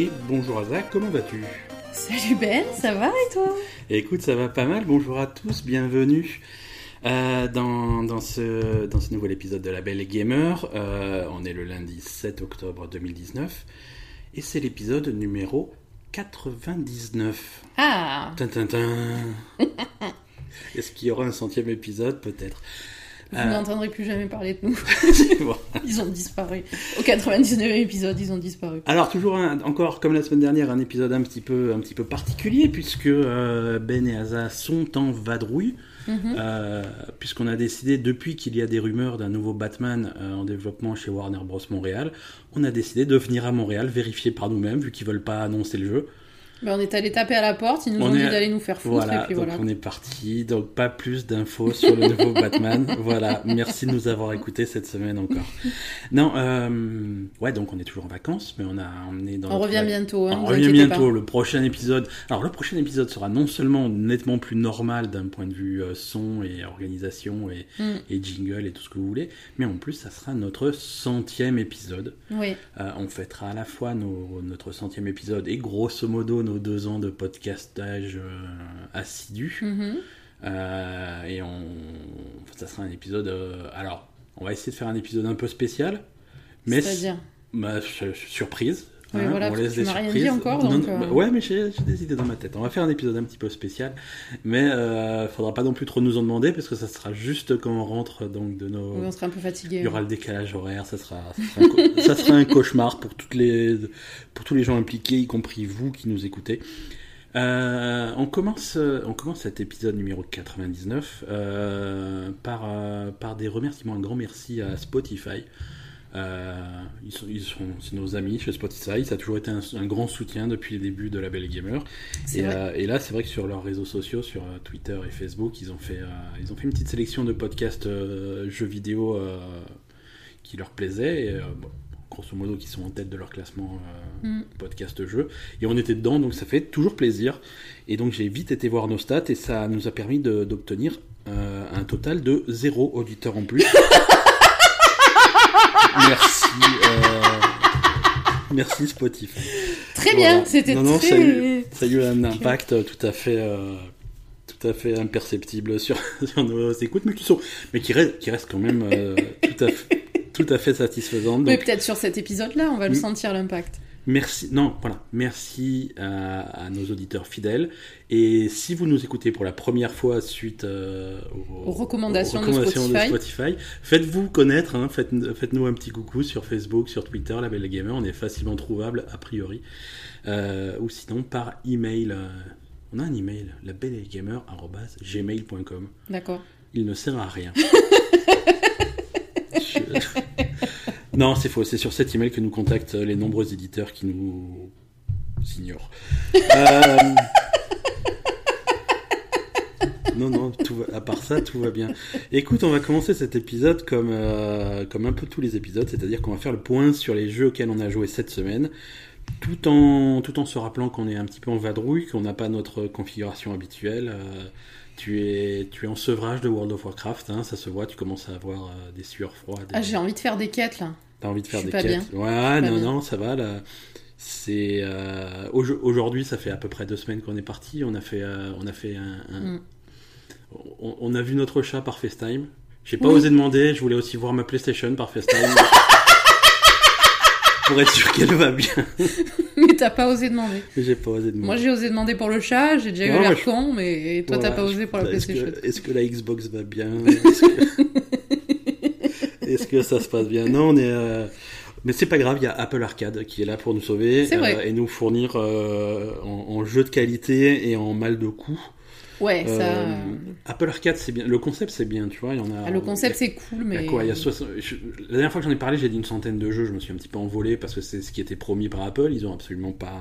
et bonjour Aza, comment vas-tu? Salut Ben, ça va et toi? Écoute, ça va pas mal, bonjour à tous, bienvenue euh, dans, dans, ce, dans ce nouvel épisode de La Belle Gamer. Euh, on est le lundi 7 octobre 2019 et c'est l'épisode numéro 99. Ah Tintintin Est-ce qu'il y aura un centième épisode? Peut-être. Vous Euh. n'entendrez plus jamais parler de nous. Bon. Ils ont disparu. Au 99e épisode, ils ont disparu. Alors toujours un- encore comme la semaine dernière un épisode un petit peu un petit peu particulier puisque euh, Ben et Asa sont en vadrouille Mhm. euh, puisqu'on a décidé depuis qu'il y a des rumeurs d'un nouveau Batman euh, en développement chez Warner Bros Montréal, on a décidé de venir à Montréal vérifier par nous-mêmes vu qu'ils veulent pas annoncer le jeu. Ben, on est allé taper à la porte, ils nous On ont dit d'aller nous faire foutre, Voilà, et puis donc voilà. on est parti. Donc pas plus d'infos sur le nouveau Batman. Voilà, merci de nous avoir écoutés cette semaine encore. Non, euh, ouais, donc on est toujours en vacances, mais on a on est dans On notre- revient bientôt, hein, on revient bientôt. pas. Le prochain épisode. Alors le prochain épisode sera non seulement nettement plus normal d'un point de vue euh, son et organisation et, Mm. et jingle et tout ce que vous voulez, mais en plus ça sera notre centième épisode. Oui, Euh, on fêtera à la fois nos- notre centième épisode et grosso modo nos deux ans de podcastage euh, assidu. Mhm. Euh, et on, ça sera un épisode. euh, alors, on va essayer de faire un épisode un peu spécial, mais bah, su- surprise. Oui, voilà, on laisse des rien dit encore, donc, non, euh. bah, ouais, mais j'ai des idées dans ma tête. On va faire un épisode un petit peu spécial, mais euh, faudra pas non plus trop nous en demander parce que ça sera juste quand on rentre donc de nos. Oui, on serait un peu fatigué. Il y aura le décalage horaire, ça sera, ça sera, un, co- ça sera un cauchemar pour toutes les, pour tous les gens impliqués, y compris vous qui nous écoutez. Euh, on commence, on commence cet épisode numéro 99 euh, par, euh, par des remerciements. Un grand merci à Spotify. Euh, ils sont, ils sont, c'est nos amis chez Spotify. Ça a toujours été un, un grand soutien depuis le début de la Belle Gamer. Et, euh, et là, c'est vrai que sur leurs réseaux sociaux, sur euh, Twitter et Facebook, ils ont fait, euh, ils ont fait une petite sélection de podcasts euh, jeux vidéo euh, qui leur plaisaient. Et, euh, bon, grosso modo, qui sont en tête de leur classement euh, Mm. podcast jeux. Et on était dedans, donc ça fait toujours plaisir. Et donc j'ai vite été voir nos stats et ça nous a permis de- d'obtenir euh, un total de zéro auditeur en plus. Merci. euh, Merci Spotify. Très Voilà. bien, c'était Non, non, très... ça a eu, ça a eu un impact tout à fait, euh, tout à fait imperceptible sur, sur nos écoutes, mais qui sont, mais qui restent, qui restent quand même euh, tout à fait, tout à fait satisfaisantes. Mais Donc, peut-être sur cet épisode-là, on va le Mm. sentir l'impact. Merci, non, voilà, merci à, à nos auditeurs fidèles. Et si vous nous écoutez pour la première fois suite euh, aux, Aux recommandations de recommandations Spotify. Spotify, faites-vous connaître, hein, faites, faites-nous un petit coucou sur Facebook, sur Twitter, La Belle Gamer, on est facilement trouvable a priori, Euh, ou sinon par email. euh, on a un email, labellegamer@gmail.com. D'accord. Il ne sert à rien. Non, c'est faux. C'est sur cet email que nous contactent les nombreux éditeurs qui nous ignorent. Euh, Non, non, à part ça, tout va bien. Écoute, on va commencer cet épisode comme, euh, comme un peu tous les épisodes, c'est-à-dire qu'on va faire le point sur les jeux auxquels on a joué cette semaine, tout en, tout en se rappelant qu'on est un petit peu en vadrouille, qu'on n'a pas notre configuration habituelle. euh, tu es, tu es en sevrage de World of Warcraft, hein, ça se voit, tu commences à avoir euh, des sueurs froides. Ah, j'ai envie de faire des quêtes, là. T'as envie de faire Je des pas quêtes Ouais, non, bien. non, ça va là. C'est euh, aujo- aujourd'hui, ça fait à peu près deux semaines qu'on est parti. On a fait, euh, on a fait un, un- Mm. on, on a vu notre chat par FaceTime. J'ai pas Oui. osé demander. Je voulais aussi voir ma PlayStation par FaceTime pour être sûr qu'elle va bien. Mais t'as pas osé demander. J'ai pas osé demander. Moi, j'ai osé demander pour le chat, j'ai déjà eu l'air je- con, mais toi, t'as pas osé pour la est-ce que- PlayStation. Est-ce que, la Xbox va bien? Est-ce que... ça se passe bien? Non, on est. euh, Mais c'est pas grave, il y a Apple Arcade qui est là pour nous sauver vrai. et nous fournir euh, en, en jeu de qualité et en mal de coût. Ouais, ça... Euh, Apple Arcade, c'est bien. Le concept, c'est bien, tu vois. Il y en a. Ah, le concept, c'est cool, Il y a mais... quoi Il y a 60 je- La dernière fois que j'en ai parlé, j'ai dit une centaine de jeux. Je me suis un petit peu envolé parce que c'est ce qui était promis par Apple. Ils ont absolument pas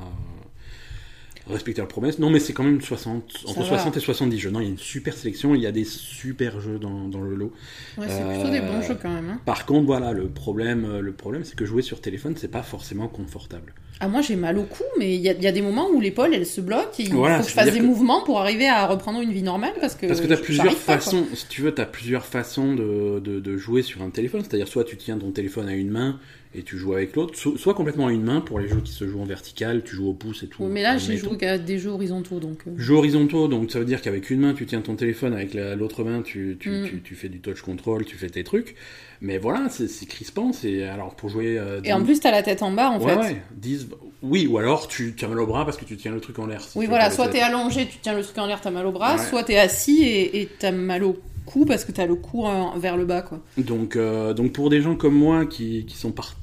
euh, respecté leur promesse. Non, mais c'est quand même 60, entre va. 60 et 70 jeux. Non, il y a une super sélection. Il y a des super jeux dans, dans le lot. Ouais, c'est plutôt des bons Euh, jeux, quand même. hein. Par contre, voilà, le problème, euh, le problème, c'est que jouer sur téléphone, c'est pas forcément confortable. Ah, moi, j'ai mal au cou, mais il y a, il y a des moments où l'épaule, elle se bloque, et il Voilà, faut que je fasse des que- mouvements pour arriver à reprendre une vie normale, parce que... Parce que tu as j- plusieurs pas, façons, si tu veux, tu as plusieurs façons de, de, de jouer sur un téléphone. C'est-à-dire, soit tu tiens ton téléphone à une main et tu joues avec l'autre, so- soit complètement à une main pour les jeux qui se jouent en vertical, tu joues au pouce et tout. mais là, j'ai joué qu'à des jeux horizontaux, donc. euh, Jeux horizontaux, donc ça veut dire qu'avec une main tu tiens ton téléphone, avec la- l'autre main tu, tu, Mm. tu, tu fais du touch control, tu fais tes trucs. Mais voilà, c'est crispant. C'est alors pour jouer. euh, Et en plus, t'as la tête en bas, en ouais, fait. ouais, 10 oui, ou alors tu, as mal au bras parce que tu tiens le truc en l'air. si Oui, voilà, soit t'es allongé, tu tiens le truc en l'air, t'as mal au bras, Ouais. soit t'es assis et t'as mal au cou parce que t'as le cou vers le bas, quoi. Donc, euh, donc pour des gens comme moi qui, qui sont par-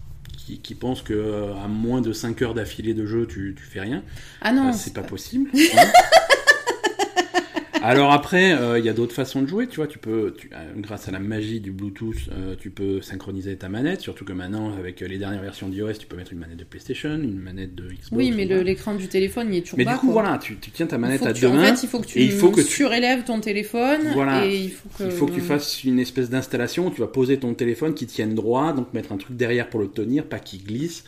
qui, qui pensent que euh, à moins de 5 heures d'affilée de jeu, tu, tu fais rien, Ah non, euh, c'est pas possible. hein. Alors après, euh, il y a d'autres façons de jouer, tu vois, tu peux, tu- euh, grâce à la magie du Bluetooth, euh, tu peux synchroniser ta manette, surtout que maintenant, avec euh, les dernières versions d'iOS, tu peux mettre une manette de PlayStation, une manette de Xbox. Oui, mais pas. l'écran du téléphone, il est toujours Mais bas, du coup, quoi. voilà, tu, tu tiens ta manette à tu- deux en mains, fait, il faut que tu, et il faut que tu- surélèves ton téléphone Voilà. et il faut que... Il faut que tu fasses une espèce d'installation où tu vas poser ton téléphone qui tienne droit, donc mettre un truc derrière pour le tenir, pas qu'il glisse.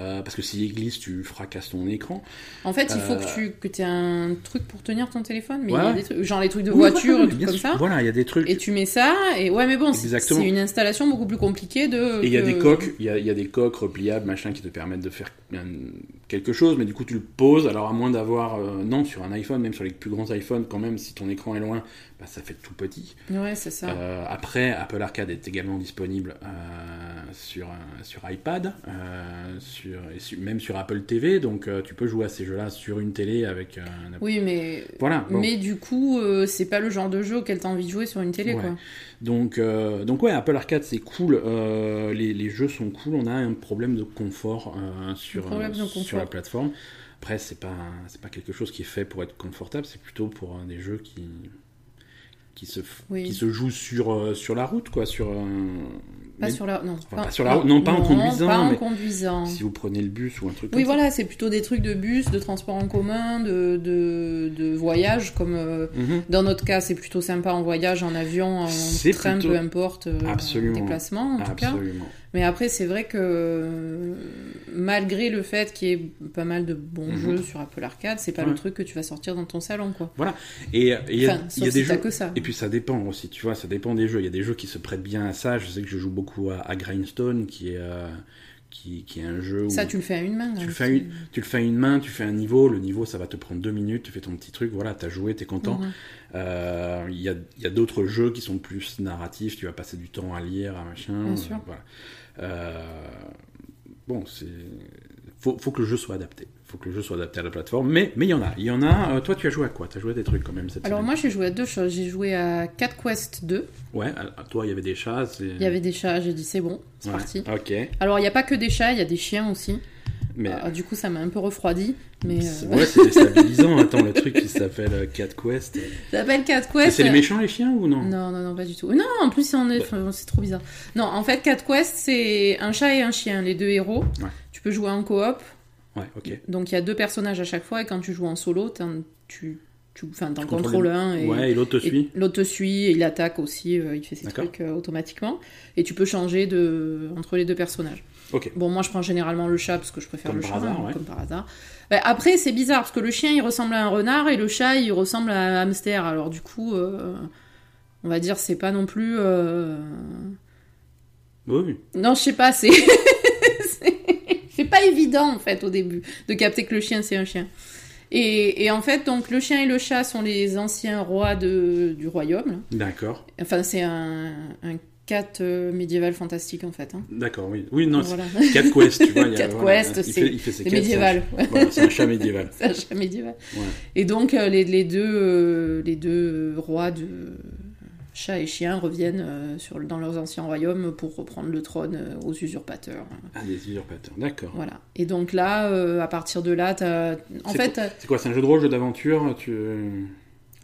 Euh, parce que s'il glisse, tu fracasses ton écran. En fait, il faut Euh, que tu que aies un truc pour tenir ton téléphone, mais il y a des trucs, genre les trucs de Oui, voiture, voilà, trucs bien comme sûr. ça. Voilà, il y a des trucs. Et tu mets ça, et ouais, mais bon, c'est une installation beaucoup plus compliquée de. Et il y a des coques, il y a, il y a des coques repliables, machin, qui te permettent de faire euh, quelque chose, mais du coup tu le poses, alors à moins d'avoir, euh, non, sur un iPhone, même sur les plus grands iPhones, quand même, si ton écran est loin, bah, ça fait tout petit. Ouais, c'est ça. Euh, après, Apple Arcade est également disponible euh, sur, euh, sur iPad, sur, et même sur Apple TV, donc tu peux jouer à ces jeux-là sur une télé avec un... Oui, mais. Voilà, bon. Mais du coup, c'est pas le genre de jeu auquel t'as envie de jouer sur une télé, Ouais. quoi. Donc, donc ouais, Apple Arcade c'est cool, les, les jeux sont cool, on a un problème de confort sur, Un problème de confort. sur la plateforme. Après, c'est pas, c'est pas quelque chose qui est fait pour être confortable, c'est plutôt pour des jeux qui, qui, se, Oui. qui se jouent sur, euh, sur la route, quoi, sur un... Pas sur la. Non, Enfin, pas sur la route, non, pas en conduisant, Pas en mais conduisant. Si vous prenez le bus ou un truc Oui, comme voilà, c'est plutça des trucs de bus, de transport en commun, de, de, de voyage, comme euh. Mhm. dans notre cas, c'est plutôt sympa en voyage, en avion, en train, plutôt- peu importe, euh, Absolument. déplacement en tout cas. Mais après, c'est vrai que euh, malgré le fait qu'il y ait pas mal de bons Mhm. jeux sur Apple Arcade, c'est pas Ouais. le truc que tu vas sortir dans ton salon, quoi. Et et il y a, Enfin, il y a des si jeux... que ça. Et puis ça dépend aussi, tu vois, ça dépend des jeux. Il y a des jeux qui se prêtent bien à ça. Je sais que je joue beaucoup à, à Grindstone, qui est, euh, qui, qui est un jeu où Ça, tu le fais à une main. tu hein, le, fais une, tu le fais à une main, tu fais un niveau. Le niveau, ça va te prendre deux minutes. Tu fais ton petit truc, voilà, t'as joué, t'es content. Mhm. Euh, Il y a, y a d'autres jeux qui sont plus narratifs. Tu vas passer du temps à lire, à machin. Bien euh, sûr. voilà. Euh, bon, c'est. Faut, faut que le jeu soit adapté. Faut que le jeu soit adapté à la plateforme. Mais mais il y en a. Il y en a. Euh, toi, tu as joué à quoi? Tu as joué à des trucs quand même cette Alors semaine? moi, j'ai joué à deux choses. J'ai joué à Cat Quest 2. Ouais, à- à toi, il y avait des chats. Il y avait des chats, j'ai dit c'est bon, c'est Ouais, parti. Ok. Alors il n'y a pas que des chats, il y a des chiens aussi. Mais Ah, du coup, ça m'a un peu refroidi. Mais euh, ouais, c'est déstabilisant. Attends, le truc qui s'appelle euh, Cat Quest. ça s'appelle Cat Quest. C'est les méchants les chiens ou non? Non, non, non, pas du tout. Non, en plus. Bah. enfin, c'est trop bizarre. Non, en fait, Cat Quest, c'est un chat et un chien, les deux héros. Ouais. Tu peux jouer en coop. Ouais, ok. Donc, il y a deux personnages à chaque fois. Et quand tu joues en solo, t'en- tu, tu, enfin, t'en contrôles contrôles les- un. Et, Ouais, et l'autre te suit. l'autre te suit et il attaque aussi. euh, il fait ses trucs euh, automatiquement. Et tu peux changer de... entre les deux personnages. Bon, moi, je prends généralement le chat parce que je préfère Comme le chat, hasard, hein, ouais. comme par hasard. Bah, après, c'est bizarre parce que le chien, il ressemble à un renard et le chat, il ressemble à un hamster. Alors, du coup, euh, on va dire, c'est pas non plus. euh, Oui. Non, je sais pas, c'est. c'est- pas évident, en fait, au début, de capter que le chien, c'est un chien. Et, et en fait, donc, le chien et le chat sont les anciens rois de, du royaume. D'accord. Enfin, c'est un, un cat euh, médiéval fantastique, en fait. hein. D'accord, oui. Oui, non, Voilà. c'est Cat Quest, tu vois. il y a- Cat voilà, Quest, il c'est- médiéval. c'est un- Voilà, c'est un chat médiéval. C'est un chat médiéval. Ouais. Et donc, euh, les, les deux, euh, les deux rois de chat et chien reviennent euh, sur, dans leurs anciens royaumes pour reprendre le trône euh, aux usurpateurs. Ah, des usurpateurs, d'accord. Voilà. Et donc là, euh, à partir de là, t'as... En fait, quoi, c'est un jeu de rôle, jeu d'aventure tu...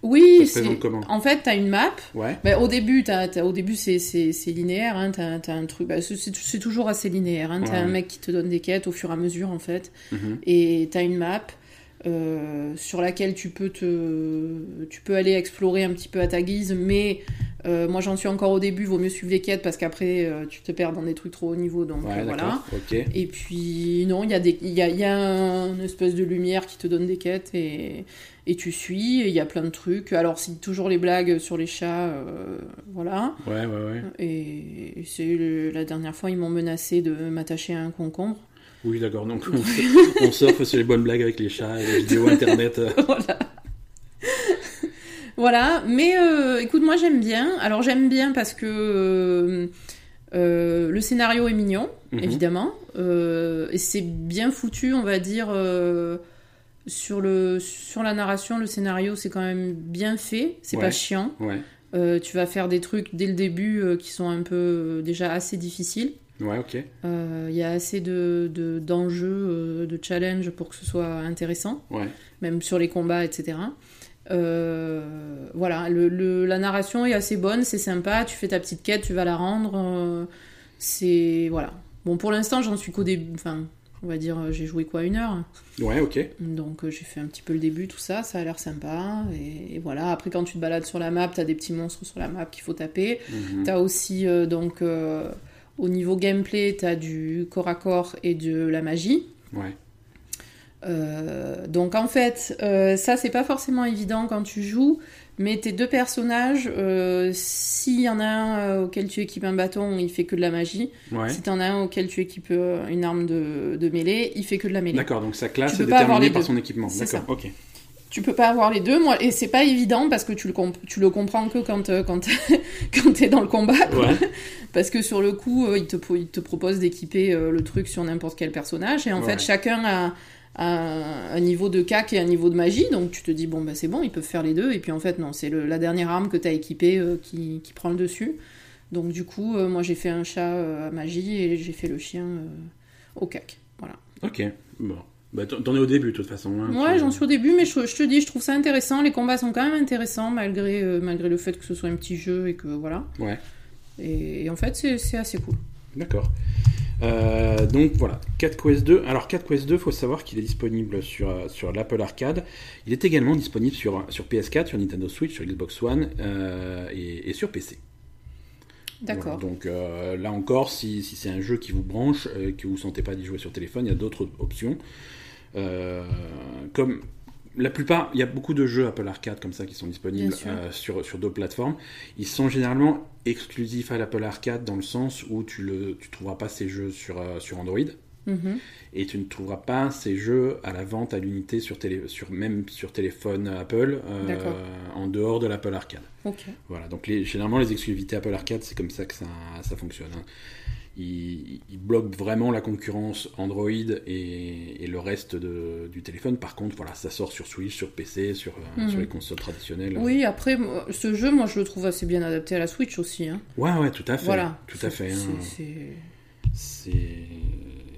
oui, Ça se comment? En fait, t'as une map. Ouais, Ben, au début, au début c'est, linéaire. Hein, un truc. ben, c'est, toujours assez linéaire. Hein, t'as Ouais. un mec qui te donne des quêtes au fur et à mesure, en fait. mhm, et tu as une map euh, sur laquelle tu peux te tu peux aller explorer un petit peu à ta guise mais Euh, moi, j'en suis encore au début, vaut mieux suivre les quêtes parce qu'après, euh, tu te perds dans des trucs trop haut niveau. Donc Ouais, voilà. Et puis, non, il y, a des- il y, a, y a un- une espèce de lumière qui te donne des quêtes et, et tu suis. Il y a plein de trucs. Alors, c'est toujours les blagues sur les chats. euh, voilà. Ouais, ouais, ouais. Et c'est la dernière fois, ils m'ont menacé de m'attacher à un concombre. Oui, d'accord. Donc, on, on surfe sur les bonnes blagues avec les chats et les vidéos internet. voilà. voilà, mais euh, écoute, moi j'aime bien. Alors j'aime bien parce que euh, le scénario est mignon, Mhm. évidemment, et c'est bien foutu, on va dire. Sur, le, sur la narration, le scénario, c'est quand même bien fait, c'est Ouais. pas chiant. Ouais, Euh, tu vas faire des trucs dès le début euh, qui sont un peu euh, déjà assez difficiles. ouais, ok. Il y a assez de, de- d'enjeux, de challenges pour que ce soit intéressant Ouais, même sur les combats, etc. Voilà, le, le- la narration est assez bonne, c'est sympa, tu fais ta petite quête, tu vas la rendre. c'est. Voilà. Bon, pour l'instant, j'en suis qu'au début. Enfin, on va dire, euh, j'ai joué quoi, une heure ouais, ok. Donc, euh, j'ai fait un petit peu le début, tout ça, ça a l'air sympa. Et, et voilà, après, quand tu te balades sur la map, t'as des petits monstres sur la map qu'il faut taper. Mhm. T'as aussi, euh, donc, euh, au niveau gameplay, t'as du corps à corps et de la magie. Ouais, Euh, donc en fait, ça c'est pas forcément évident quand tu joues, mais tes deux personnages, euh, s'il y en a un euh, auquel tu équipes un bâton, il fait que de la magie. ouais. Si t'en as un auquel tu équipes euh, une arme de, de mêlée, il fait que de la mêlée. D'accord, donc sa classe est déterminée par deux. son équipement. D'accord, ok. Tu peux pas avoir les deux, moi, et c'est pas évident parce que tu le, tu le comprends que quand, euh, quand, quand t'es dans le combat. Ouais, Parce que sur le coup, euh, il, te, il te propose d'équiper euh, le truc sur n'importe quel personnage. Et en Ouais. fait, chacun a, un niveau de cac et un niveau de magie. Donc tu te dis, bon, bah, c'est bon, ils peuvent faire les deux. Et puis en fait, non, c'est la dernière arme que tu as équipée euh, qui, qui prend le dessus. Donc du coup, euh, moi j'ai fait un chat euh, à magie et j'ai fait le chien au cac. Voilà. ok. Bon. Bah, t'en es au début, de toute façon. hein, Ouais, tu- j'en suis au début, mais je, je te dis, je trouve ça intéressant. Les combats sont quand même intéressants malgré, malgré le fait que ce soit un petit jeu et que voilà. Ouais. Et, et en fait, c'est assez cool. D'accord. Euh, donc voilà, Cat Quest 2. Alors Cat Quest 2, faut savoir qu'il est disponible sur, euh, sur l'Apple Arcade. Il est également disponible sur, sur PS4, sur Nintendo Switch, sur Xbox One euh, et, et sur PC. D'accord. Voilà, donc euh, là encore, si, si c'est un jeu qui vous branche, euh, que vous ne sentez pas d'y jouer sur téléphone, il y a d'autres options. Euh, comme la plupart, il y a beaucoup de jeux Apple Arcade comme ça qui sont disponibles euh, sur, sur d'autres plateformes. Ils sont généralement exclusifs à l'Apple Arcade dans le sens où tu ne tu trouveras pas ces jeux sur, euh, sur Android Mhm. et tu ne trouveras pas ces jeux à la vente à l'unité sur, télé, sur même sur téléphone Apple euh, en dehors de l'Apple Arcade. Voilà, donc les, généralement les exclusivités Apple Arcade, c'est comme ça que ça, ça fonctionne. hein. Ils bloquent vraiment la concurrence Android et, et le reste de- du téléphone. Par contre, voilà, ça sort sur Switch, sur PC, sur, euh, Mhm. sur les consoles traditionnelles. Oui, après, moi, ce jeu, moi, je le trouve assez bien adapté à la Switch aussi. Hein. Ouais, ouais, tout à fait. Voilà. Tout à fait. hein. c'est-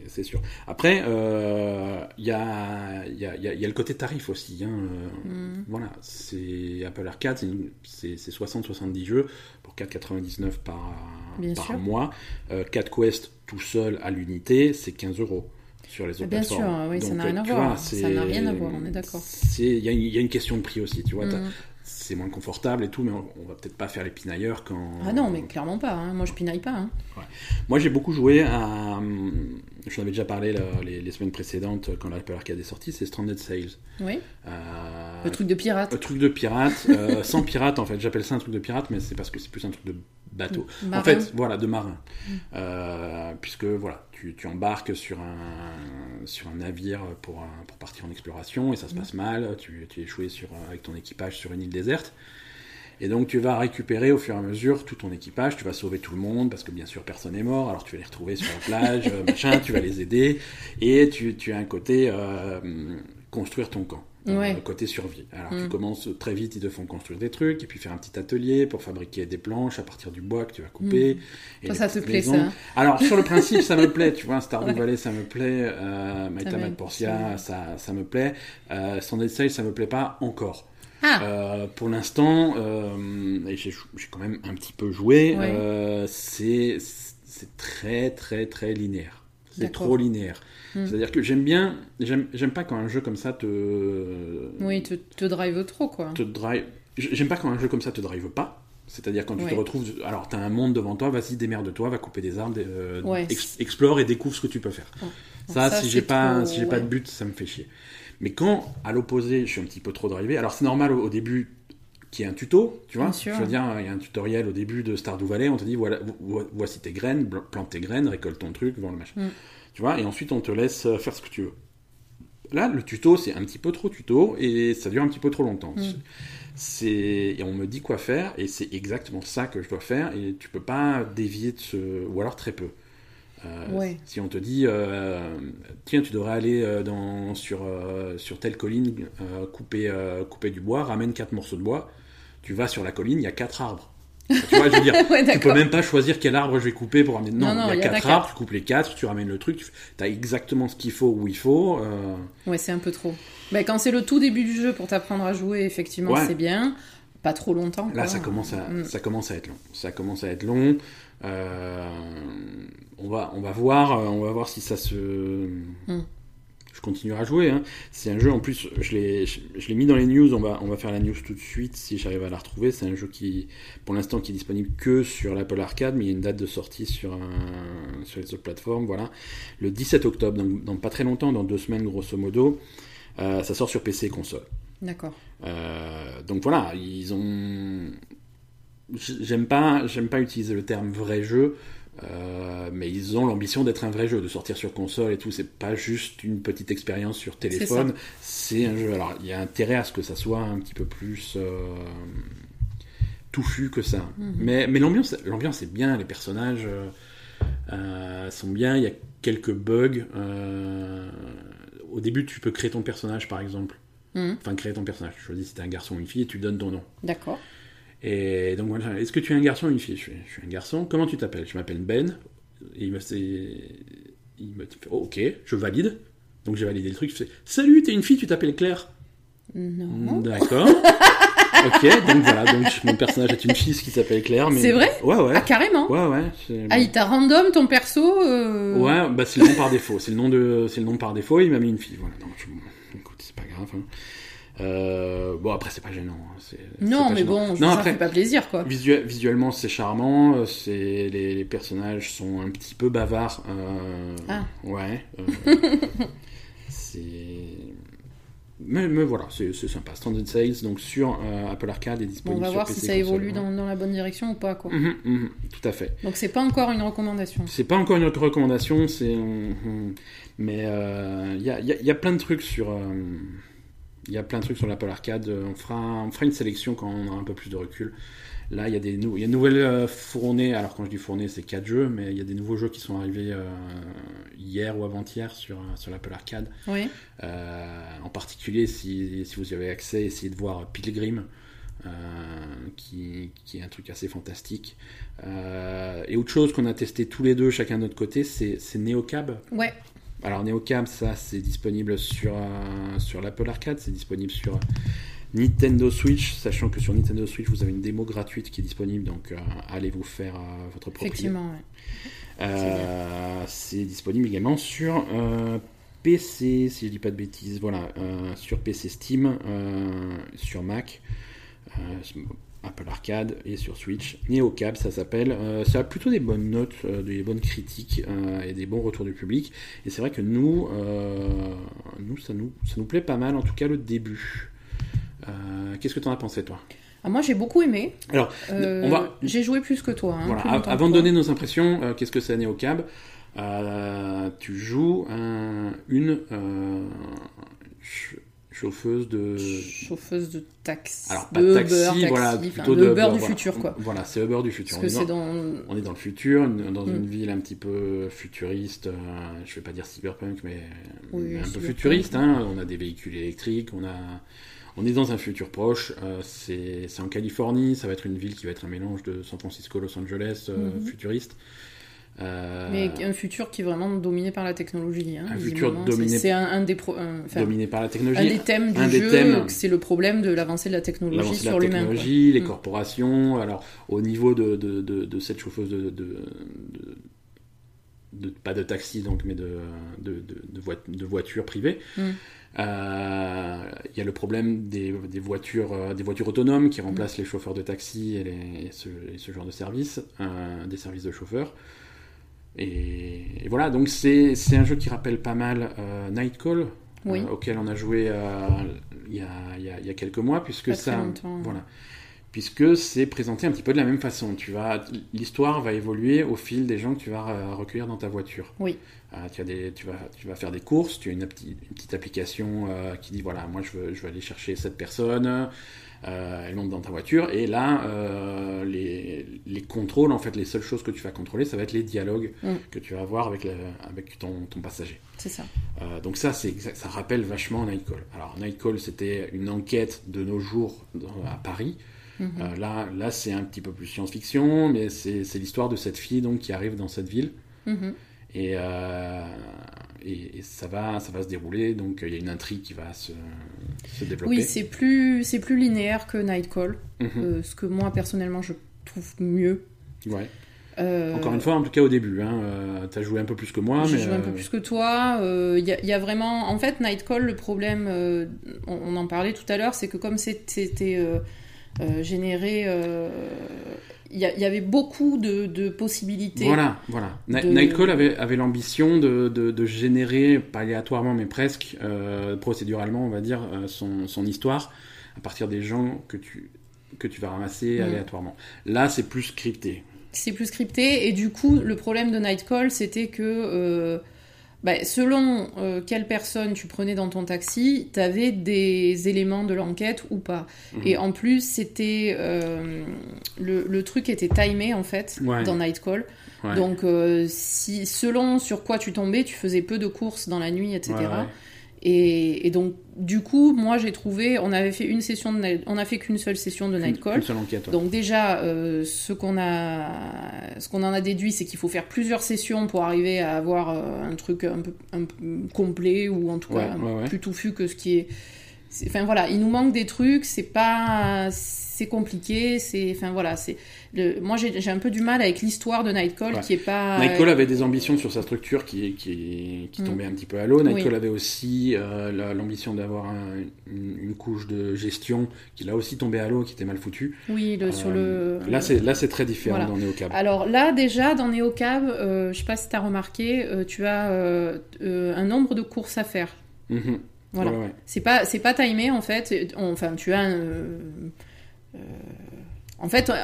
c'est sûr. Après, euh, il y, a, il y, a, il y a- il y a le côté tarif aussi. hein. Euh, Mhm. Voilà, c'est Apple Arcade, c'est 60-70 jeux pour 4,99 par, Bien par sûr. mois. Euh, 4 Quest tout seul à l'unité, c'est 15 euros sur les autres Bien plateformes. sûr, oui, ça Donc, n'a rien euh, à tu voir. vois, Ça n'a rien à voir, on est d'accord. Il y, a une- il y a une question de prix aussi, tu vois. Mhm. C'est moins confortable et tout, mais on, on va peut-être pas faire les pinailleurs quand. Ah non, mais clairement pas. hein. Moi, je pinaille pas. hein. Moi, j'ai beaucoup joué à. hum, Je avais déjà parlé là, les, les semaines précédentes quand l'Apple Arcade est sorti, c'est Stranded Sales. Oui. Euh, Le truc de pirate. un truc de pirate, euh, sans pirate en fait. J'appelle ça un truc de pirate, mais c'est parce que c'est plus un truc de bateau. Marin. En fait, voilà, de marin. Euh, puisque voilà, tu, tu embarques sur un, sur un navire pour, un- pour partir en exploration et ça se passe mal. Tu, tu es échoué sur, avec ton équipage sur une île déserte. Et donc tu vas récupérer au fur et à mesure tout ton équipage, tu vas sauver tout le monde, parce que bien sûr personne n'est mort, alors tu vas les retrouver sur la plage, machin, tu vas les aider, et tu, tu as un côté euh, construire ton camp. Euh, côté survie. Alors Mm. tu commences très vite, ils te font construire des trucs, et puis faire un petit atelier pour fabriquer des planches à partir du bois que tu vas couper. et des ça te plaît, maisons. ça hein Alors sur le principe, ça me plaît, tu vois, Stardew Ouais. Valley, ça me plaît, euh, Maïta Portia, ça, ça me plaît, euh, Sale, ça me plaît pas encore. Ah Euh, pour l'instant, euh, j'ai quand même un petit peu joué, Ouais. c'est très très très linéaire. C'est trop linéaire. Hmm. C'est-à-dire que j'aime bien, j'aime pas quand un jeu comme ça te Oui, te, te drive trop, quoi. te drive. J'aime pas quand un jeu comme ça te drive pas. C'est-à-dire quand tu Ouais. te retrouves, alors tu as un monde devant toi, vas-y démerde-toi, va couper des arbres, euh, Ouais. ex- explore et découvre ce que tu peux faire. Ça, si j'ai pas, trop- si j'ai pas de but, ça me fait chier. Mais quand, à l'opposé, je suis un petit peu trop drivé, alors c'est normal au, au début qu'il y ait un tuto, tu vois. Bien sûr. Je veux dire, il y a un tutoriel au début de Stardew Valley, on te dit voilà, vo- voici tes graines, plante tes graines, récolte ton truc, vends le machin. Mm. Tu vois, et ensuite on te laisse euh, faire ce que tu veux. Là, le tuto, c'est un petit peu trop tuto et ça dure un petit peu trop longtemps. Mm. C'est et on me dit quoi faire et c'est exactement ça que je dois faire et tu peux pas dévier de ce ou alors très peu. Euh, Ouais. Si on te dit euh, tiens tu devrais aller dans sur euh, sur telle colline couper couper du bois ramène quatre morceaux de bois tu vas sur la colline il y a quatre arbres tu vois je veux dire Ouais, tu peux même pas choisir quel arbre je vais couper pour ramener. Non, Non, non, il y a quatre arbres, tu coupes les quatre, tu ramènes le truc, tu as exactement ce qu'il faut où il faut. euh, Ouais, c'est un peu trop. Bah, quand c'est le tout début du jeu pour t'apprendre à jouer, effectivement, Ouais. c'est bien. Pas trop longtemps. Là, quoi. ça commence, à, Mm. ça commence à être long. Ça commence à être long. Euh, on, va, on, va voir, euh, on va voir si ça se. Mm. Je continuerai à jouer. hein. C'est un jeu, en plus, je l'ai je, je l'ai mis dans les news. On va, on va faire la news tout de suite si j'arrive à la retrouver. C'est un jeu qui, pour l'instant, qui est disponible que sur l'Apple Arcade, mais il y a une date de sortie sur, un- sur les autres plateformes. Voilà. Le 17 octobre, donc dans pas très longtemps, dans deux semaines grosso modo, euh, ça sort sur PC et console. D'accord. Euh, donc voilà, ils ont. J'aime pas, j'aime pas utiliser le terme vrai jeu, euh, mais ils ont l'ambition d'être un vrai jeu, de sortir sur console et tout. C'est pas juste une petite expérience sur téléphone, c'est un jeu. Alors il y a intérêt à ce que ça soit un petit peu plus euh, touffu que ça. Mhm. Mais, mais l'ambiance, l'ambiance est bien, les personnages euh, sont bien. Il y a quelques bugs. au début, tu peux créer ton personnage, par exemple. Mhm. Enfin, créer ton personnage. Tu choisis si t'es un garçon ou une fille et tu donnes ton nom. D'accord. Et donc voilà, est-ce que tu es un garçon ou une fille? Je, suis un garçon. Comment tu t'appelles? Je m'appelle Ben. Et il me c'est- il me fait, oh, ok, je valide. Donc j'ai validé le truc. Je fais, salut, t'es une fille, tu t'appelles Claire? Non. D'accord. ok, donc voilà, donc mon personnage est une fille qui s'appelle Claire. Mais... C'est vrai? Ouais, ouais. Ah, carrément Ouais, ouais. Ah, il t'a random ton perso euh, Ouais, bah c'est le nom par défaut. C'est le nom de, c'est le nom par défaut. Il m'a mis une fille. Voilà. Donc, je- écoute, c'est pas grave. hein. Euh, bon après c'est pas gênant. hein. Non, pas mais gênant. bon, Non, ça fait pas plaisir, quoi. Visuel- visuellement, c'est charmant. euh, C'est les, les personnages sont un petit peu bavards. euh, Ah. Ouais. euh, c'est. Mais, mais voilà, c'est sympa. Standard Sales, donc sur Apple Arcade est disponible on va sur voir PC si ça évolue ouais. dans, dans la bonne direction ou pas, quoi. Mhm, mhm, tout à fait. Donc c'est pas encore une recommandation. C'est pas encore une recommandation, c'est. Mais il y, a, il y a- il y a plein de trucs sur. Euh, Il y a plein de trucs sur l'Apple Arcade. On fera, on fera une sélection quand on aura un peu plus de recul. Là, il y a des nou- il y a une nouvelle euh, fournée. Alors, quand je dis fournée, c'est 4 jeux, mais il y a des nouveaux jeux qui sont arrivés euh, hier ou avant-hier sur, euh, sur l'Apple Arcade. Oui. Euh, en particulier, si, si vous y avez accès, essayez de voir Pilgrim, euh, qui, qui est un truc assez fantastique. Euh, et autre chose qu'on a testé tous les deux, chacun de notre côté, c'est c'est Neocab. Ouais. Alors Neocab, ça c'est disponible sur, euh, sur l'Apple Arcade, c'est disponible sur Nintendo Switch, sachant que sur Nintendo Switch vous avez une démo gratuite qui est disponible, donc euh, allez vous faire euh, votre propre. Effectivement, ouais. C'est disponible également sur PC, si je dis pas de bêtises. Voilà, sur PC Steam, sur Mac, Apple Arcade et sur Switch. NeoCab, ça s'appelle. Euh, ça a plutôt des bonnes notes, euh, des bonnes critiques euh, et des bons retours du public. Et c'est vrai que nous, nous, ça nous, ça nous plaît pas mal, en tout cas le début. Qu'est-ce que tu en as pensé, toi? Ah, moi j'ai beaucoup aimé. Alors, on va, J'ai joué plus que toi. hein, voilà, plus avant de donner nos impressions, qu'est-ce que c'est Neocab Tu joues un- une chauffeuse de. Chauffeuse de taxi. Alors, pas de taxi, Uber, taxi, voilà, plutôt de Uber du voilà. futur, quoi. Voilà, c'est Uber du futur. Parce On que est dans- c'est dans. On est dans le futur, dans Mm. une ville un petit peu futuriste, euh, je vais pas dire cyberpunk, mais, Oui, un peu futuriste. hein. On a des véhicules électriques, on, a, on est dans un futur proche. euh, c'est c'est en Californie, ça va être une ville qui va être un mélange de San Francisco, Los Angeles, euh, Mhm. futuriste. Euh, Mais un futur qui est vraiment dominé par la technologie. Hein, Un futur dominé- C'est- C'est un, un des pro- un- enfin, dominé par la un technologie. des thèmes du un jeu. thèmes. C'est le problème de l'avancée de la technologie sur la l'humain. quoi. technologie, les Mm. corporations. Alors, au niveau de, de, de, de cette chauffeuse de, pas de taxi donc, mais de, de, de, voitures privées. Mm. Euh, il y a le problème des, des, voitures, euh, des voitures autonomes qui remplacent les chauffeurs de taxi et, les, ce, genre de services, des services de chauffeurs. Et, voilà, donc c'est un jeu qui rappelle pas mal Nightcall, auquel on a joué il y a, y, y, a, quelques mois, puisque ça, voilà, puisque c'est présenté un petit peu de la même façon. Tu vas, l'histoire va évoluer au fil des gens que tu vas recueillir dans ta voiture. Oui. Euh, tu, as des, tu, vas, tu vas faire des courses, tu as une, petite, une petite application euh, qui dit voilà, moi je veux, je veux aller chercher cette personne. Euh, elle monte dans ta voiture et là les, les, contrôles en fait les seules choses que tu vas contrôler ça va être les dialogues mm. que tu vas avoir avec, avec ton, ton passager c'est ça donc ça c'est ça, rappelle vachement Nightcall alors Nightcall c'était une enquête de nos jours à Paris Mhm. Euh, là, là c'est un petit peu plus science-fiction, mais c'est l'histoire de cette fille donc, qui arrive dans cette ville. Mhm. Euh, et, et, ça, va, ça va se dérouler, donc il y a une intrigue qui va se, se développer. Oui, c'est plus, plus linéaire que Nightcall, mhm. euh, ce que moi personnellement je trouve mieux. Ouais. Encore une fois, en tout cas au début, hein, tu as joué un peu plus que moi. J'ai joué un peu plus que toi. Il y, y, a vraiment. En fait, Nightcall, le problème, on, on, en parlait tout à l'heure, c'est que comme c'était euh. Euh, il y, avait beaucoup de, possibilités. Voilà, voilà. Nightcall avait, avait l'ambition de, de, générer, pas aléatoirement, mais presque, euh, procéduralement, on va dire, son, son, histoire à partir des gens que tu, que tu vas ramasser mm. aléatoirement. Là, c'est plus scripté. C'est plus scripté, et du coup, le problème de Nightcall, c'était que bah, selon euh, quelle personne tu prenais dans ton taxi, tu avais des éléments de l'enquête ou pas. Mhm. Et en plus, c'était euh, le, le, truc était timé en fait dans Nightcall. Donc, euh, si selon sur quoi tu tombais, tu faisais peu de courses dans la nuit, etc. Et, donc, du coup, moi, j'ai trouvé, on avait fait une session de, on a fait qu'une seule session de Nightcall. Donc déjà, euh, ce qu'on a, ce qu'on en a déduit, c'est qu'il faut faire plusieurs sessions pour arriver à avoir euh, un truc un peu, un peu complet ou en tout cas plus touffu que ce qui est. Enfin voilà, il nous manque des trucs. C'est pas, c'est compliqué. C'est, enfin voilà, c'est moi, j'ai un peu du mal avec l'histoire de Nightcall qui est pas. Nightcall avait des ambitions sur sa structure qui, qui, qui mm. tombait un petit peu à l'eau. Nightcall avait aussi euh, l'ambition d'avoir une, couche de gestion qui l'a aussi tombé à l'eau, qui était mal foutue. Oui, le, sur le. Là, c'est là, c'est très différent dans NeoCab. Alors là, déjà dans NeoCab, euh, je sais pas si tu as remarqué, euh, tu as euh, un nombre de courses à faire. Mm-hmm. Voilà. C'est pas c'est pas timé en fait. Enfin, tu as un en fait, euh,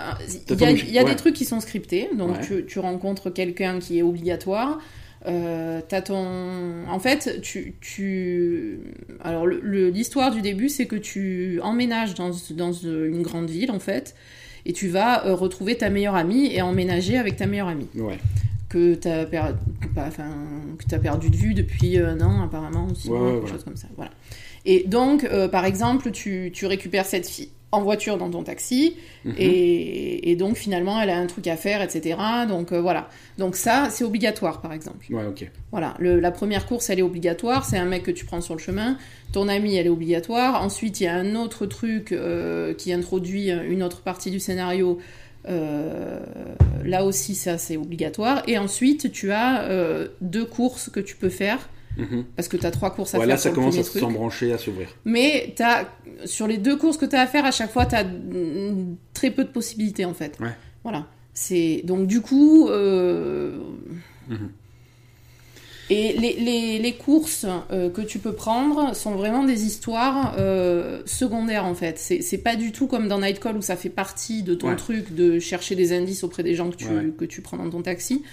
il y a, des trucs qui sont scriptés. Donc, tu, rencontres quelqu'un qui est obligatoire. Euh, ton... En fait, tu... tu... Alors, l'histoire du début, c'est que tu emménages dans, dans, une grande ville, en fait, et tu vas euh, retrouver ta meilleure amie et emménager avec ta meilleure amie. Ouais. Que tu as, per... enfin, perdu de vue depuis un an, apparemment, ou ouais, quelque chose comme ça. Voilà. Et donc, euh, par exemple, tu, tu récupères cette fille en voiture dans ton taxi mhm. et, et, donc finalement elle a un truc à faire etc donc euh, voilà. Donc ça c'est obligatoire par exemple. Ouais ok. Voilà. Le, la première course elle est obligatoire. C'est un mec que tu prends sur le chemin. Ton ami elle est obligatoire. Ensuite il y a un autre truc euh, qui introduit une autre partie du scénario. Euh, là aussi ça c'est obligatoire. Et ensuite tu as deux courses que tu peux faire Mhm. Parce que tu as trois courses à faire. Là, ça commence à s'embrancher, à s'ouvrir. Mais as, sur les deux courses que tu as à faire, à chaque fois, tu as très peu de possibilités, en fait. Ouais. Voilà. C'est Donc, du coup. Euh... Mhm. Et les, les, les courses euh, que tu peux prendre sont vraiment des histoires euh, secondaires en fait. C'est pas du tout comme dans Nightcall où ça fait partie de ton truc de chercher des indices auprès des gens que tu, que tu prends dans ton taxi.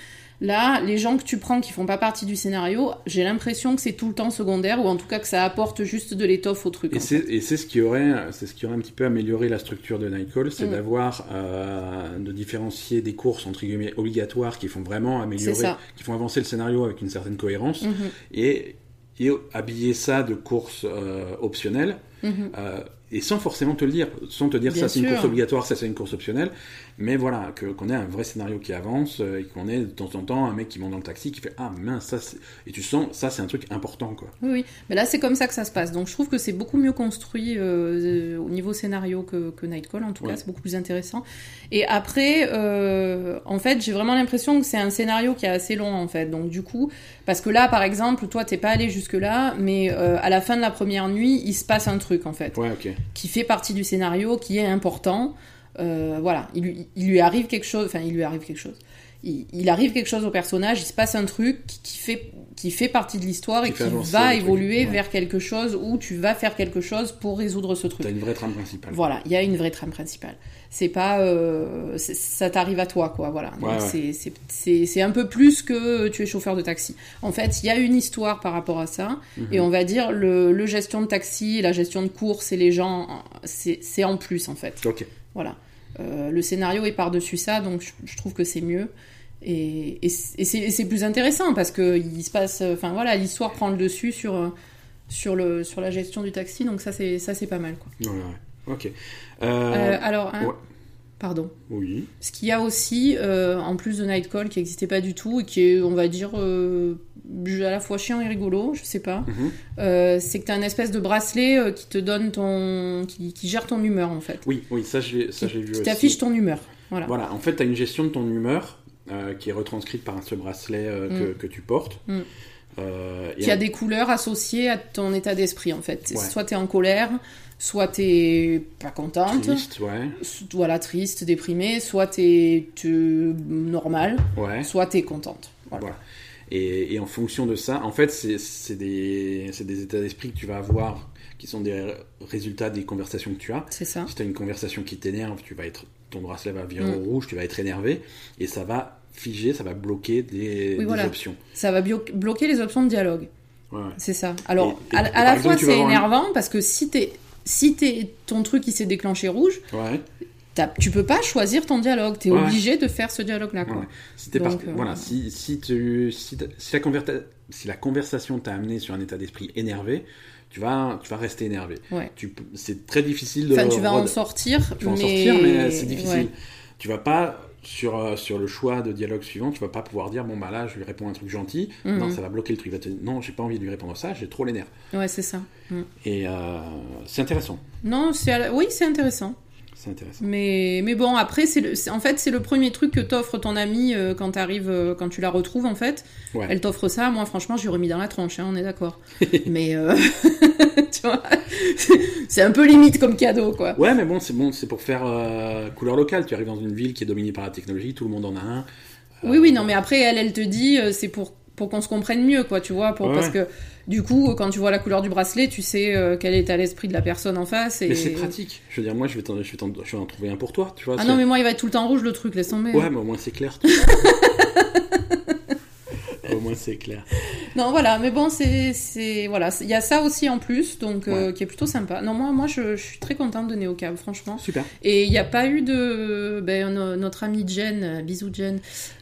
Là, les gens que tu prends qui font pas partie du scénario, j'ai l'impression que c'est tout le temps secondaire ou en tout cas que ça apporte juste de l'étoffe au truc. Et c'est ce qui aurait, c'est ce qui aurait un petit peu amélioré la structure de Nightcall, c'est mm. d'avoir euh, de différencier des courses entre guillemets obligatoires qui font vraiment améliorer, qui font avancer le scénario avec une certaine cohérence, mm-hmm. et, et habiller ça de courses euh, optionnelles Mhm. Euh, et sans forcément te le dire, sans te dire Bien ça c'est une course obligatoire, ça c'est une course optionnelle, mais voilà, qu'on ait un vrai scénario qui avance, euh, et qu'on ait de temps en temps un mec qui monte dans le taxi qui fait Ah mince, ça. Et tu sens, ça c'est un truc important quoi. Oui, oui. Mais là, c'est comme ça que ça se passe. Donc, je trouve que c'est beaucoup mieux construit euh, au niveau scénario que, que Nightcall. En tout Ouais. cas, c'est beaucoup plus intéressant. Et après, euh, en fait, j'ai vraiment l'impression que c'est un scénario qui est assez long, en fait. Donc, du coup, parce que là, par exemple, toi, t'es pas allé jusque-là, mais euh, à la fin de la première nuit, il se passe un truc, en fait, Ouais, ok. qui fait partie du scénario, qui est important. Euh, voilà, il il lui arrive quelque chose. Enfin, il lui arrive quelque chose. Il, il arrive quelque chose au personnage, il se passe un truc qui, fait, qui fait partie de l'histoire et qui va truc, évoluer ouais. vers quelque chose où tu vas faire quelque chose pour résoudre ce truc. T'as une vraie trame principale. Voilà, il y a une vraie trame principale. C'est pas, euh, ça t'arrive à toi, quoi. Voilà. Ouais, c'est- un peu plus que tu es chauffeur de taxi. En fait, il y a une histoire par rapport à ça, Mhm. et on va dire le, le gestion de taxi, la gestion de course et les gens, c'est c'est en plus en fait. Ok. Voilà. Euh, le scénario est par-dessus ça, donc je, je trouve que c'est mieux. Et, et c'est plus intéressant parce que il se passe. Enfin voilà, l'histoire prend le dessus sur, sur, le, sur la gestion du taxi, donc ça c'est ça, c'est pas mal. Quoi. Ouais, ouais. Ok. Euh, Euh, alors, hein, ouais. pardon. Oui. Ce qu'il y a aussi, euh, en plus de Nightcall, qui n'existait pas du tout et qui est, on va dire, à la fois chiant et rigolo, je sais pas, Mhm. euh, c'est que tu as une espèce de bracelet euh, qui te donne ton. qui, qui gère ton humeur en fait. Oui, oui, ça l'ai vu Qui t'affiche ton humeur. Voilà. Voilà, en fait, tu as une gestion de ton humeur euh, qui est retranscrite par ce bracelet euh, que, que tu portes. Mm. Euh, Qui a des couleurs associées à ton état d'esprit en fait. Ouais. Soit tu es en colère, soit tu es pas contente, triste, ouais. voilà, triste, déprimée, soit tu es normal, Ouais. soit tu es contente. Voilà. Voilà. Et, et en fonction de ça, en fait, c'est des, c'est des états d'esprit que tu vas avoir qui sont des résultats des conversations que tu as. C'est ça. Si tu as une conversation qui t'énerve, tu vas être, ton bracelet va virer Mm. au rouge, tu vas être énervé, et ça va figer, ça va bloquer des, des voilà. options. Ça va bloquer les options de dialogue. Ouais. C'est ça. Alors, Et- et- à, et à par la exemple, fois, tu c'est énervant parce que si t'es si t'es ton truc qui s'est déclenché rouge, Ouais. tu peux pas choisir ton dialogue. T'es Ouais. obligé de faire ce dialogue-là. Si, Donc, par- euh, voilà, si, si, tu, si, si la si la conversation t'a amené sur un état d'esprit énervé, tu vas, tu vas rester énervé. Ouais. C'est très difficile de. Enfin, tu vas en sortir, tu vas en mais... sortir, mais c'est difficile. ouais. Tu vas pas sur, euh, sur le choix de dialogue suivant, tu vas pas pouvoir dire bon bah là je lui réponds un truc gentil, Mhm. non ça va bloquer le truc, non j'ai pas envie de lui répondre ça, j'ai trop les nerfs. Ouais, c'est ça. Mm. Et euh, c'est intéressant, Non, c'est la- oui, c'est intéressant. C'est intéressant. Mais, mais bon, après, c'est en fait, c'est le premier truc que t'offre ton amie euh, quand t'arrives, euh, quand tu la retrouves, en fait. Ouais. Elle t'offre ça. Moi, franchement, j'ai remis dans la tronche, hein, on est d'accord. mais, euh, tu vois, c'est un peu limite comme cadeau, quoi. Ouais mais bon c'est bon c'est pour faire couleur locale. Tu arrives dans une ville qui est dominée par la technologie, tout le monde en a un. Oui, oui, non, mais après, elle, elle te dit, c'est pour, pour qu'on se comprenne mieux, quoi, tu vois, pour, Ouais, parce que du coup, quand tu vois la couleur du bracelet, tu sais euh, quel est à l'esprit de la personne en face. Et... Mais c'est pratique. Je veux dire moi je vais, t'en- je vais, t'en- je vais en trouver un pour toi, tu vois. Ah non, mais moi, il va être tout le temps rouge, le truc, laisse tomber. Ouais mais au moins c'est clair. au moins c'est clair. Non, voilà, mais bon, c'est, c'est, voilà, il y a ça aussi en plus, donc, euh, qui est plutôt sympa. Non, moi, moi, je, je suis très contente de Neocab, franchement. Super. Et il n'y a pas eu de, ben, no- notre amie Jen, euh, bisous Jen,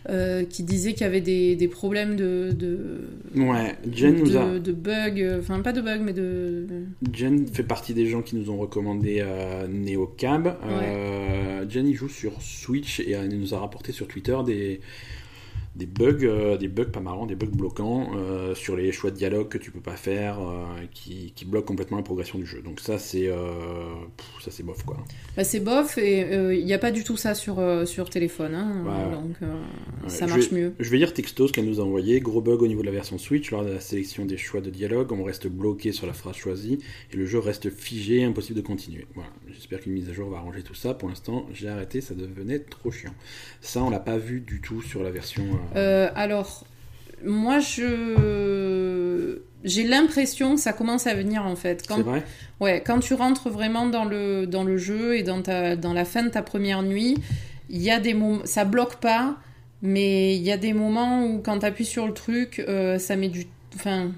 euh, qui disait qu'il y avait des, des problèmes de, de, Ouais, Jen nous de, a... de bugs, enfin pas de bugs, mais de, Jen fait partie des gens qui nous ont recommandé euh, NeoCab. Jen il joue sur Switch et elle nous a rapporté sur Twitter des, des bugs, euh, des bugs pas marrants, des bugs bloquants euh, sur les choix de dialogue que tu peux pas faire, euh, qui, qui bloquent complètement la progression du jeu. Donc ça c'est ça c'est bof quoi. Bah, c'est bof et il n'y a pas du tout ça sur, sur téléphone, hein, Ouais, donc Ouais, ça je marche vais- mieux. Je vais lire texto ce qu'elle nous a envoyé. Gros bug au niveau de la version Switch. Lors de la sélection des choix de dialogue, on reste bloqué sur la phrase choisie et le jeu reste figé, impossible de continuer. Voilà. J'espère qu'une mise à jour va arranger tout ça. Pour l'instant, j'ai arrêté, ça devenait trop chiant. Ça, on l'a pas vu du tout sur la version. Euh, alors, moi, je j'ai l'impression que ça commence à venir en fait. Quand, C'est vrai? Ouais, quand tu rentres vraiment dans le, dans le jeu et dans, ta, dans la fin de ta première nuit, il y a des moments, ça bloque pas, mais il y a des moments où quand tu appuies sur le truc, euh, ça met du, enfin,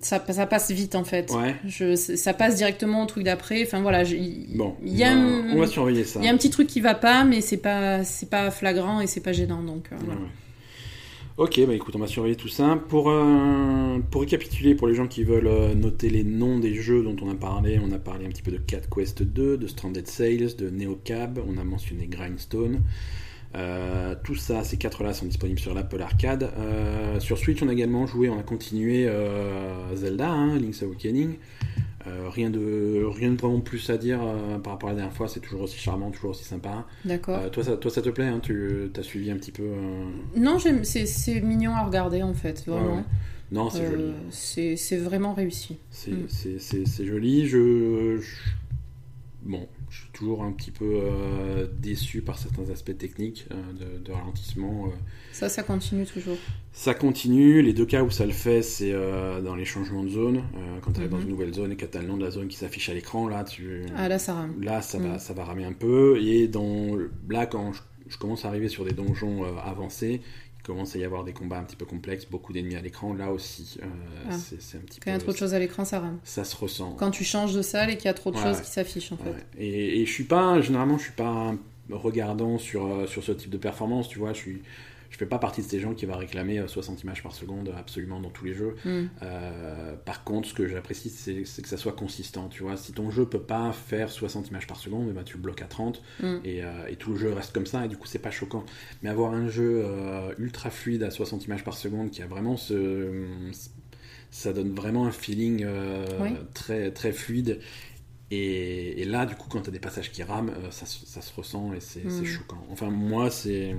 ça, ça passe vite en fait. Ouais. Je, ça passe directement au truc d'après. Enfin voilà, Bon, il y a on va- un- on va surveiller ça. il y a un petit truc qui va pas, mais c'est pas, c'est pas flagrant et c'est pas gênant donc. euh, voilà. Ouais. Ok, bah écoute, on va surveiller tout ça. Pour, euh, pour récapituler, pour les gens qui veulent euh, noter les noms des jeux dont on a parlé, on a parlé un petit peu de Cat Quest 2, de Stranded Sales, de Neocab, on a mentionné Grindstone. Euh, tout ça, ces quatre-là sont disponibles sur l'Apple Arcade. Euh, sur Switch, on a également joué, on a continué euh, Zelda, hein, Link's Awakening. Rien, de, rien de vraiment plus à dire par rapport à la dernière fois, c'est toujours aussi charmant, toujours aussi sympa. D'accord. Toi, ça, toi, ça te plaît hein, Tu as suivi un petit peu Non, c'est mignon à regarder en fait, vraiment. Ouais, ouais. Non, c'est joli. c'est vraiment réussi. C'est Mm. c'est- c'est- c'est joli. Je, je- Bon, je suis toujours un petit peu euh, déçu par certains aspects techniques euh, de, de ralentissement. euh. Ça, ça continue toujours. Ça continue. Les deux cas où ça le fait, c'est dans les changements de zone. Quand tu arrives dans Mhm. une nouvelle zone et que tu as le nom de la zone qui s'affiche à l'écran, là, tu... Ah là, ça rame. là ça, va, Mm. ça va ramer un peu. Et dans... là, quand je, je commence à arriver sur des donjons avancés, commence à y avoir des combats un petit peu complexes, beaucoup d'ennemis à l'écran. Là aussi, euh, Ah. c'est un petit Quand il y a peu... trop de choses à l'écran, ça rame. Ça se ressent. Quand tu changes de salle et qu'il y a trop de Ouais, choses ouais. qui s'affichent en fait. Et, et je suis pas, généralement, je suis pas regardant sur, euh, sur ce type de performance, tu vois. Je suis, je fais pas partie de ces gens qui va réclamer euh, 60 images par seconde absolument dans tous les jeux. Mm. Euh, par contre, ce que j'apprécie, c'est c'est que ça soit consistant, tu vois. Si ton jeu peut pas faire 60 images par seconde, eh ben, tu le bloques à 30 Mm. et, euh, et tout le jeu reste comme ça et du coup c'est pas choquant. Mais avoir un jeu euh, ultra fluide à 60 images par seconde qui a vraiment ce ça donne vraiment un feeling euh, Oui. très très fluide. Et, et là, du coup, quand tu as des passages qui rament, euh, ça, se- ça se ressent et c'est c'est Mm. choquant. Enfin, moi, c'est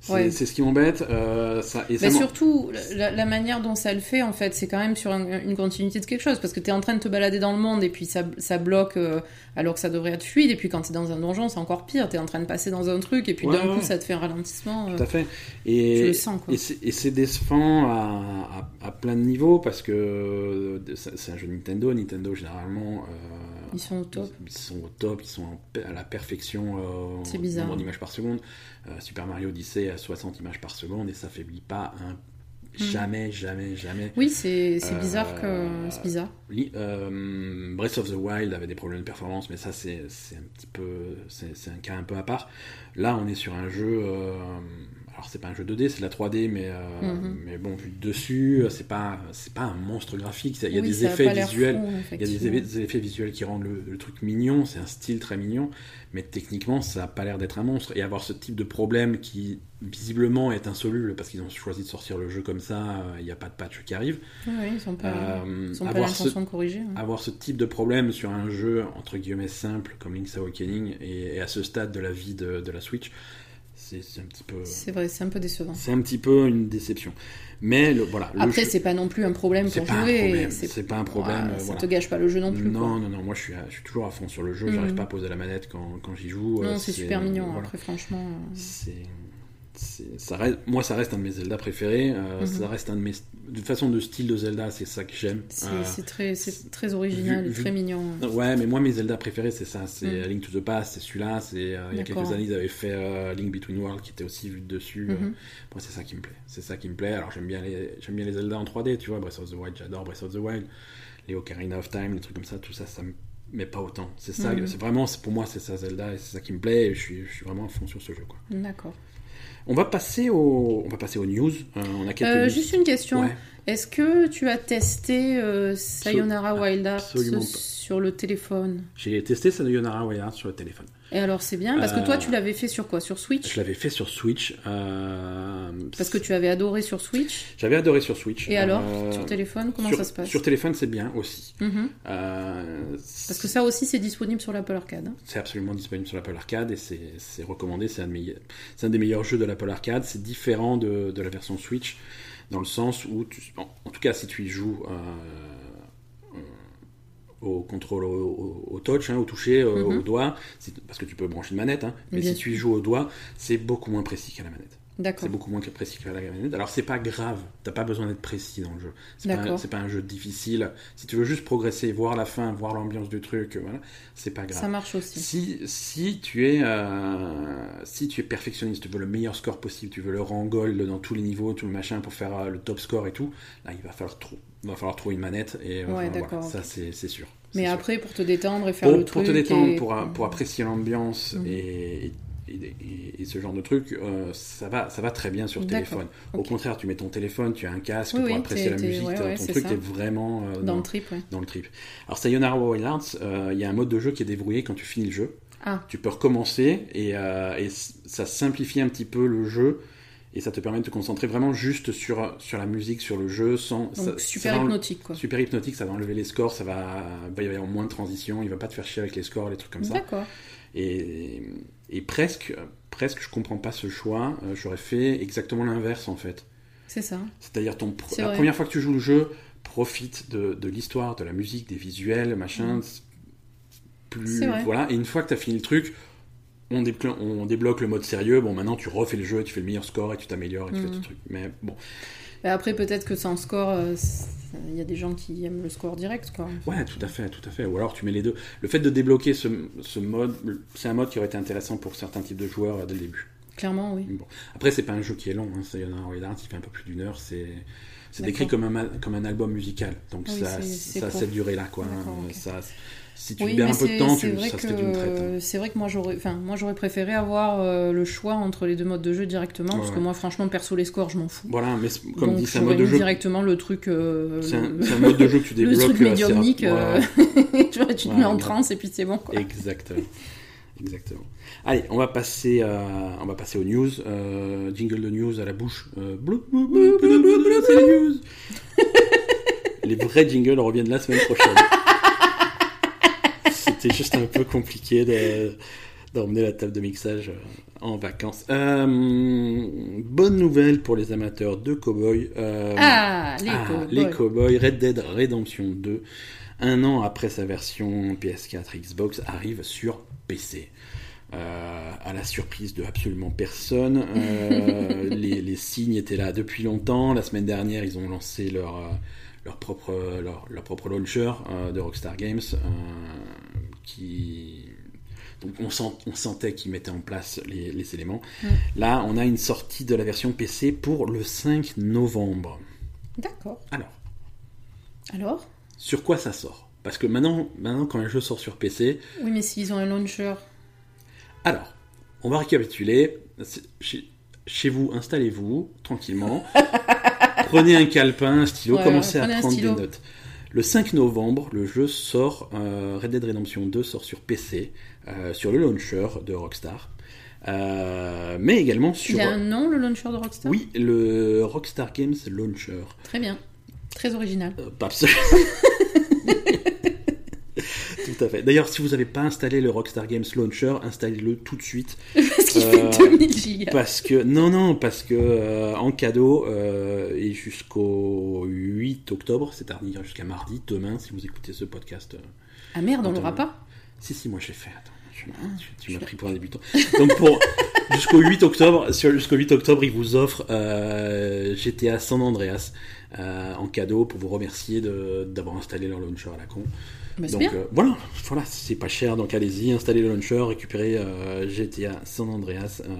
c'est Ouais. ce qui m'embête. euh, ça Mais surtout, la, la manière dont ça le fait, en fait, c'est quand même sur un- une continuité de quelque chose. Parce que tu es en train de te balader dans le monde et puis ça, ça bloque euh, alors que ça devrait être fluide. Et puis quand tu es dans un donjon, c'est encore pire. Tu es en train de passer dans un truc et puis Ouais, d'un coup, ça te fait un ralentissement. euh, Tout à fait. tu Et, le sens, quoi. et c'est- décevant à, à- à plein de niveaux parce que euh, c'est un jeu Nintendo. Nintendo, généralement, Ils sont au top. Ils sont au top, ils sont en à la perfection euh, C'est en bizarre. nombre d'images par seconde. Euh, Super Mario Odyssey à 60 images par seconde et ça faiblit pas un... Mm. jamais, jamais, jamais. Oui, c'est Euh, bizarre que. C'est bizarre. Euh, Breath of the Wild avait des problèmes de performance, mais ça c'est un petit peu, c'est c'est un cas un peu à part. Là, on est sur un jeu. euh, alors c'est pas un jeu 2D, c'est de la 3D, mais euh, Mhm. mais bon vu de dessus, c'est pas c'est pas un monstre graphique. Il y a Oui, des a effets visuels. Il y a des effets, des effets visuels qui rendent le, le truc mignon, c'est un style très mignon, mais techniquement ça n'a pas l'air d'être un monstre. Et avoir ce type de problème qui visiblement est insoluble parce qu'ils ont choisi de sortir le jeu comme ça, euh, il n'y a pas de patch qui arrive. Oui, ils sont pas, Euh, ils ont pas avoir, ce, l'intention de corriger. hein. avoir ce type de problème sur un jeu entre guillemets simple comme Link's Awakening et, et à ce stade de la vie de, de la Switch, c'est un petit peu. C'est vrai, c'est un peu décevant. C'est un petit peu une déception. Mais le, voilà. le Après, jeu- c'est pas non plus un problème pour jouer. C'est pas un problème. Voilà, ça voilà. te gâche pas le jeu non plus. Non, quoi. non, non, moi je suis, à- je suis toujours à fond sur le jeu, Mhm. j'arrive pas à poser la manette quand, quand j'y joue. Non, euh, c'est super mignon. voilà. Après, franchement. euh, c'est- ça reste, moi ça reste un de mes Zelda préférés, euh, Mhm. ça reste un de mes. De façon de style de Zelda, c'est ça que j'aime. C'est Euh, très, très original vu- et très vu- mignon. Ouais, mais moi mes Zelda préférés c'est ça, c'est Mhm. Link to the Past, c'est celui-là, c'est euh, il y a quelques années ils avaient fait euh, Link Between Worlds qui était aussi vu de dessus. Mhm. moi c'est ça qui me plaît, c'est ça qui me plaît. Alors j'aime bien les bien les Zelda en 3D, tu vois, Breath of the Wild, j'adore Breath of the Wild, les Ocarina of Time, les trucs comme ça, tout ça ça me mais pas autant. C'est ça, Mhm. c'est vraiment pour moi c'est ça Zelda et c'est ça qui me plaît et je suis je suis vraiment à fond sur ce jeu quoi. D'accord. On va passer au on va passer aux news. Euh, on a quelques Euh, news. juste une question. Ouais. Est-ce que tu as testé euh, Sayonara Wild sur le téléphone? J'ai testé Sayonara Wild sur le téléphone. Et alors, c'est bien Parce que toi, Euh, tu l'avais fait sur quoi? Sur Switch? Je l'avais fait sur Switch. euh, Parce que tu avais adoré sur Switch? J'avais adoré sur Switch. Et alors, Euh, sur téléphone, comment sur, ça se passe? Sur téléphone, c'est bien aussi. Mhm. Euh, Parce que ça aussi, c'est disponible sur l'Apple Arcade. hein. c'est absolument disponible sur l'Apple Arcade et c'est recommandé. C'est un, des meilleurs jeux de l'Apple Arcade. C'est différent de, de la version Switch dans le sens où, tu, en, en tout cas, si tu y joues euh, euh, au contrôle au, touch, hein, au toucher, euh, Mhm. au doigt, c'est- parce que tu peux brancher une manette, hein, mais Bien si tu y joues au doigt, c'est beaucoup moins précis qu'à la manette. C'est beaucoup moins précis que la manette. Alors c'est pas grave, t'as pas besoin d'être précis dans le jeu. C'est pas, un- pas jeu difficile. Si tu veux juste progresser, voir la fin, voir l'ambiance du truc, voilà, c'est pas grave. Ça marche aussi. Si, si tu es euh, si tu es perfectionniste, tu veux le meilleur score possible, tu veux le rang gold dans tous les niveaux, tout le machin pour faire euh, le top score et tout, là il va falloir, va trouver une manette et euh, Ouais, voilà, d'accord, ça c'est sûr. Mais sûr. après, pour te détendre et faire pour, le pour truc. te détendre, et- pour, pour apprécier l'ambiance Mhm. et, et, ce genre de truc, euh, ça, va, ça va très bien sur téléphone. Au contraire, tu mets ton téléphone, tu as un casque pour apprécier la musique, ton truc est vraiment euh, dans, le trip. Dans le trip. Alors, Sayonara Wild Arts, euh, il y a un mode de jeu qui est déverrouillé quand tu finis le jeu. Ah. Tu peux recommencer et, et, ça simplifie un petit peu le jeu et ça te permet de te concentrer vraiment juste sur, sur la musique, sur le jeu, sans... super hypnotique, quoi. Super hypnotique, ça va enlever les scores, ça va, va y avoir moins de transition, il va pas te faire chier avec les scores, les trucs comme ça. D'accord. Et, et, presque, presque, je comprends pas ce choix, euh, j'aurais fait exactement l'inverse, en fait. C'est ça. C'est-à-dire, ton, la première fois que tu joues le jeu, profite de, de l'histoire, de la musique, des visuels, machin... Mm. Plus, voilà, et une fois que tu as fini le truc, on, débloque, le mode sérieux. Bon, maintenant tu refais le jeu, tu fais le meilleur score et tu t'améliores et tu fais tout truc. Mais bon. Après, peut-être que sans score, euh, il y a des gens qui aiment le score direct, quoi. Ouais, tout à fait, tout à fait. Ou alors tu mets les deux. Le fait de débloquer ce, mode, c'est un mode qui aurait été intéressant pour certains types de joueurs dès le début. Clairement, oui. Bon. Après, c'est pas un jeu qui est long. Hein. Il y en a un il fait un peu plus d'une heure. C'est c'est décrit comme un, comme un album musical. Donc ça, ça a cette durée-là, quoi. Hein. Ça, si tu oui, un peu de temps, tu, ça se fait d'une traite. Hein. C'est vrai que moi j'aurais, enfin moi j'aurais préféré avoir euh, le choix entre les deux modes de jeu directement, parce que moi franchement perso les scores je m'en fous. Voilà, mais comme dit c'est un mode de jeu directement le truc. Euh, c'est un, mode de jeu que tu débloques. le truc médiumnique, euh, tu vois, tu te mets en transe et puis c'est bon. Quoi. Exactement. Exactement. Allez, on va passer, on va passer aux news. jingle de news à la bouche. c'est les news. les vrais jingles reviennent la semaine prochaine c'était juste un peu compliqué d'emmener la table de mixage euh, en vacances. Euh, bonne nouvelle pour les amateurs de cowboy. Euh, ah, les ah, Les cowboys. Red Dead Redemption 2, un an après sa version PS4 Xbox, arrive sur PC. à la surprise de absolument personne. les, signes étaient là depuis longtemps. La semaine dernière, ils ont lancé leur, leur, propre, leur, propre launcher de Rockstar Games qui donc on, sent, on sentait qu'ils mettaient en place les, éléments. Là, on a une sortie de la version PC pour le 5 novembre. D'accord. Alors. Alors? Sur quoi ça sort? Parce que maintenant, maintenant, quand un jeu sort sur PC. Oui, mais s'ils ont un launcher. Alors, on va récapituler. Chez, vous, installez-vous tranquillement. prenez un calepin, un stylo, commencez à prendre des notes. Le 5 novembre, le jeu sort, euh, Red Dead Redemption 2 sort sur PC, euh, sur le launcher de Rockstar. Euh, mais également sur. Il a un nom, le launcher de Rockstar? Oui, le Rockstar Games Launcher. Très bien. Très original. pas absolument. Tout à fait. D'ailleurs, si vous n'avez pas installé le Rockstar Games Launcher, installez-le tout de suite. parce qu'il fait 2000 gigas. Parce que non, non, parce que euh, en cadeau euh, et jusqu'au 8 octobre, c'est-à-dire jusqu'à mardi, demain, si vous écoutez ce podcast. Euh, ah merde, on l'aura pas Si, si, moi j'ai fait. Attends, ah, tu, m'as pris pour un débutant. Donc pour jusqu'au 8 octobre, jusqu'au 8 octobre, il vous offre GTA San Andreas en cadeau pour vous remercier d'avoir installé leur launcher à la con. Bah, donc euh, voilà, voilà, c'est pas cher, donc allez-y, installez le launcher, récupérez euh, GTA San Andreas, euh,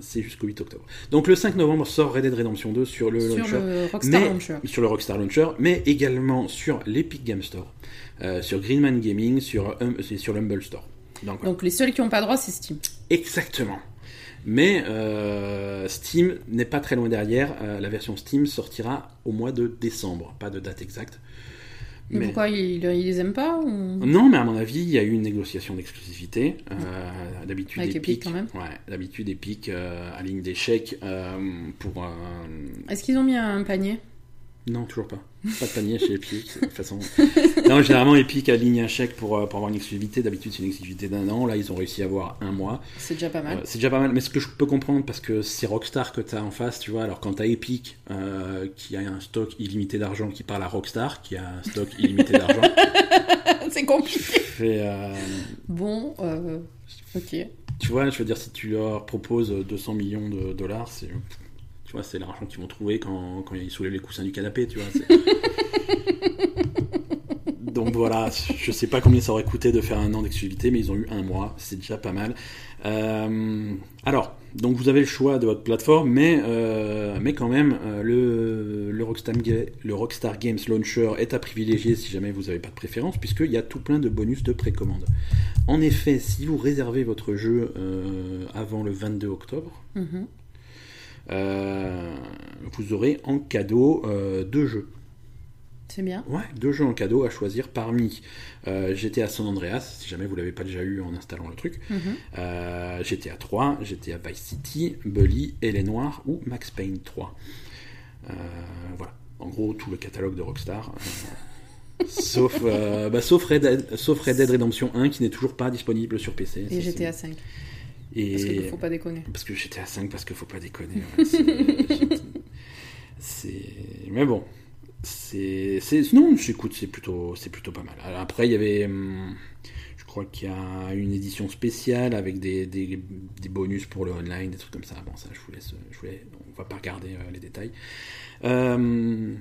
c'est jusqu'au 8 octobre. Donc le 5 novembre sort Red Dead Redemption 2 sur le sur launcher, le Rockstar Launcher. sur le Rockstar Launcher, mais également sur l'Epic Game Store, sur Greenman Gaming, sur hum, sur l'Humble Store. Donc, donc les seuls qui n'ont pas droit, c'est Steam. Exactement. Mais Steam n'est pas très loin derrière. la version Steam sortira au mois de décembre, pas de date exacte. Mais, pourquoi ils, les aiment pas Non, mais à mon avis, il y a eu une négociation d'exclusivité. Euh, d'habitude, Avec Epic, quand même. Ouais, d'habitude, Epic euh, aligne des chèques euh, pour. Est-ce qu'ils ont mis un panier? Non, toujours pas. Pas de panier chez Epic. De toute façon. Non, généralement, Epic aligne un chèque pour, euh, pour avoir une exclusivité. D'habitude, c'est une exclusivité d'un an. Là, ils ont réussi à avoir un mois. C'est déjà pas mal. Euh, c'est déjà pas mal. Mais ce que je peux comprendre, parce que c'est Rockstar que tu as en face, tu vois. Alors, quand tu as Epic euh, qui a un stock illimité d'argent, qui parle à Rockstar, qui a un stock illimité d'argent. c'est compliqué. Bon, ok. Tu vois, je veux dire, si tu leur proposes 200 millions de dollars, c'est tu vois, c'est l'argent qu'ils vont trouver quand, quand ils soulèvent les coussins du canapé, tu vois. Donc voilà, je sais pas combien ça aurait coûté de faire un an d'exclusivité, mais ils ont eu un mois, c'est déjà pas mal. Euh, alors, donc vous avez le choix de votre plateforme, mais, euh, mais quand même, euh, le, le, Rockstar, le Rockstar Games Launcher est à privilégier si jamais vous n'avez pas de préférence, puisqu'il y a tout plein de bonus de précommande. En effet, si vous réservez votre jeu avant le 22 octobre, Mhm. Vous aurez en cadeau deux jeux. C'est bien. Ouais, deux jeux en cadeau à choisir parmi euh, GTA San Andreas, si jamais vous l'avez pas déjà eu en installant le truc, Mhm. euh, GTA 3, GTA Vice City, Bully, et les Noirs ou Max Payne 3. Euh, voilà, en gros tout le catalogue de Rockstar. euh, sauf, euh, bah, sauf, Red Dead, sauf Red Dead Redemption 1 qui n'est toujours pas disponible sur PC. Et GTA c'est- 5. Et... Parce qu'il faut pas déconner. Parce que GTA 5, parce qu'il faut pas déconner. ouais, c'est- c'est. Mais bon. C'est. c'est- Non, j'écoute, c'est plutôt, c'est plutôt pas mal. Alors après, il y avait. hum, Je crois qu'il y a une édition spéciale avec des, des, des bonus pour le online, des trucs comme ça. Bon, ça, je vous laisse. Je vous laisse- on va pas regarder euh, les détails. Euh,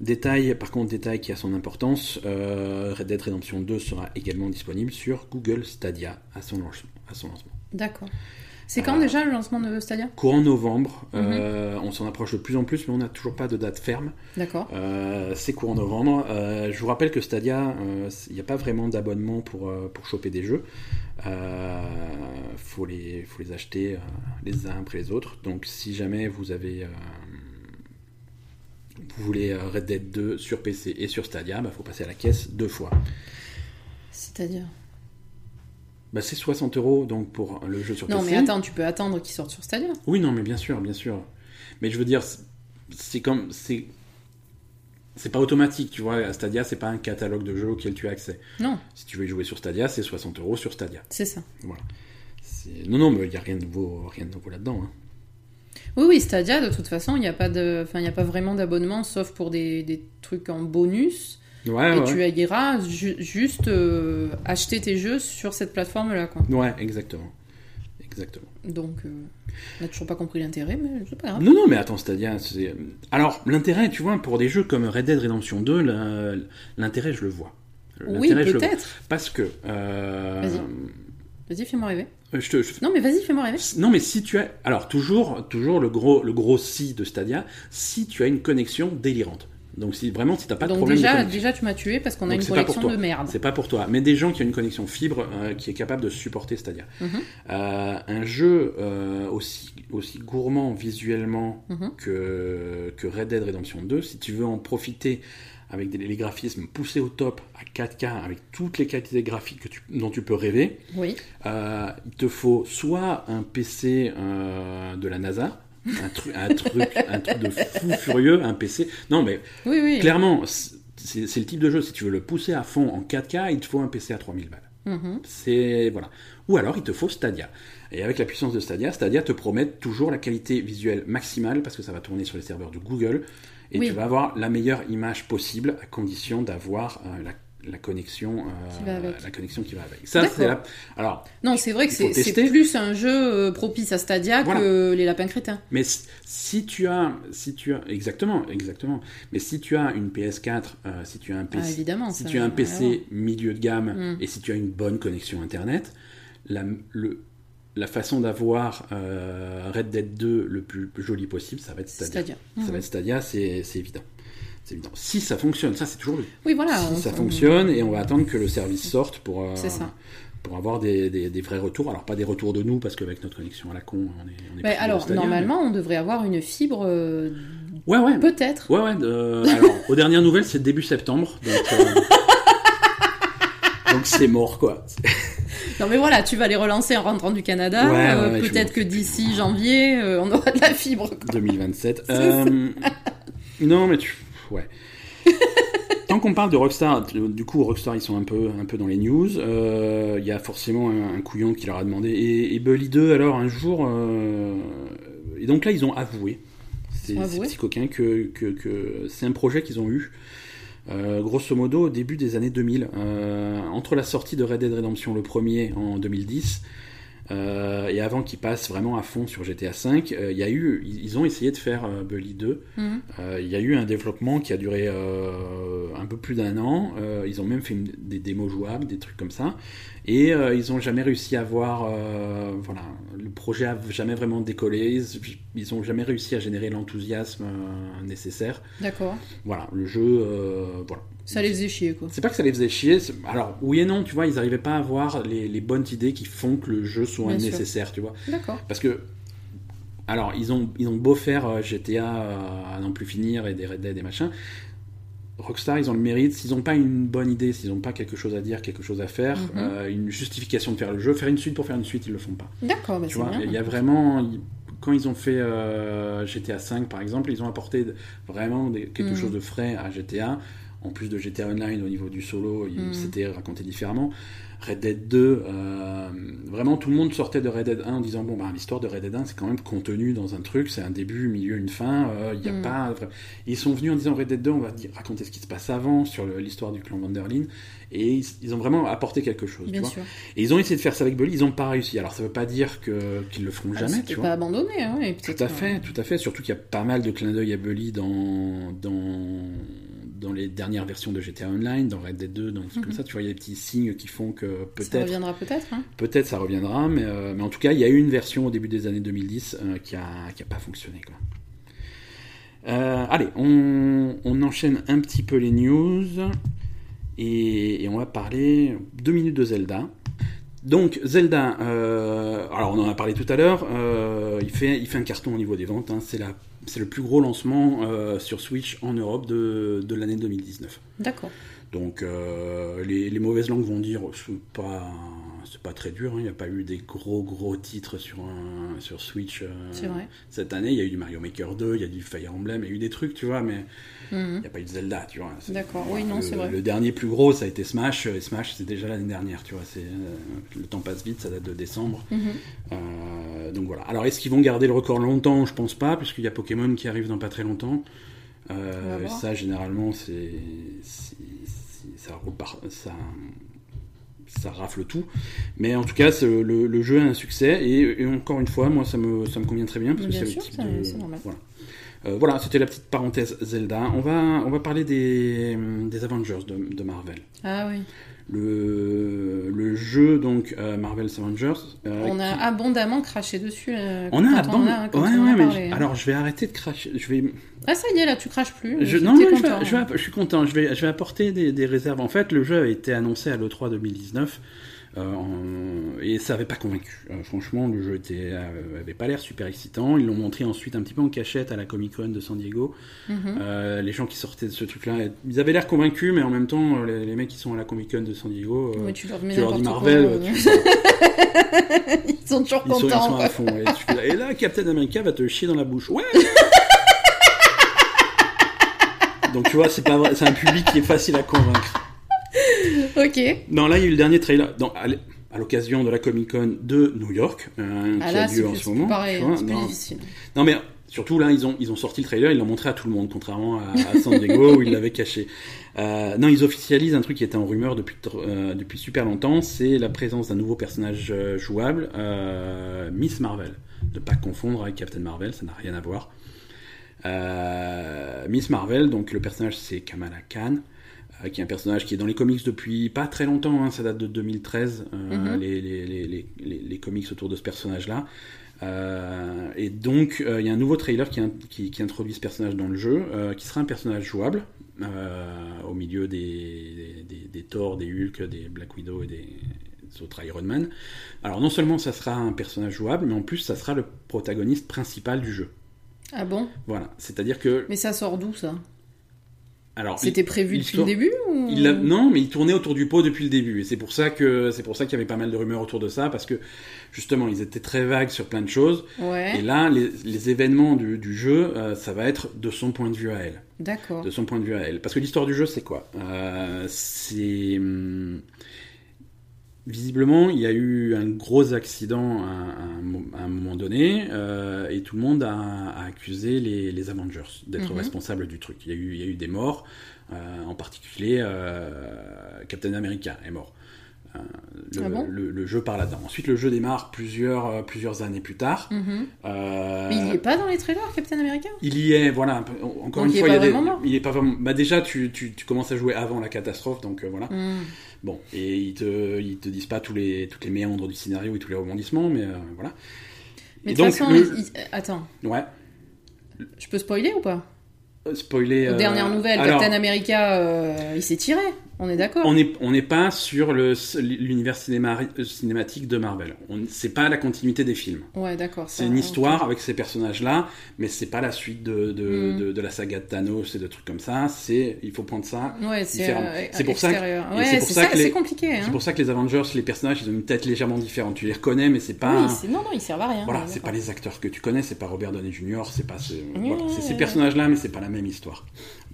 Détail, par contre, détail qui a son importance, euh, Red Dead Redemption 2 sera également disponible sur Google Stadia à son, lancement- à son lancement. D'accord. C'est quand Euh, déjà le lancement de Stadia? Courant novembre, Mhm. euh, on s'en approche de plus en plus, mais on n'a toujours pas de date ferme. D'accord. Euh, c'est courant novembre. Euh, je vous rappelle que Stadia, il n'y a pas vraiment d'abonnement pour, pour choper des jeux. Il faut, les, faut les acheter les uns après les autres. Donc si jamais vous avez... vous voulez Red Dead 2 sur PC et sur Stadia, il faut passer à la caisse deux fois. C'est-à-dire? Bah, c'est 60 euros donc pour le jeu sur Non, PC. mais attends, tu peux attendre qu'il sorte sur Stadia. Oui, non, mais bien sûr, bien sûr. Mais je veux dire, c'est- comme. C'est. C'est pas automatique, tu vois. Stadia, c'est pas un catalogue de jeux auquel tu as accès. Non, Si tu veux jouer sur Stadia, c'est 60 euros sur Stadia. c'est ça. Voilà. Non, non, mais il n'y a rien de nouveau, rien de nouveau là-dedans. hein. Oui, oui, Stadia, de toute façon, il n'y a, pas de... enfin, y a pas vraiment d'abonnement, sauf pour des, des trucs en bonus. Ouais, et ouais. tu iras ju- juste euh, acheter tes jeux sur cette plateforme-là. Ouais, exactement. Exactement. Donc, euh, on n'a toujours pas compris l'intérêt, mais c'est pas grave. Non, non, mais attends, Stadia, c'est. Alors, l'intérêt, tu vois, pour des jeux comme Red Dead Redemption 2, la- l'intérêt, je le vois. Oui, peut-être. Parce que. euh, Vas-y. Fais-moi rêver. je te- je- Non, mais vas-y, fais-moi rêver. Non, mais si tu as. Alors, toujours, toujours le gros, le gros si de Stadia, si tu as une connexion délirante. Donc, si vraiment, si tu n'as pas de Donc problème déjà, connexion. déjà, tu m'as tué parce qu'on a Donc, une toi. de merde. C'est pas pour toi. Mais des gens qui ont une connexion fibre euh, qui est capable de supporter Stadia. Mhm. Euh, un jeu euh, aussi, aussi gourmand visuellement Mhm. que, que Red Dead Redemption 2, si tu veux en profiter avec des, les graphismes poussés au top à 4K, avec toutes les qualités graphiques que tu- dont tu peux rêver, Oui. euh, il te faut soit un PC de la NASA, un, truc un, truc, un truc de fou furieux, un PC. Non, mais Oui, oui. clairement, c'est le type de jeu, si tu veux le pousser à fond en 4K, il te faut un PC à 3000 balles. Mhm. C'est voilà. Ou alors il te faut Stadia. Et avec la puissance de Stadia, Stadia te promet toujours la qualité visuelle maximale parce que ça va tourner sur les serveurs de Google et Oui. tu vas avoir la meilleure image possible à condition d'avoir euh, la, la connexion euh, Qui va avec. la connexion qui va avec. Ça c'est la... alors Non, c'est vrai que c'est plus un jeu euh, propice à Stadia Voilà. que les lapins crétins. mais si tu as si tu as exactement exactement mais si tu as une PS4 euh, si tu as un Ah, PC évidemment. si ça tu as un. PC milieu de gamme Mm. et si tu as une bonne connexion internet, la, le- la façon d'avoir euh, Red Dead 2 le plus joli possible, ça va être Stadia. Stadia. Ça va être Stadia, c'est évident. C'est évident. Si ça fonctionne, ça c'est toujours le. Oui, voilà. si on- ça on- fonctionne et on va attendre que le service sorte pour. euh, ça. Pour avoir des, des- des vrais retours. Alors, pas des retours de nous, parce qu'avec notre connexion à la con, on est. On est alors, Stadia, normalement, on devrait avoir une fibre, euh, Ouais, ouais. peut-être. Ouais, ouais. Alors, aux dernières nouvelles, c'est début septembre. Donc, euh, donc c'est mort, quoi. Non, mais voilà, tu vas les relancer en rentrant du Canada. Ouais, ouais, euh, Peut-être que d'ici janvier, euh, on aura de la fibre. quoi. 2027. C'est Euh, non, mais tu. Ouais. Tant qu'on parle de Rockstar, du coup, Rockstar, ils sont un peu, un peu dans les news. Euh, Il y a forcément un, un couillon qui leur a demandé. Et, et Bully 2, alors, un jour. euh, Et donc là, ils ont avoué, ces, ces petits coquins, que, que, que c'est un projet qu'ils ont eu. euh, grosso modo, au début des années 2000, euh, entre la sortie de Red Dead Redemption le premier en 2010 Euh, et avant qu'ils passent vraiment à fond sur GTA V, euh, y a eu, ils ont essayé de faire euh, Bully 2. Mhm. Euh, Il y a eu un développement qui a duré un peu plus d'un an. Ils ont même fait une- des démos jouables, des trucs comme ça. Et ils ont jamais réussi à voir, voilà, le projet a jamais vraiment décollé. Ils, ils ont jamais réussi à générer l'enthousiasme nécessaire. D'accord. Voilà, le jeu, voilà. Ça les faisait chier, quoi. C'est pas que ça les faisait chier. Alors, oui et non, tu vois, ils n'arrivaient pas à avoir les, les bonnes idées qui font que le jeu soit Bien sûr. nécessaire, tu vois. D'accord. Parce que, alors, ils ont, ils ont beau faire euh, GTA euh, à n'en plus finir et des Red Dead et machin. Rockstar, ils ont le mérite, s'ils n'ont pas une bonne idée, s'ils n'ont pas quelque chose à dire, quelque chose à faire, Mhm. euh, une justification de faire le jeu, faire une suite pour faire une suite, ils le font pas. D'accord, bah Tu c'est vois, il y a vraiment. Quand ils ont fait euh, GTA V, par exemple, ils ont apporté vraiment des- quelque Mhm. chose de frais à GTA. En plus de GTA Online, au niveau du solo, il Mhm. s'était raconté différemment. Red Dead 2, euh, vraiment tout le monde sortait de Red Dead 1 en disant bon bah l'histoire de Red Dead 1 c'est quand même contenu dans un truc, c'est un début, un milieu, une fin, euh, il y a Mhm. pas. Ils sont venus en disant Red Dead 2 on va dire, raconter ce qui se passe avant sur l'histoire du clan Vanderlyn et ils, ils ont vraiment apporté quelque chose. tu Bien vois. sûr. Et ils ont essayé de faire ça avec Bully, ils n'ont pas réussi. Alors ça veut pas dire que qu'ils le feront Ah, jamais, tu vois. pas abandonné, hein, et Tout à euh, fait, tout à fait. Surtout qu'il y a pas mal de clins d'œil à Bully dans, dans, dans les dernières versions de GTA Online, dans Red Dead 2, dans des trucs Mhm. comme ça. Tu vois, il y a des petits signes qui font que Ça peut-être, reviendra peut-être. Hein. peut-être ça reviendra, mais, euh, mais en tout cas, il y a eu une version au début des années 2010 euh, qui a, qui a pas fonctionné, quoi. Euh, allez, on, on enchaîne un petit peu les news et, et on va parler deux minutes de Zelda. Donc Zelda, alors on en a parlé tout à l'heure, il, fait, il fait un carton au niveau des ventes, hein, c'est la- c'est le plus gros lancement euh, sur Switch en Europe de, de l'année 2019. D'accord. Donc euh, les, les mauvaises langues vont dire c'est pas c'est pas très dur, hein, il n'y a pas eu des gros gros titres sur un, sur Switch euh, vrai. cette année. Il y a eu du Mario Maker 2, il y a du Fire Emblem, il y a eu des trucs, tu vois, mais Mhm. il n'y a pas eu de Zelda, tu vois. D'accord, oui, non, c'est vrai. Le dernier plus gros, ça a été Smash, et Smash c'est déjà l'année dernière, tu vois. C'est euh, le temps passe vite, ça date de décembre. Mhm. Euh, donc voilà. Alors est-ce qu'ils vont garder le record longtemps? Je pense pas, puisqu'il y a Pokémon qui arrive dans pas très longtemps. Ça, généralement, c'est ça repart, ça, ça rafle tout. Mais en tout cas, c'est- le, le jeu a un succès et, et encore une fois, moi, ça me, ça me convient très bien parce que Bien c'est le type ça- de c'est normal. voilà. Euh, voilà, c'était la petite parenthèse Zelda. On va, on va parler des, des Avengers de, de Marvel. Ah oui. Le, le jeu, donc, euh, Marvel's Avengers. euh, On a qui- abondamment craché dessus. euh, on a, quand bon, on a, quand ouais, ouais, mais parlé, alors je vais arrêter de cracher. Je vais, Ah ça y est, là, tu craches plus. je, non, non, je, je, hein. vais- je suis content. Je vais, je vais apporter des, des réserves. En fait, le jeu a été annoncé à l'E3 2019 euh, en- et ça avait pas convaincu. Euh, franchement, le jeu était, euh, avait pas l'air super excitant. Ils l'ont montré ensuite un petit peu en cachette à la Comic Con de San Diego. Mhm. Euh, les gens qui sortaient de ce truc-là, ils avaient l'air convaincus, mais en même temps, euh, les, les mecs qui sont à la Comic Con de San Diego, euh, tu leur tu leur dis Marvel, quoi, tu- euh. Ils sont toujours ils sont, ils contents. sont quoi. à fond. Et, là, Captain America va te chier dans la bouche. Ouais. Donc tu vois, c'est pas vrai, c'est un public qui est facile à convaincre. Ok. Non, là, il y a eu le dernier trailer. dans- à l'occasion de la Comic Con de New York, euh, Ah qui là, a c'est lieu en ce moment. pareil, vois. non, difficile. non, mais surtout là, ils ont, ils ont sorti le trailer, ils l'ont montré à tout le monde, contrairement à, à San Diego où ils l'avaient caché. Euh, non, ils officialisent un truc qui était en rumeur depuis, euh, depuis super longtemps, c'est la présence d'un nouveau personnage jouable, Miss Marvel. Ne pas confondre avec Captain Marvel, ça n'a rien à voir. Miss Marvel, donc le personnage c'est Kamala Khan, qui est un personnage qui est dans les comics depuis pas très longtemps, hein, ça date de 2013, euh, Mhm. les, les, les, les, comics autour de ce personnage-là. Euh, et donc, euh, il y a un nouveau trailer qui, qui, qui introduit ce personnage dans le jeu, euh, qui sera un personnage jouable, euh, au milieu des, des, des, des Thor, des Hulk, des Black Widow et des, des autres Iron Man. Alors, non seulement ça sera un personnage jouable, mais en plus, ça sera le protagoniste principal du jeu. Ah bon? Voilà, c'est-à-dire que... Mais ça sort d'où ça? Alors, C'était prévu depuis le début ou... Il non, mais il tournait autour du pot depuis le début, et c'est pour ça que c'est pour ça qu'il y avait pas mal de rumeurs autour de ça, parce que justement ils étaient très vagues sur plein de choses, Ouais, et là les, les événements du, du jeu, euh, ça va être de son point de vue à elle, d'accord. de son point de vue à elle, parce que l'histoire du jeu c'est quoi? Euh, C'est hum, visiblement il y a eu un gros accident à, à un, mo- à un moment donné, euh, et tout le monde a, a accusé les, les Avengers d'être Mhm. responsables du truc. Il y a eu, il y a eu des morts. Euh, en particulier, euh, Captain America est mort. Le, Ah bon le- le jeu part là-dedans. Ensuite, le jeu démarre plusieurs, euh, plusieurs années plus tard. Mhm. Euh, Mais il est pas dans les trailers, Captain America? Il y est, voilà. Encore Donc une il fois, il y a des- il est pas vraiment. Bah déjà, tu, tu, tu commences à jouer avant la catastrophe, donc euh, voilà. Mhm. Bon, et ils te, ils te disent pas tous les, toutes les méandres du scénario et tous les rebondissements, mais euh, voilà. Mais Et de toute façon, le- il- il- attends, Ouais. je peux spoiler ou pas? Spoiler. Nouvelles, alors, Captain America, il s'est tiré, on est d'accord On n'est on n'est pas sur le- l'univers cinéma- euh, cinématique de Marvel. On- C'est pas la continuité des films. Ouais, d'accord. C'est une histoire avec ces personnages-là, mais c'est pas la suite de, de, Mm. de, de la saga de Thanos et de trucs comme ça. C'est il faut prendre ça. Ouais, c'est différent. euh, C'est pour ça que- Ouais, c'est pour c'est ça ça, que les- c'est compliqué. Hein. C'est pour ça que les Avengers, les personnages, ils ont une tête légèrement différente. Tu les reconnais, mais c'est pas. Oui, c'est- non, non, ils servent à rien. Voilà, c'est d'accord. pas les acteurs que tu connais, c'est pas Robert Downey Jr., c'est pas ce- Oui, voilà, c'est ces personnages-là, mais c'est pas la même histoire.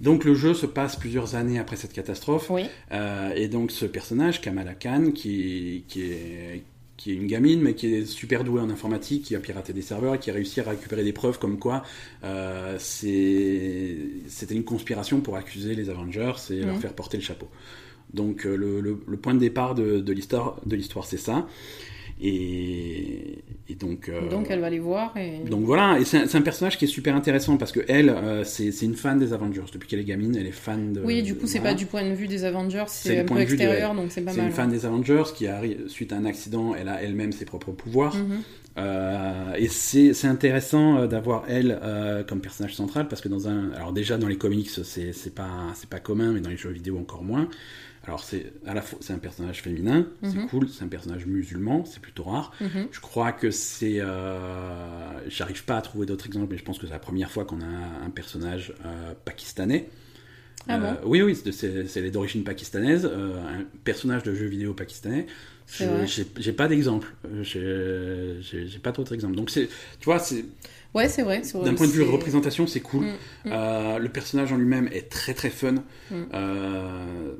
Donc le jeu se passe plusieurs années après cette catastrophe, Oui, euh, et donc ce personnage, Kamala Khan, qui, qui est qui est une gamine, mais qui est super douée en informatique, qui a piraté des serveurs et qui a réussi à récupérer des preuves comme quoi euh, c'est- c'était une conspiration pour accuser les Avengers et leur Mhm. faire porter le chapeau. Donc euh, le, le- le point de départ de, de l'histoire, de l'histoire, c'est ça. Et, et donc, euh, donc elle va les voir et. donc voilà, et c'est un, c'est un personnage qui est super intéressant parce que elle, euh, c'est c'est une fan des Avengers. Depuis qu'elle est gamine, elle est fan de. oui, du coup, c'est voilà. pas du point de vue des Avengers, C'est c'est un peu de extérieur, donc c'est pas C'est mal. une fan des Avengers qui arrive suite à un accident, elle a elle-même ses propres pouvoirs. Mhm. Euh, et c'est c'est intéressant euh, d'avoir elle euh, comme personnage central parce que dans un alors déjà dans les comics c'est c'est pas c'est pas commun mais dans les jeux vidéo encore moins. Alors c'est à la fois c'est un personnage féminin, c'est Mhm. cool, c'est un personnage musulman, c'est plutôt rare. Mhm. Je crois que c'est euh, j'arrive pas à trouver d'autres exemples mais je pense que c'est la première fois qu'on a un, personnage euh, pakistanais. Ah Euh, oui, oui, c'est- d'origine pakistanaise, un personnage de jeu vidéo pakistanais. J'ai pas d'exemple, j'ai- pas d'autres exemples. Donc c'est, tu vois, c'est Ouais, c'est vrai. d'un point de vue représentation, c'est cool. Mm, mm. Euh, le personnage en lui-même est très très fun. Mm. Euh,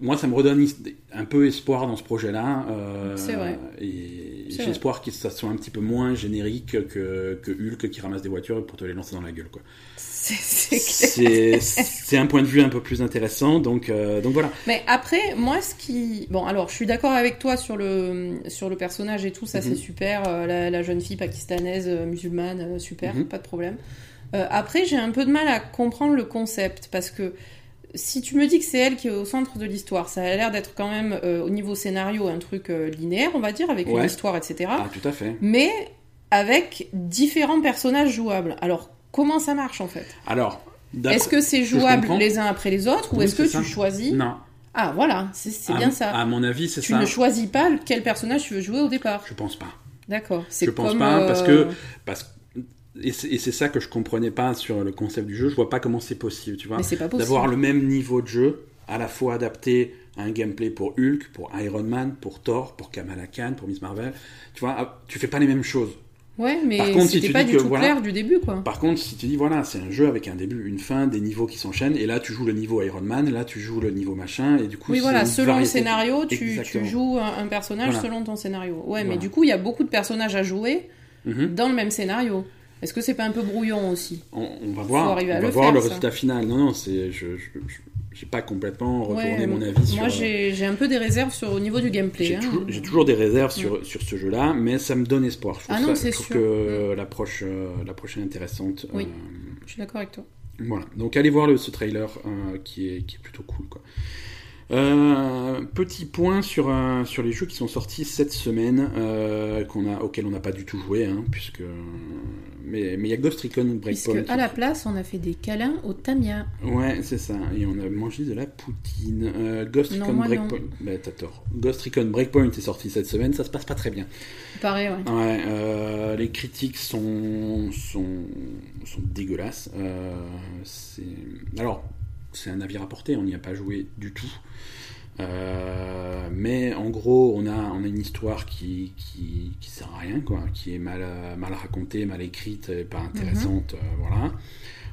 moi, ça me redonne un peu espoir dans ce projet-là. euh, C'est vrai. Et j'ai espoir que ça soit un petit peu moins générique que, que Hulk qui ramasse des voitures pour te les lancer dans la gueule. Quoi. C'est un point de vue un peu plus intéressant. Donc, euh, donc voilà. Mais après, moi, ce qui. Bon, alors, je suis d'accord avec toi sur le, sur le personnage et tout, ça Mhm. c'est super. euh, la, la jeune fille pakistanaise, musulmane, super, Mhm. pas de problème. Après, j'ai un peu de mal à comprendre le concept parce que si tu me dis que c'est elle qui est au centre de l'histoire, ça a l'air d'être quand même euh, au niveau scénario un truc euh, linéaire, on va dire, avec une histoire, etc. Ah, tout à fait. Mais avec différents personnages jouables. Alors, comment ça marche en fait? Alors, Est-ce que c'est jouable les uns après les autres ou est-ce que tu choisis Non. Ah voilà, c'est bien ça. À mon avis, c'est tu ça. ne choisis pas quel personnage tu veux jouer au départ. Je pense pas. D'accord. Je pense comme, pas euh, parce que parce et c'est ça que je comprenais pas sur le concept du jeu. Je vois pas comment c'est possible, tu vois, Mais c'est pas possible. d'avoir le même niveau de jeu à la fois adapté à un gameplay pour Hulk, pour Iron Man, pour Thor, pour Kamala Khan, pour Miss Marvel. Tu vois, ah, tu fais pas les mêmes choses. Ouais, mais Par contre, si tu pas dis du que, tout voilà, clair du début, quoi. Par contre, si tu dis voilà, c'est un jeu avec un début, une fin, des niveaux qui s'enchaînent, et là tu joues le niveau Iron Man, là tu joues le niveau machin, et du coup Oui, voilà, selon le scénario, tu, joues un, un personnage Voilà. selon ton scénario. Ouais, mais du coup, il y a beaucoup de personnages à jouer Mhm. dans le même scénario. Est-ce que c'est pas un peu brouillon aussi On, on va voir, on va le voir faire, le résultat final. Non, non, c'est, je, j'ai pas complètement retourné Ouais, mon avis sur. Moi, j'ai j'ai un peu des réserves sur, au niveau du gameplay. J'ai hein. toujours, des réserves sur, sur ce jeu-là, mais ça me donne espoir. Je trouve, Ah non, ça- c'est je trouve sûr. Que l'approche, euh, l'approche est intéressante. Oui. Euh, Je suis d'accord avec toi. voilà. Donc allez voir le, ce trailer euh, qui, est, qui est plutôt cool. Quoi. Euh, petit point sur, euh, sur les jeux qui sont sortis cette semaine, euh, qu'on a, auxquels on n'a pas du tout joué, hein, puisque. Mais mais il y a Ghost Recon Puisque Breakpoint. à la place, on a fait des câlins au Tamia. Ouais, c'est ça. Et on a mangé de la poutine. Euh, Ghost Recon. Breakpoint. Bah, t'as tort. Ghost Recon Breakpoint est sorti cette semaine. Ça se passe pas très bien. Pareil, ouais. Ouais, euh, les critiques sont, sont, sont dégueulasses. Euh, c'est... Alors, c'est un navire à portée, on n'y a pas joué du tout. Euh, mais en gros, on a, on a une histoire qui, qui, qui sert à rien, quoi, qui est mal, mal racontée, mal écrite, et pas intéressante. euh, voilà.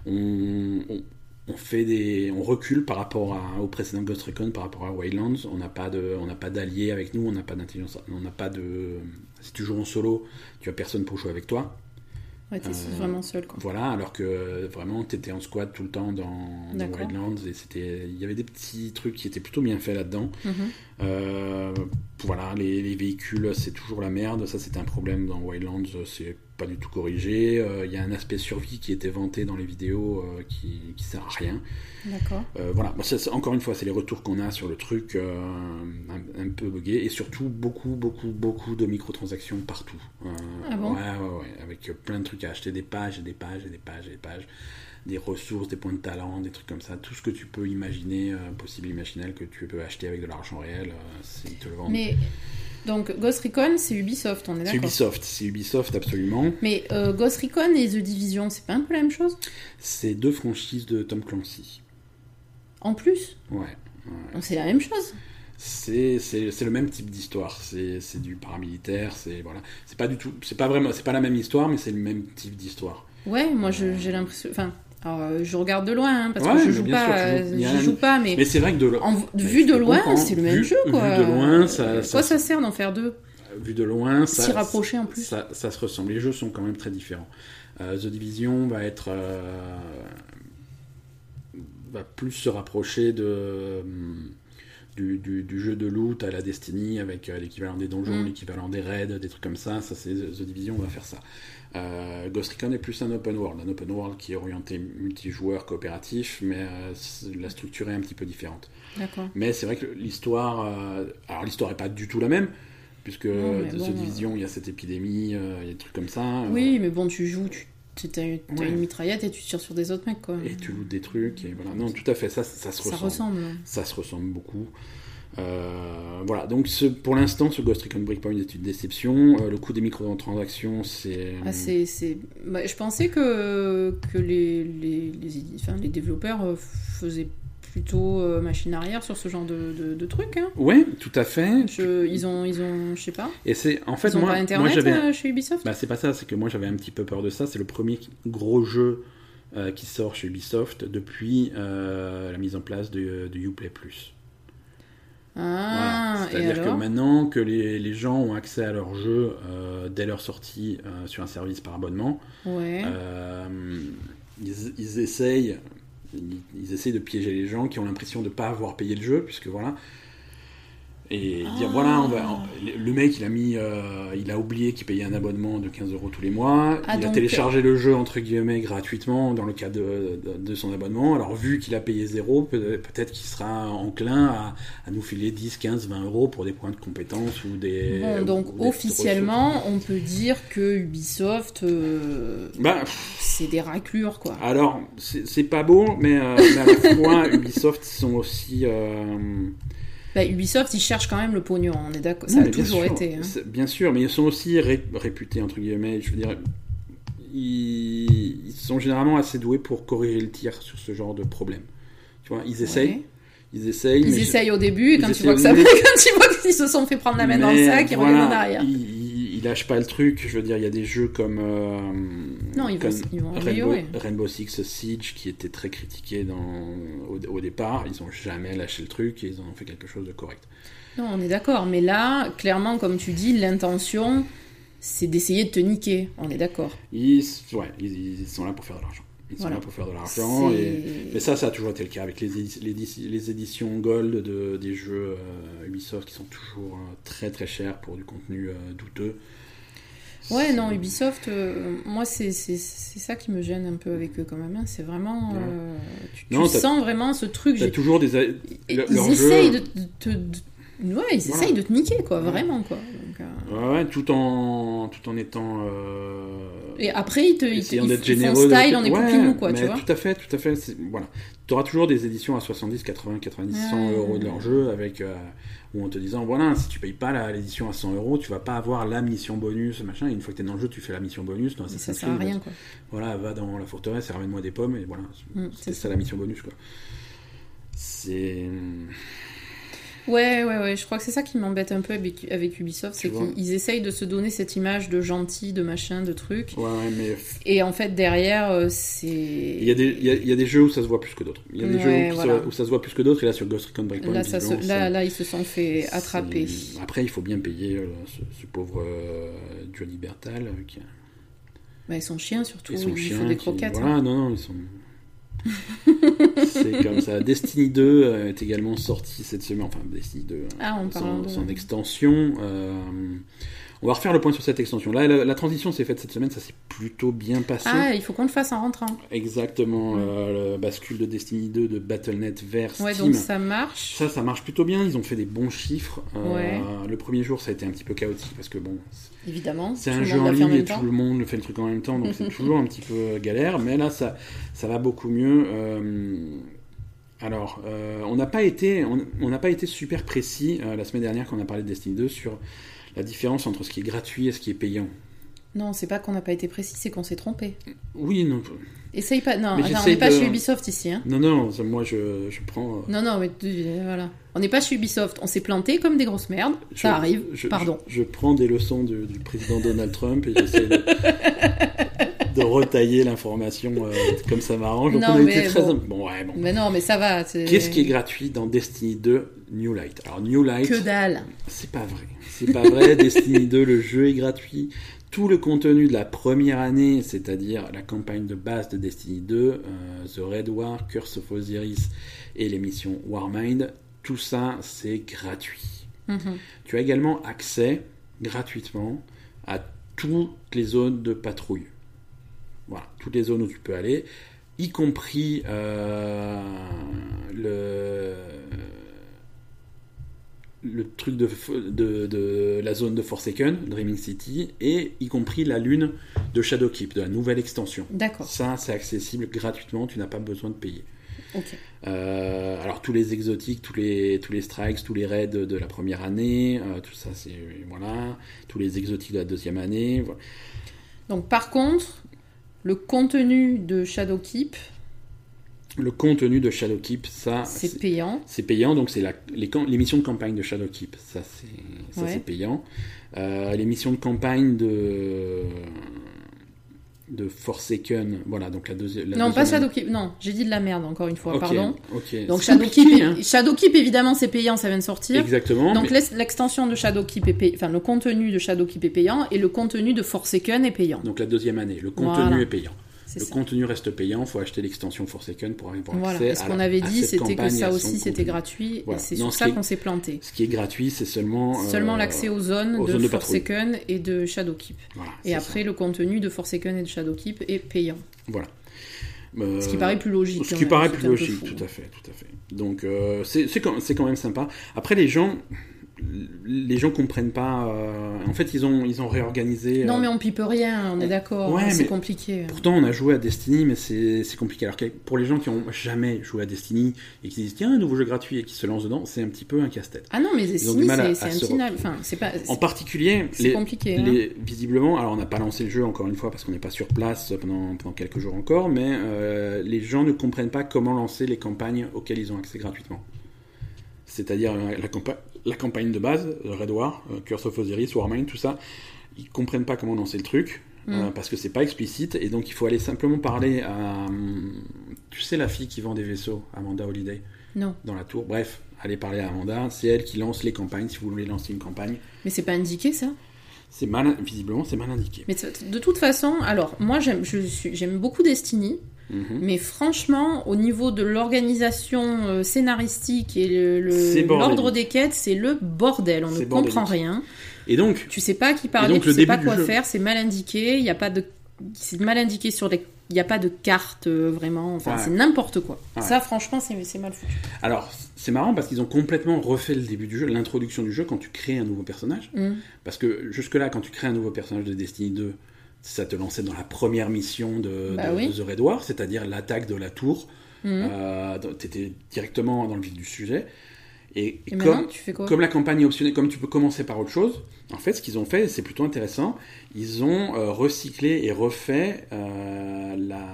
On, on, on fait des, on recule par rapport à, au précédent Ghost Recon, par rapport à Wildlands. On n'a pas de, on n'a pas d'alliés avec nous, on n'a pas d'intelligence, on n'a pas de. Si tu joues en solo, tu as personne pour jouer avec toi. Ouais, t'es Euh, vraiment seul, quoi. Voilà, alors que euh, vraiment, t'étais en squad tout le temps dans. Wildlands et c'était, il y avait des petits trucs qui étaient plutôt bien faits là-dedans. Mhm. Euh, voilà, les, les véhicules, c'est toujours la merde. Ça, c'était un problème dans Wildlands, c'est pas du tout corrigé. Euh, Il y a un aspect survie qui était vanté dans les vidéos euh, qui, qui sert à rien. D'accord. Euh, voilà, encore une fois, c'est les retours qu'on a sur le truc un, un peu buggé et surtout beaucoup, beaucoup, beaucoup de microtransactions partout. Ah bon Ouais, ouais, ouais, avec plein de trucs à acheter, des pages et des pages et des pages et des pages, des ressources, des points de talent, des trucs comme ça, tout ce que tu peux imaginer, euh, possible, imaginel, que tu peux acheter avec de l'argent réel, euh, c'est- ils te le vendent. Mais donc Ghost Recon, c'est Ubisoft, on est C'est d'accord. Ubisoft, c'est Ubisoft absolument. Mais euh, Ghost Recon et The Division, c'est pas un peu la même chose? C'est deux franchises de Tom Clancy. En plus, Ouais. donc c'est la même chose. C'est c'est- c'est le même type d'histoire. C'est c'est du paramilitaire. C'est voilà. C'est pas du tout. C'est pas vraiment. C'est pas la même histoire, mais c'est le même type d'histoire. Ouais, moi je- j'ai l'impression. Enfin, alors, euh, je regarde de loin hein, parce Ouais, que je joue sûr, pas. joues- euh, un- joue pas, mais, Mais c'est vrai que de, en, vu je de loin, c'est le même Vu- jeu quoi. vu de loin, ça- Euh, ça- Quoi ça sert d'en faire deux? Vu de loin, ça, S'y rapprocher en plus. ça, ça se ressemble. Les jeux sont quand même très différents. Euh, The Division va être euh, va plus se rapprocher de hum, du, du- du jeu de loot à la Destiny avec euh, l'équivalent des donjons, Mm. l'équivalent des raids, des trucs comme ça. Ça, c'est The Division va faire ça. Euh, Ghost Recon est plus un open world, un open world qui est orienté multijoueur coopératif, mais euh, la structure est un petit peu différente. Mais c'est vrai que l'histoire, alors l'histoire est pas du tout la même, puisque Non, bon, The Division, il y a cette épidémie, il y a des trucs comme ça. Oui, mais bon, tu joues, tu tu- t'as une, t'as Ouais. une mitraillette et tu tires sur des autres mecs quoi. Et tu lootes des trucs, et voilà. Non, tout à fait, ça, ça se ça ressemble. ressemble. Ça se ressemble beaucoup. Euh, voilà, donc ce, pour l'instant, ce Ghost Recon Breakpoint est une déception. Euh, le coût des microtransactions, c'est. Ah, c'est, c'est... bah, je pensais que, que les, les, les, édi- enfin, les développeurs euh, faisaient plutôt euh, machine arrière sur ce genre de, de, de trucs. Hein. Ouais, tout à fait. Je- ils ont, ils ont, je sais pas, Et c'est en fait ils ont moi, pas moi j'avais. euh, chez Ubisoft? Bah, c'est pas ça, c'est que moi j'avais un petit peu peur de ça. C'est le premier gros jeu euh, qui sort chez Ubisoft depuis euh, la mise en place de, de Uplay Plus. ah, Voilà. C'est-à-dire que maintenant que les, les gens ont accès à leur jeu euh, dès leur sortie sur un service par abonnement, Ouais. ils, ils essayent. Ils, essayent de piéger les gens qui ont l'impression de ne pas avoir payé le jeu, puisque voilà. Et dire Ah. voilà, on va, le mec il a mis, euh, il a oublié qu'il payait un abonnement de 15 euros tous les mois. Ah, il a téléchargé le jeu entre guillemets gratuitement dans le cas de, de, de son abonnement. Alors vu qu'il a payé zéro, peut- peut-être qu'il sera enclin à, à nous filer 10, 15, 20 euros pour des points de compétence ou des. Bon, ou donc des officiellement, on peut dire que Ubisoft, euh. Bah, c'est des raclures, quoi. Alors, c'est c'est pas beau, mais, euh, mais à la fois, Ubisoft sont aussi. Bah, Ubisoft, ils cherchent quand même le pognon, on est d'accord. non, Ça a mais bien toujours sûr, été. hein. Bien sûr, mais ils sont aussi ré- réputés, entre guillemets. Je veux dire, ils, ils sont généralement assez doués pour corriger le tir sur ce genre de problème. Tu vois, ils essayent, Ouais. ils essayent. Ils mais essayent au début, et quand tu vois que ça quand tu vois qu'ils se sont fait prendre la main dans le sac, ils voilà, reviennent en arrière. Ils, ils- ils lâchent pas le truc. Je veux dire, il y a des jeux comme. euh, Non, ils vont, comme ils vont Rainbow, Six Siege qui était très critiqué dans, au, au départ, ils ont jamais lâché le truc et ils en ont fait quelque chose de correct. Non, on est d'accord, mais là, clairement, comme tu dis, l'intention, c'est d'essayer de te niquer. On est d'accord. Ils, ouais, ils, ils sont là pour faire de l'argent. Ils sont là pour faire de l'argent. Et... Mais ça, ça a toujours été le cas avec les, les, édi- les éditions Gold de, des jeux euh, Ubisoft qui sont toujours euh, très très chers pour du contenu euh, douteux. Ouais, non, Ubisoft, moi, c'est ça qui me gêne un peu avec eux quand même. hein. C'est vraiment. Tu tu Non, sens vraiment ce truc. J'ai- toujours des. Ils, essayent de te. de- Ouais, ils Voilà. essayent de te niquer, quoi, Ouais. vraiment, quoi. Donc, euh, Ouais, ouais, tout en, tout en étant. euh, Et après, ils te, ils ils- font généreux. de- style, on est Ouais, quoi, mais tu vois. Tout à fait, tout à fait. Voilà. Tu auras toujours des éditions à 70, 80, 90, 100 Ouais. euros de leur jeu avec. euh, ou en te disant, voilà, si tu payes pas l'édition à 100 euros, tu vas pas avoir la mission bonus, machin. Et une fois que tu es dans le jeu, tu fais la mission bonus. Dans ça sert à rien, quoi. Voilà, va dans la forteresse et ramène-moi des pommes, et voilà. Mm, C'était c'est ça la mission bonus, quoi. C'est. Ouais, ouais, ouais, je crois que c'est ça qui m'embête un peu avec, avec Ubisoft, c'est qu'ils ils essayent de se donner cette image de gentil, de machin, de truc. Ouais, mais. Et en fait, derrière, euh, c'est. Il y, a des, il, y a, il y a des jeux où ça se voit plus que d'autres. Il y a des Ouais, jeux où, voilà. ça, où ça se voit plus que d'autres, et là sur Ghost Recon Breakpoint, Là, ça se- là, c'est- là, ils se sont fait attraper. Après, il faut bien payer euh, ce, ce pauvre euh, Johnny Bertal. euh, qui Bah, ils sont chiens surtout, Et son il chien faut des qui- croquettes. hein. Voilà, non, non, ils sont. c'est comme ça. Destiny 2 euh, est également sorti cette semaine. Enfin, Destiny 2, euh, Ah, son, de- son extension. euh, on va refaire le point sur cette extension. Là, la, la transition s'est faite cette semaine, ça s'est plutôt bien passé. Ah, il faut qu'on le fasse en rentrant. Exactement, Mm. euh, le bascule de Destiny 2 de Battle.net vers Ouais, Steam. donc ça marche. Ça, ça marche plutôt bien. Ils ont fait des bons chiffres. Euh, Ouais. Le premier jour, ça a été un petit peu chaotique parce que bon, Évidemment. c'est un jeu en ligne et temps. tout le monde fait le truc en même temps, donc c'est toujours un petit peu galère. Mais là, ça, ça va beaucoup mieux. Euh, alors, euh, on n'a pas été, on on n'a pas été super précis euh, la semaine dernière quand on a parlé de Destiny 2 sur la différence entre ce qui est gratuit et ce qui est payant. Non, c'est pas qu'on n'a pas été précis, c'est qu'on s'est trompé. Oui, non, Essaye pas. Non, attends, on n'est pas de- chez Ubisoft ici. Hein. non, non. Moi, je, je prends. euh, Non, non, mais tu- voilà. On n'est pas chez Ubisoft. On s'est planté comme des grosses merdes. je- Ça arrive. je- Pardon. Je, je prends des leçons du, du président Donald Trump et j'essaie de, de retailler l'information euh, comme ça m'arrange. Donc Non, on a été mais très. bon. Bon, ouais, bon. Mais non, mais ça va. Qu'est-ce qui est gratuit dans Destiny 2 New Light? Alors New Light, Que dalle. c'est pas vrai. C'est pas vrai. Destiny 2, le jeu est gratuit. Tout le contenu de la première année, c'est-à-dire la campagne de base de Destiny 2, euh, The Red War, Curse of Osiris et l'émission Warmind, tout ça c'est gratuit. Mhm. Tu as également accès gratuitement à toutes les zones de patrouille. Voilà, toutes les zones où tu peux aller, y compris euh, le, le truc de, de, de la zone de Forsaken, Dreaming City, et y compris la lune de Shadowkeep, de la nouvelle extension. D'accord. Ça, c'est accessible gratuitement, tu n'as pas besoin de payer. Euh, alors tous les exotiques, tous les, tous les strikes, tous les raids de, de la première année, euh, tout ça c'est voilà, tous les exotiques de la deuxième année. Voilà. Donc, par contre, le contenu de Shadowkeep, Le contenu de Shadowkeep, ça c'est payant. c'est payant, donc c'est la- les, les missions de campagne de Shadowkeep, ça c'est ça Ouais. c'est payant. Euh, les missions de campagne de de Forsaken, voilà donc la deuxième. Non, pas Shadowkeep. Non, j'ai dit de la merde encore une fois, pardon. Ok. Donc Shadowkeep, compliqué, hein. Shadowkeep évidemment c'est payant, ça vient de sortir. Exactement. Donc mais- l'extension de Shadowkeep est payant, enfin le contenu de Shadowkeep est payant et le contenu de Forsaken est payant. donc la deuxième année, le contenu Voilà. est payant. Le ça. contenu reste payant, faut acheter l'extension Forsaken pour avoir Voilà. accès Et ce qu'on avait dit, c'était que ça aussi c'était gratuit Voilà. et c'est sur ce ça qu'on s'est planté. Ce qui est gratuit, c'est seulement Seulement euh, l'accès aux zones aux de zones de. Forsaken et de Shadowkeep. Voilà, Et après, le contenu de Forsaken et de Shadowkeep est payant. voilà. Euh, Ce qui paraît plus logique. Ce quand qui même, paraît plus logique, tout à fait, tout à fait. Donc euh, c'est c'est quand, c'est quand même sympa. Après les gens, les gens comprennent pas. euh, en fait, ils ont ils ont réorganisé. Non, euh, mais on pipe rien, on est d'accord. Ouais, c'est compliqué. Pourtant, on a joué à Destiny, mais c'est compliqué. Alors que pour les gens qui ont jamais joué à Destiny et qui disent tiens un nouveau jeu gratuit et qui se lancent dedans, c'est un petit peu un casse-tête. Ah non, mais Destiny, c'est retrouver. Enfin, c'est pas. En particulier, C'est les, compliqué. hein. les- visiblement, alors on n'a pas lancé le jeu encore une fois parce qu'on n'est pas sur place pendant, pendant quelques jours encore, mais euh, les gens ne comprennent pas comment lancer les campagnes auxquelles ils ont accès gratuitement. C'est-à-dire la, campa- la campagne de base, Red War, euh, Curse of Osiris, Warmind, tout ça, ils comprennent pas comment lancer le truc. euh, Mm. parce que c'est pas explicite et donc il faut aller simplement parler à hum, tu sais la fille qui vend des vaisseaux Amanda Holiday? Non, dans la tour bref allez parler à Amanda c'est elle qui lance les campagnes si vous voulez lancer une campagne mais c'est pas indiqué ça? c'est mal, visiblement, c'est mal indiqué. Mais de toute façon, alors moi j'aime beaucoup Destiny, Mhm. mais franchement, au niveau de l'organisation euh, scénaristique et l'ordre des quêtes, c'est le bordel. On ne comprend rien. Et donc, Tu sais pas qui parler, donc, tu sais pas quoi jeu. faire, c'est mal indiqué. Il y a pas de, c'est mal indiqué sur les, il y a pas de carte euh, vraiment. Enfin, Ouais. c'est n'importe quoi. Ouais. Ça, franchement, c'est c'est mal foutu. alors, c'est marrant parce qu'ils ont complètement refait le début du jeu, l'introduction du jeu quand tu crées un nouveau personnage. Mm. Parce que jusque-là, quand tu crées un nouveau personnage de Destiny 2, ça te lançait dans la première mission de, Bah de- oui. de The Red War, c'est-à-dire l'attaque de la tour. Mhm. Euh, tu étais directement dans le vif du sujet. Et, et Et maintenant, comme, tu fais quoi? comme la campagne est optionnelle, comme tu peux commencer par autre chose, en fait, ce qu'ils ont fait, c'est plutôt intéressant, ils ont euh, recyclé et refait euh, la,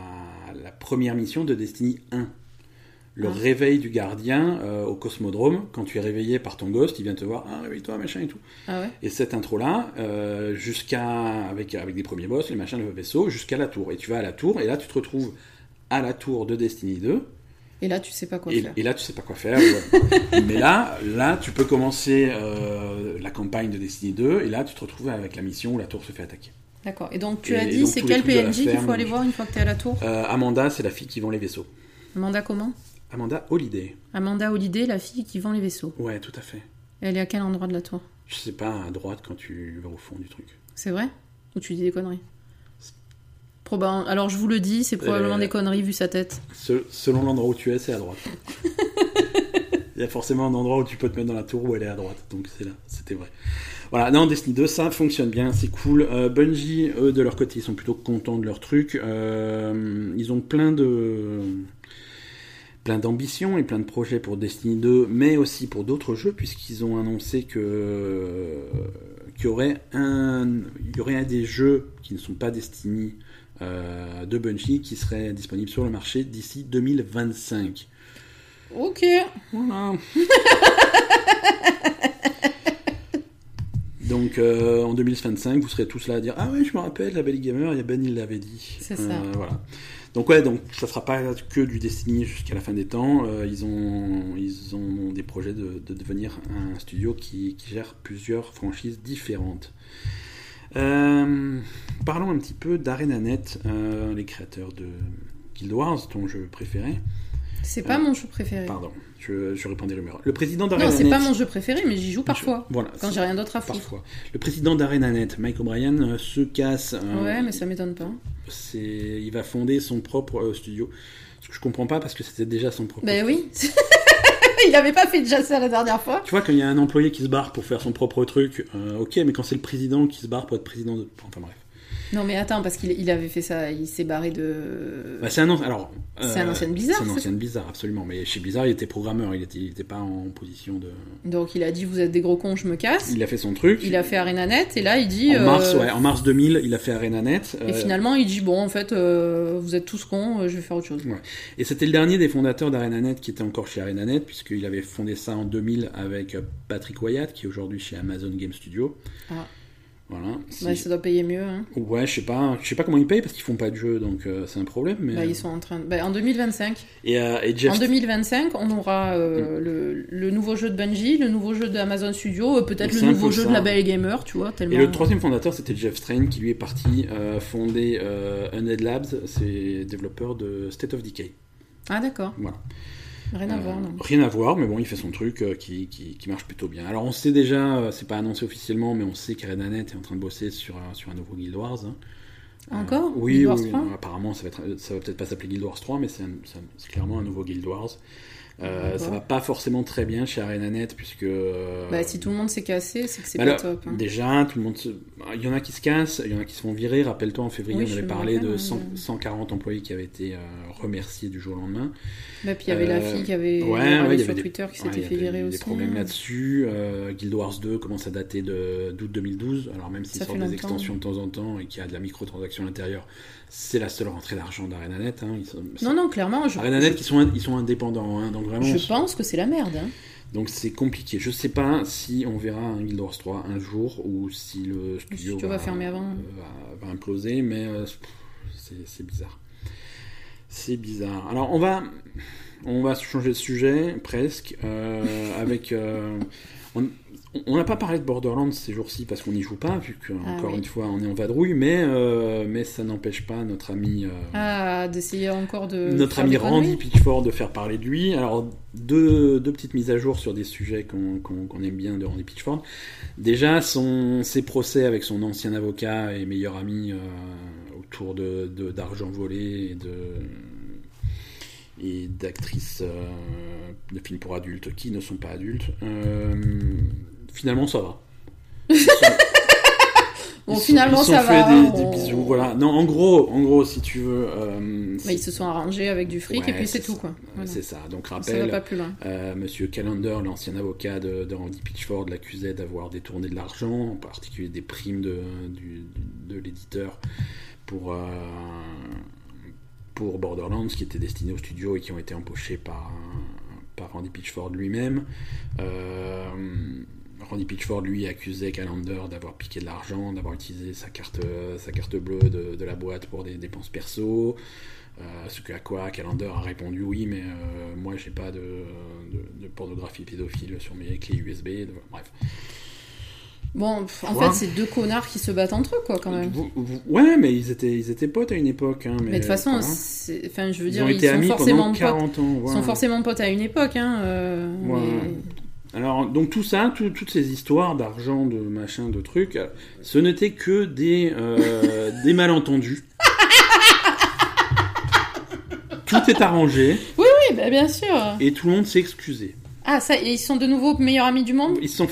la première mission de Destiny 1. Le Ah. réveil du gardien euh, au cosmodrome, quand tu es réveillé par ton ghost, il vient te voir, ah réveille-toi, machin et tout. Ah ouais. Et cette intro-là, euh, jusqu'à avec, avec des premiers boss, les machins, le vaisseau, jusqu'à la tour. Et tu vas à la tour, et là tu te retrouves à la tour de Destiny 2, Et là, tu sais pas quoi et, faire. et là, tu sais pas quoi faire. ouais. Mais là, là, tu peux commencer euh, la campagne de Destiny 2, et là, tu te retrouves avec la mission où la tour se fait attaquer. D'accord. Et donc tu Et as dit, c'est quel PNJ qu'il faut aller voir une fois que tu es à la tour? Amanda, c'est la fille qui vend les vaisseaux. Amanda comment? Amanda Holiday. Amanda Holiday, la fille qui vend les vaisseaux. Ouais, tout à fait. Elle est à quel endroit de la tour? Je sais pas, à droite quand tu vas au fond du truc. C'est vrai? Ou tu dis des conneries? Proba- Alors je vous le dis, c'est probablement Euh, des conneries vu sa tête. Se- selon l'endroit où tu es, c'est à droite. Il y a forcément un endroit où tu peux te mettre dans la tour où elle est à droite. Donc c'est là, c'était vrai. Voilà, non, Destiny 2, ça fonctionne bien, c'est cool. Euh, Bungie, eux, de leur côté, ils sont plutôt contents de leur truc. Euh, ils ont plein de plein d'ambitions et plein de projets pour Destiny 2, mais aussi pour d'autres jeux, puisqu'ils ont annoncé que qu'il y aurait un il y aurait un des jeux qui ne sont pas Destiny euh, de Bungie qui serait disponible sur le marché d'ici 2025. Ok. Voilà. Donc euh, en 2025, vous serez tous là à dire Ah ouais, je me rappelle, la Belly Gamer, a Ben, il l'avait dit. C'est ça. Euh, voilà. Donc ouais, donc ça sera pas que du Destiny jusqu'à la fin des temps. Euh, ils ont ils ont des projets de, de devenir un studio qui, qui gère plusieurs franchises différentes. Euh, parlons un petit peu d'ArenaNet, euh, les créateurs de Guild Wars, ton jeu préféré. C'est pas mon jeu préféré. Pardon, je, je répands des rumeurs. Le président Non, d'ArenaNet. c'est pas mon jeu préféré, mais j'y joue parfois. Voilà. Quand j'ai rien d'autre à foutre. Parfois. Le président d'ArenaNet, Mike O'Brien, se casse. Ouais, mais ça m'étonne pas. C'est, il va fonder son propre euh, studio. Ce que je comprends pas parce que c'était déjà son propre. Ben oui. Il avait pas fait déjà ça la dernière fois. Tu vois, quand il y a un employé qui se barre pour faire son propre truc, euh, ok, mais quand c'est le président qui se barre pour être président de. Enfin bref. Non, mais attends, parce qu'il il avait fait ça, il s'est barré de. Bah, c'est un alors. C'est un ancien Blizzard, C'est un ancien Blizzard, absolument. Mais chez Blizzard, il était programmeur, il était, il était pas en position de. Donc il a dit Vous êtes des gros cons, je me casse. Il a fait son truc. Il a fait ArenaNet, et là il dit. En mars, euh, ouais, en mars 2000, il a fait ArenaNet. Et euh, finalement, il dit Bon, en fait, euh, vous êtes tous cons, je vais faire autre chose. Et c'était le dernier des fondateurs d'ArenaNet qui était encore chez ArenaNet, puisqu'il avait fondé ça en 2000 avec Patrick Wyatt, qui est aujourd'hui chez Amazon Game Studio. Ah. Voilà. Ouais, ça doit payer mieux. Hein. Ouais, je sais pas, je sais pas comment ils payent parce qu'ils font pas de jeu, donc euh, c'est un problème. Mais... Bah, ils sont en train. de- bah, en 2025. Et, euh, et Jeff, En 2025, on aura euh, le, le nouveau jeu de Bungie, le nouveau jeu d'Amazon Studio, euh, peut-être le nouveau jeu ça. de la Belle Gamer, tu vois, tellement. et le troisième fondateur, c'était Jeff Strain, qui lui est parti euh, fonder euh, Undead Labs, c'est développeur de State of Decay. Ah d'accord. Voilà. Rien à Euh, voir, non. Rien à voir, mais bon, il fait son truc euh, qui, qui, qui marche plutôt bien. Alors on sait déjà, euh, c'est pas annoncé officiellement, mais on sait qu'ArenaNet est en train de bosser sur, un- sur un nouveau Guild Wars. hein. Encore Euh, Oui, Guild Wars oui, 3 non, apparemment ça va, va peut-être pas s'appeler Guild Wars 3, mais c'est clairement un nouveau Guild Wars. Euh, ça va pas forcément très bien chez ArenaNet, puisque... euh, Bah, si tout le monde s'est cassé, c'est que c'est bah pas là, top. hein. Déjà, tout le monde se... Il y en a qui se cassent, il y en a qui se font virer. Rappelle-toi, en février, Oui, on avait parlé de ouais, 100 ouais. 140 employés qui avaient été euh, remerciés du jour au lendemain. Bah, puis il y avait la Euh, fille qui avait ouais, ouais, il y sur avait des- Twitter qui Ouais, s'était il y fait avait virer aussi. des problèmes hein. là-dessus. Euh, Guild Wars 2 commence à dater de- d'août 2012. Alors même sortent fait des extensions de temps en temps et qu'il y a de la microtransaction à l'intérieur, c'est la seule rentrée d'argent d'ArenaNet. Hein. Non, non, clairement, je, ArenaNet, ils sont, ils sont indépendants. hein, donc vraiment, je pense que c'est la merde. hein. donc c'est compliqué. Je sais pas si on verra un Guild Wars 3 un jour ou si le studio, studio va fermer avant. euh, va, va imploser, mais euh, c'est c'est bizarre. C'est bizarre. Alors on va, on va changer de sujet presque euh, avec. euh, on on n'a pas parlé de Borderlands ces jours-ci parce qu'on n'y joue pas, vu que Ah oui. une fois on est en vadrouille, mais euh, mais ça n'empêche pas notre ami. euh, Ah, d'essayer encore de. notre ami Randy. Pitchford de faire parler de lui. Alors, deux, deux petites mises à jour sur des sujets qu'on aime bien de Randy Pitchford. Déjà, son, ses procès avec son ancien avocat et meilleur ami euh, autour de de- d'argent volé et de et d'actrices euh, de films pour adultes qui ne sont pas adultes. Euh, finalement, ça va. Bon, Ils finalement, ils ça sont fait va. des, des on- bisous, voilà. Non, en gros, en gros, si tu veux, euh, Bah, ils se sont arrangés avec du fric Ouais, et puis c'est tout, ça. quoi. Voilà. C'est ça. Donc Ça va rappel, pas plus loin. euh, Monsieur Callender, l'ancien avocat de, de Randy Pitchford, l'accusait d'avoir détourné de l'argent, en particulier des primes de, du- de l'éditeur pour, euh, pour Borderlands, qui étaient destinés au studio et qui ont été empochés par, par Randy Pitchford lui-même. Euh, Randy Pitchford, lui, accusait Callender d'avoir piqué de l'argent, d'avoir utilisé sa carte, sa carte bleue de, de la boîte pour des dépenses perso. Euh, ce à quoi Callender a répondu oui, mais euh, moi j'ai pas de, de, de pornographie pédophile sur mes clés USB. de- bref. Bon, en Ouais. fait, c'est deux connards qui se battent entre eux, quoi, quand même. Vous- vous- Ouais, mais ils étaient, ils étaient potes à une époque. Hein, mais de toute façon, enfin, je veux ils dire, ils été sont forcément potes. 40 ans. Ils sont forcément potes à une époque, hein. euh, Ouais. mais- Alors, donc tout ça, tout- toutes ces histoires d'argent, de machin, de trucs, ce n'était que des, euh, des malentendus. tout est arrangé Oui, bah, bien sûr. et tout le monde s'est excusé. Ah, ça, et ils sont de nouveau meilleurs amis du monde? Ils sont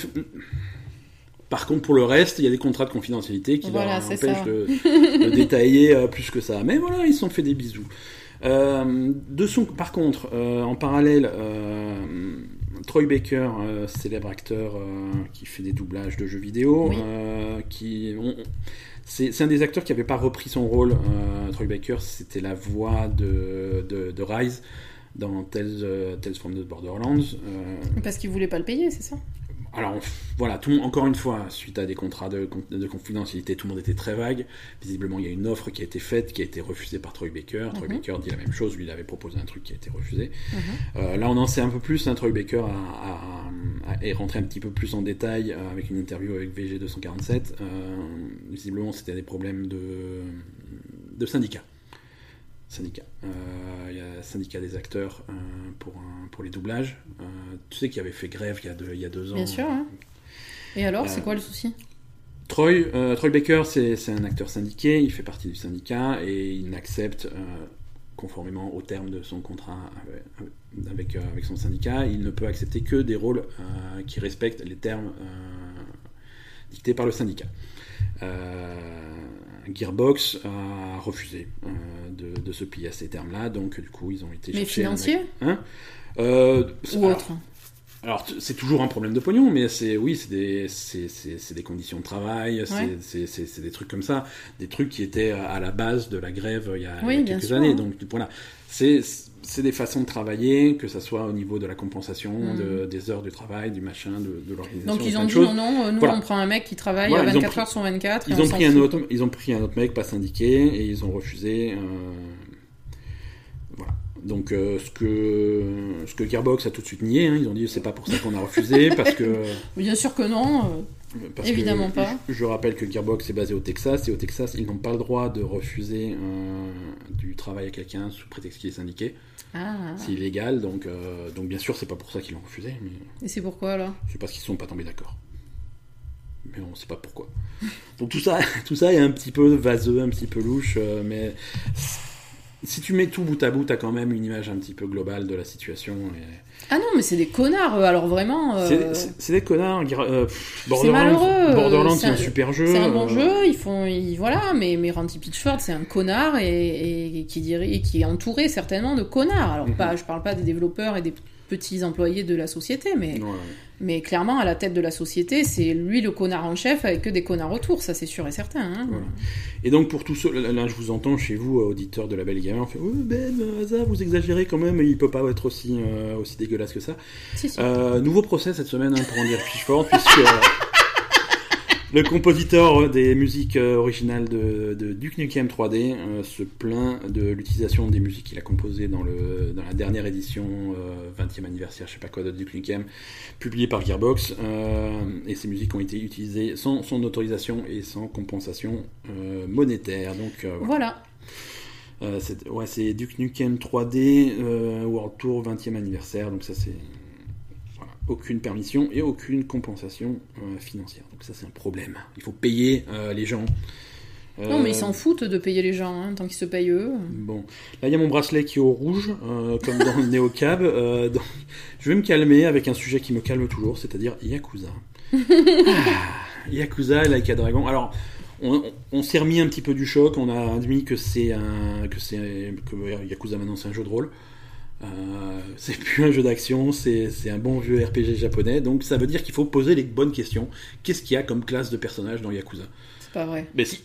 Par contre, pour le reste, il y a des contrats de confidentialité qui Voilà, leur empêchent de, de détailler euh, plus que ça. Mais voilà, ils se sont fait des bisous. Euh, de son, par contre, euh, en parallèle, Troy Baker, euh, célèbre acteur euh, qui fait des doublages de jeux vidéo, Oui. euh, qui on- c'est un des acteurs qui n'avait pas repris son rôle. Troy Baker, c'était la voix de, de, de Rise dans Tales, Tales from the Borderlands. Parce qu'ils voulaient pas le payer, c'est ça? Alors voilà, tout, le monde- encore une fois, suite à des contrats de, con- de confidentialité, tout le monde était très vague. Visiblement, il y a une offre qui a été faite, qui a été refusée par Troy Baker. Troy Mhm. Baker dit la même chose, lui, il avait proposé un truc qui a été refusé. Mhm. Euh, là, on en sait un peu plus. hein, Troy Baker a, a- a- est rentré un petit peu plus en détail euh, avec une interview avec VG247. Euh, visiblement, c'était des problèmes de, de syndicats. Syndicat. Euh, Il y a le syndicat des acteurs euh, pour, un- pour les doublages. Euh, tu sais qui avait fait grève il y a deux, il y a deux ans. Bien sûr, hein. Et alors, c'est quoi le souci? Troy, euh, Troy Baker, c'est un acteur syndiqué, il fait partie du syndicat et il n'accepte, euh, conformément aux termes de son contrat avec, avec, euh, avec son syndicat, il ne peut accepter que des rôles qui respectent les termes dictés par le syndicat. Gearbox a refusé euh, de, de se plier à ces termes-là, donc du coup ils ont été Mais un financier mec- Hein Euh, Ou alors, autre alors, c'est toujours un problème de pognon, mais c'est oui, c'est des, conditions de travail, c'est, Ouais. des trucs comme ça, des trucs qui étaient à la base de la grève il y a, Oui, quelques années. Donc voilà, c'est, c'est des façons de travailler, que ça soit au niveau de la compensation, Mm. de- des heures du travail, du machin, de, de l'organisation. Donc ils ont de dit non, non, nous Voilà. on prend un mec qui travaille Voilà, à ils ont 24 pris- heures sur 24. et Ils on ont, pris un autre, ils ont pris un autre mec pas syndiqué et ils ont refusé. euh, Voilà. Donc euh, ce, que, ce que Gearbox a tout de suite nié, hein, ils ont dit c'est pas pour ça qu'on a refusé parce que. Bien sûr que non. euh, Parce Évidemment que, pas. Je, je rappelle que Gearbox est basé au Texas et au Texas, ils n'ont pas le droit de refuser euh, du travail à quelqu'un sous prétexte qu'il est syndiqué. Ah, C'est illégal, donc, euh, donc bien sûr, c'est pas pour ça qu'ils l'ont refusé, mais et c'est pourquoi alors? C'est parce qu'ils sont pas tombés d'accord. Mais on sait pas pourquoi. Donc tout ça, tout ça est un petit peu vaseux, un petit peu louche, euh, mais si tu mets tout bout à bout, t'as quand même une image un petit peu globale de la situation. et- Ah non, mais c'est des connards, eux, alors vraiment. euh, C'est- des connards. Gear- euh, c'est Borderlands, malheureux, Borderlands, euh, c'est un super jeu. C'est un bon euh, jeu, ils font, ils- voilà, mais, mais Randy Pitchford, c'est un connard et, et qui dirait, et qui est entouré certainement de connards. Alors Mhm. pas, je parle pas des développeurs et des petits employés de la société, mais, ouais. mais clairement à la tête de la société, c'est lui le connard en chef avec que des connards autour, ça c'est sûr et certain. hein. Voilà. Et donc pour tous ceux, là, là, je vous entends chez vous, auditeurs de la Belle Gamer, on fait Ben, ça, vous exagérez quand même, il peut pas être aussi, euh, aussi dégueulasse que ça. Si, si. Euh, nouveau procès cette semaine hein, pour en dire Pitchford, puisque le compositeur des musiques euh, originales de, de Duke Nukem 3D euh, se plaint de l'utilisation des musiques qu'il a composées dans, le, dans la dernière édition euh, 20e anniversaire, je sais pas quoi, de Duke Nukem, publiée par Gearbox. euh, et ces musiques ont été utilisées sans son autorisation et sans compensation euh, monétaire. Donc euh, voilà. Voilà. Euh, c'est ouais, Duke Nukem 3D euh, World Tour 20e anniversaire, donc ça c'est aucune permission et aucune compensation euh, financière. Donc ça c'est un problème. Il faut payer euh, les gens. Non, mais ils Euh, s'en foutent de payer les gens, hein, tant qu'ils se payent eux. Bon, là il y a mon bracelet qui est au rouge, comme dans le Neocab. Euh, donc, je vais me calmer avec un sujet qui me calme toujours, c'est-à-dire Yakuza. Ah, Yakuza, Like a Dragon. Alors, on, on- on s'est remis un petit peu du choc, on a admis que c'est un, que c'est que Yakuza maintenant c'est un jeu de rôle. Euh, c'est plus un jeu d'action, c'est un bon vieux RPG japonais, donc ça veut dire qu'il faut poser les bonnes questions. Qu'est-ce qu'il y a comme classe de personnages dans Yakuza? C'est pas vrai. mais si.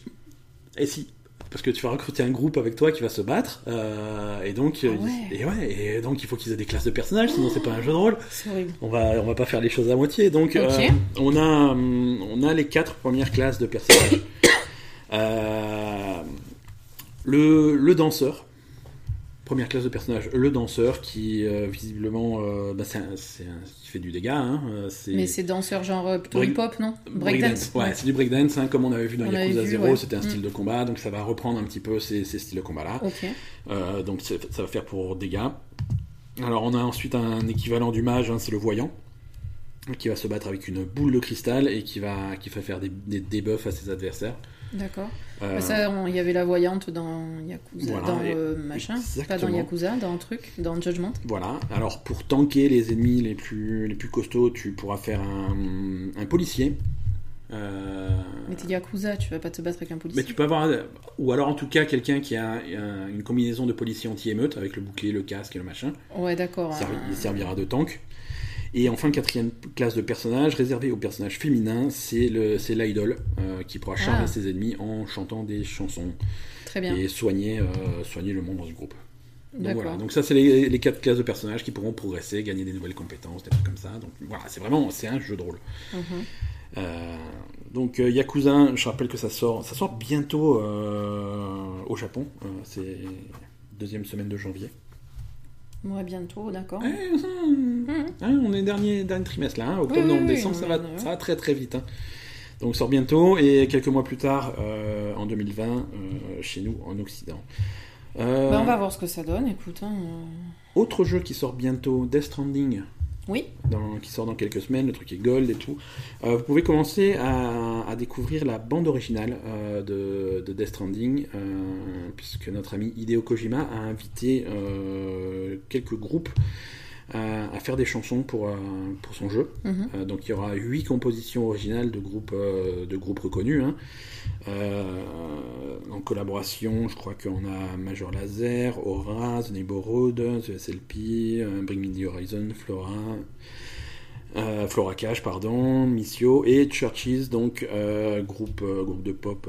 Et si. Parce que tu vas recruter un groupe avec toi qui va se battre, euh, et donc, Ah euh, ouais. et ouais, et donc il faut qu'ils aient des classes de personnages, sinon c'est pas un jeu de rôle. C'est horrible. On va, on va pas faire les choses à moitié. Donc, euh, on a, on a les quatre premières classes de personnages. Euh, le, le danseur, Première classe de personnage, le danseur qui euh, visiblement euh, bah, c'est qui fait du dégât. Hein, euh, Mais c'est danseur genre euh, plutôt Break- hip-hop, non breakdance. Ouais, c'est du breakdance, hein, comme on avait vu dans On Yakuza vu, 0, ouais. c'était un style de combat, donc ça va reprendre un petit peu ces, ces styles de combat-là. Euh, donc ça va faire pour dégâts. Alors on a ensuite un équivalent du mage, hein, c'est le voyant, qui va se battre avec une boule de cristal et qui va, qui va faire des, des debuffs à ses adversaires. D'accord. Euh, Bah, il y avait la voyante dans Yakuza, Voilà, dans euh, machin, pas dans. Yakuza, dans un truc, dans Judgment. Voilà, alors pour tanker les ennemis les plus, les plus costauds, tu pourras faire un, un policier. Euh, Mais t'es Yakuza, tu vas pas te battre avec un policier. mais tu peux avoir, ou alors en tout cas quelqu'un qui a un- une combinaison de policier anti-émeute avec le bouclier, le casque et le machin. Ouais, d'accord. Il servira de tank. Et enfin, quatrième classe de personnage, réservée aux personnages féminins, c'est le- c'est l'idol, euh, qui pourra charmer Ah. ses ennemis en chantant des chansons Très bien. et soigner, euh, soigner le membre du groupe. Donc voilà, donc ça c'est les, les quatre classes de personnages qui pourront progresser, gagner des nouvelles compétences, des trucs comme ça. Donc voilà, c'est vraiment c'est un jeu de rôle. Mhm. Euh, donc euh, Yakuza, je rappelle que ça sort, ça sort bientôt euh, au Japon. Euh, c'est deuxième semaine de janvier. Ouais, bientôt, d'accord. Eh, ça, hein, on est dernier, dernier trimestre là, hein, octobre, Oui, oui, novembre, oui, décembre, ça va, ça va très très vite. hein. Donc sort bientôt et quelques mois plus tard, euh, en 2020, euh, chez nous en Occident. Euh, Bah, on va voir ce que ça donne, écoute. hein. Autre jeu qui sort bientôt, Death Stranding. Oui, qui sort dans quelques semaines, le truc est gold et tout. Euh, vous pouvez commencer à, découvrir la bande originale euh, de, de Death Stranding, euh, puisque notre ami Hideo Kojima a invité quelques groupes euh, à faire des chansons pour, euh, pour son jeu. mhm. Euh, donc il y aura huit compositions originales de groupes, de groupes reconnus. hein. En collaboration, je crois qu'on a Major Laser, Aura, The Neighborhood, The SLP, Bring Me The Horizon, Flora, euh, Flora Cash, pardon, Missio et Churches, donc euh, groupe, euh, groupe de pop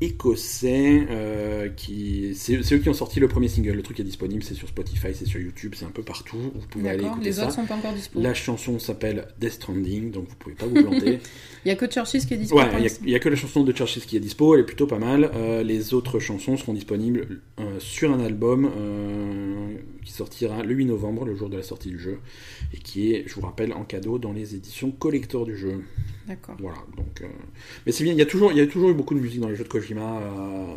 écossais. euh, qui c'est c'est eux qui ont sorti le premier single. Le truc est disponible, c'est sur Spotify, c'est sur YouTube, c'est un peu partout. Vous pouvez aller écouter Les ça. autres sont pas encore dispo. La chanson s'appelle Death Stranding, donc vous pouvez pas vous planter. Il y a que Churches qui est dispo. ouais, il y a- y, que la chanson de Churches qui est dispo, elle est plutôt pas mal. Euh, les autres chansons seront disponibles euh, sur un album qui sortira le 8 novembre, le jour de la sortie du jeu, et qui est, je vous rappelle, en cadeau dans les éditions collector du jeu. D'accord. Voilà, donc. euh, Mais c'est bien, il y, a toujours, il y a toujours eu beaucoup de musique dans les jeux de Kojima. euh,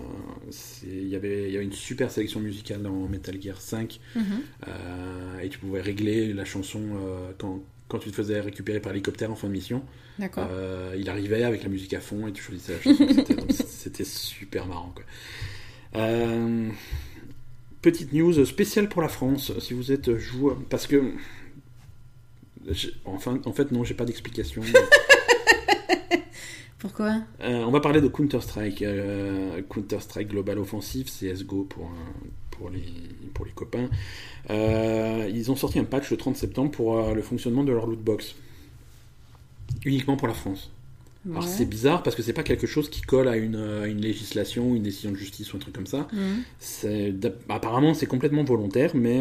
Il y, avait, il y avait une super sélection musicale dans Metal Gear 5. Mhm. Euh, et tu pouvais régler la chanson quand, quand tu te faisais récupérer par hélicoptère en fin de mission. D'accord. Il arrivait avec la musique à fond et tu choisissais la chanson. C'était- super marrant. Quoi. Euh, petite news spéciale pour la France, si vous êtes joueur. Parce que. Enfin, en fait, non, j'ai pas d'explication. Pourquoi? Euh, on va parler de Counter-Strike. euh, Counter-Strike Global Offensive, CSGO pour, pour, les, pour les copains. Euh, ils ont sorti un patch le 30 septembre pour le fonctionnement de leur lootbox. Uniquement pour la France. Alors c'est bizarre parce que c'est pas quelque chose qui colle à une, une législation, une décision de justice ou un truc comme ça. Mhm. Apparemment c'est complètement volontaire, mais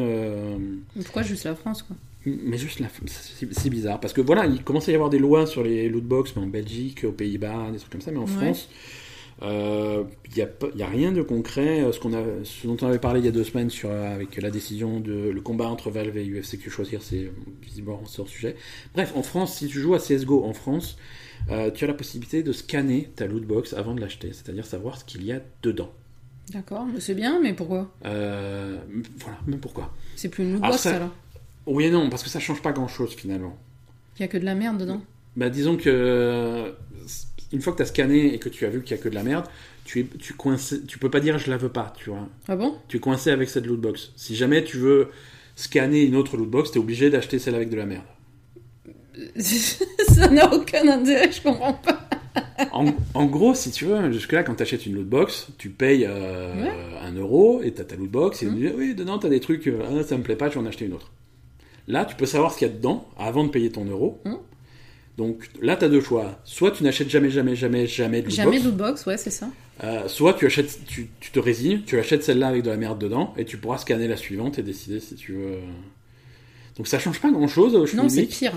Mais Pourquoi juste la France, quoi? Mais juste la, c'est bizarre parce que voilà, il commence à y avoir des lois sur les lootbox, mais en Belgique, aux Pays-Bas, des trucs comme ça, mais en Ouais. France, euh, il n'y a, y a rien de concret. Euh, Ce, qu'on a, ce dont on avait parlé il y a deux semaines sur, euh, avec la décision de le combat entre Valve et UFC que choisir, c'est visiblement hors sujet. Bref, en France, si tu joues à CSGO en France, euh, tu as la possibilité de scanner ta lootbox avant de l'acheter, c'est-à-dire savoir ce qu'il y a dedans. D'accord, c'est bien, mais pourquoi? Euh, voilà, mais pourquoi? C'est plus une Alors lootbox ça- alors Oui et non, parce que ça change pas grand-chose finalement. Il y a que de la merde dedans. Bah, disons que euh, une fois que tu as scanné et que tu as vu qu'il y a que de la merde, tu es tu coincé, tu peux pas dire je la veux pas, tu vois. Ah bon? Tu es coincé avec cette lootbox. Si jamais tu veux scanner une autre lootbox, tu es obligé d'acheter celle avec de la merde. Ça n'a aucun intérêt, je comprends pas. En, en gros, si tu veux, jusque-là, quand tu achètes une lootbox, tu payes euh, Ouais. un euro et tu as ta lootbox et Mhm. on dit oui, dedans tu as des trucs, euh, ah, ça me plaît pas, je vais en acheter une autre. Là, tu peux savoir ce qu'il y a dedans avant de payer ton euro. Mhm. Donc là, tu as deux choix. Soit tu n'achètes jamais, jamais, jamais, jamais de lootbox. Jamais de lootbox, ouais, c'est ça. Euh, soit tu achètes, tu, tu te résignes, tu achètes celle-là avec de la merde dedans, et tu pourras scanner la suivante et décider si tu veux. Donc ça change pas grand-chose. Non, c'est pire.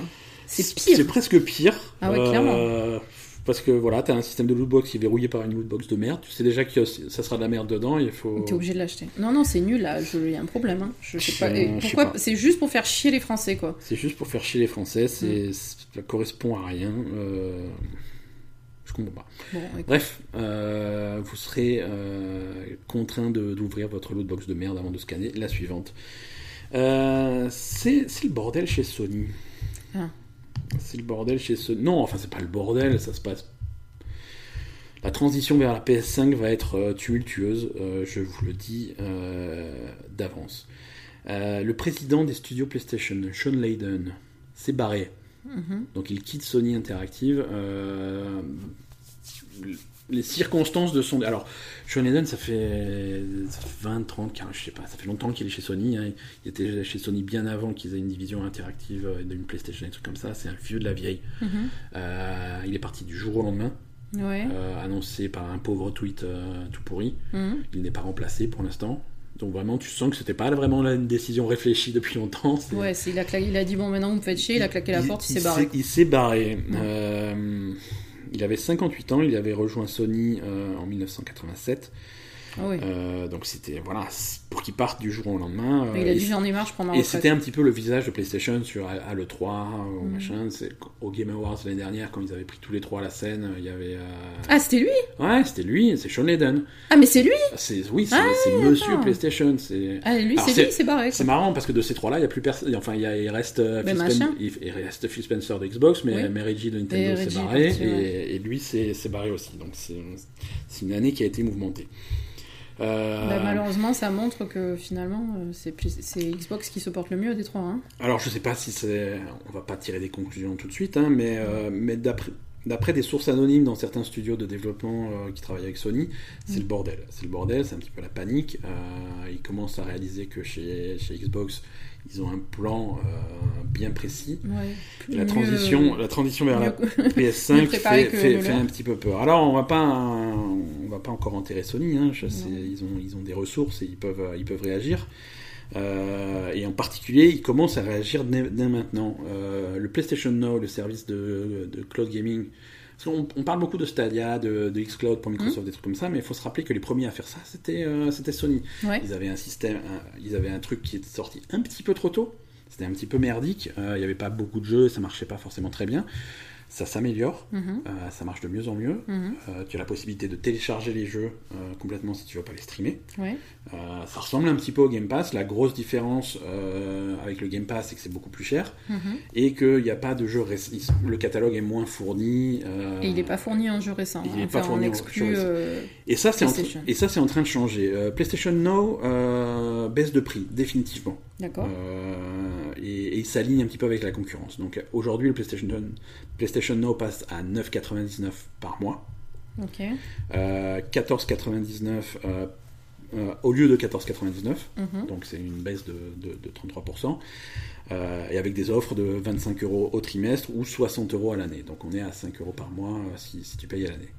C'est C'est pire. presque pire. Ah ouais, Euh, clairement. Parce que voilà, t'as un système de lootbox qui est verrouillé par une lootbox de merde. Tu sais déjà que ça sera de la merde dedans. Il faut. T'es obligé de l'acheter. Non, non, c'est nul là. Il y a un problème. Hein. Je sais pas. Et pourquoi. C'est juste pour faire chier les Français, quoi. C'est juste pour faire chier les Français. C'est, Mm. ça correspond à rien. Euh, Je comprends pas. Bon. Bref, euh, vous serez euh, contraint d'ouvrir votre lootbox de merde avant de scanner la suivante. Euh, c'est c'est le bordel chez Sony. Ah. C'est le bordel chez Sony. Non, enfin, c'est pas le bordel, ça se passe. La transition vers la PS5 va être euh, tumultueuse, euh, je vous le dis euh, d'avance. Euh, le président des studios PlayStation, Sean Layden, s'est barré. Mhm. Donc il quitte Sony Interactive. Les circonstances de son... Alors, Sean Layden, ça fait, ça fait 20, 30, 40, je sais pas, ça fait longtemps qu'il est chez Sony. hein. Il était chez Sony bien avant qu'ils aient une division interactive euh, d'une PlayStation et des trucs comme ça. C'est un vieux de la vieille. Mhm. Euh, il est parti du jour au lendemain, Ouais. euh, annoncé par un pauvre tweet euh, tout pourri. Mhm. Il n'est pas remplacé pour l'instant. Donc vraiment, tu sens que c'était pas vraiment une décision réfléchie depuis longtemps. Ouais, c'est- il, a il a dit bon, maintenant vous me faites chier, il a claqué la porte, il, s'est barré. Il s'est barré. Euh, il avait 58 ans, il avait rejoint Sony euh, en 1987. Ah oui. Euh, donc c'était voilà c'est pour qu'il parte du jour au lendemain. il a dit j'en ai marre, je prends ma et c'était un petit peu le visage de PlayStation sur à, à l'E3 au Mm. machin. C'est au Game Awards l'année dernière quand ils avaient pris tous les trois à la scène, il y avait euh, Ah, c'était lui? Ouais c'était lui, c'est Sean Layden. Ah, mais c'est lui? C'est oui c'est Ah, c'est Monsieur. PlayStation. C'est Ah, lui, c'est c'est- lui, il s'est barré. c'est marrant parce que de ces trois-là, il y a plus personne. Enfin, il, y a- il reste euh, Phil Spen- il, reste Phil Spencer de Xbox, mais, Oui. mais Reggie de Nintendo s'est barré et, et lui s'est barré aussi. Donc c'est c'est une année qui a été mouvementée. Euh, Bah, malheureusement, ça montre que finalement, euh, c'est Xbox qui se porte le mieux des trois. Hein. alors je sais pas si c'est, on va pas tirer des conclusions tout de suite, hein, mais euh, mais d'après des sources anonymes dans certains studios de développement euh, qui travaillent avec Sony, c'est le bordel. C'est le bordel, c'est un petit peu la panique. Ils commencent à réaliser que chez, chez Xbox, ils ont un plan euh, bien précis. Ouais. La Mieux- transition, la transition vers la mieux- PS5 mieux préparé fait, un petit peu peur. Alors on va pas, on va pas encore enterrer Sony. Hein, je sais, Non. ils ont, ils ont des ressources et ils peuvent, ils peuvent réagir. Euh, et en particulier, ils commencent à réagir dès, dès maintenant. Euh, le PlayStation Now, le service de, de cloud gaming. Parce qu'on- on, parle beaucoup de Stadia, de, de xCloud pour Microsoft, des trucs comme ça, mais il faut se rappeler que les premiers à faire ça, c'était euh, Sony. Ouais. Ils avaient un système, un- ils avaient un truc qui est sorti un petit peu trop tôt. C'était un petit peu merdique. Euh, Il n'y avait pas beaucoup de jeux, ça marchait pas forcément très bien. Ça s'améliore, Mhm, euh, ça marche de mieux en mieux. mhm, Euh, tu as la possibilité de télécharger les jeux euh, complètement si tu veux pas les streamer. ouais. Ça ressemble un petit peu au Game Pass. La grosse différence avec le Game Pass, c'est que c'est beaucoup plus cher mhm. et qu'il n'y a pas de jeux récents. Le catalogue est moins fourni. Et il n'est pas fourni en jeu récent. il hein. est Enfin, pas fourni en exclut. jeu récent. euh, Et ça, c'est en, et ça, c'est en train de changer. PlayStation Now baisse de prix, définitivement. D'accord. Euh, et, et il s'aligne un petit peu avec la concurrence. Donc aujourd'hui, le PlayStation, PlayStation Now passe à 9,99 par mois. Ok. Euh, 14,99 euh, euh, au lieu de 14,99. Mhm. Donc c'est une baisse de, de- de 33%. Euh, et avec des offres de 25 euros au trimestre ou 60 euros à l'année. Donc on est à 5 euros par mois euh, si, si tu payes à l'année.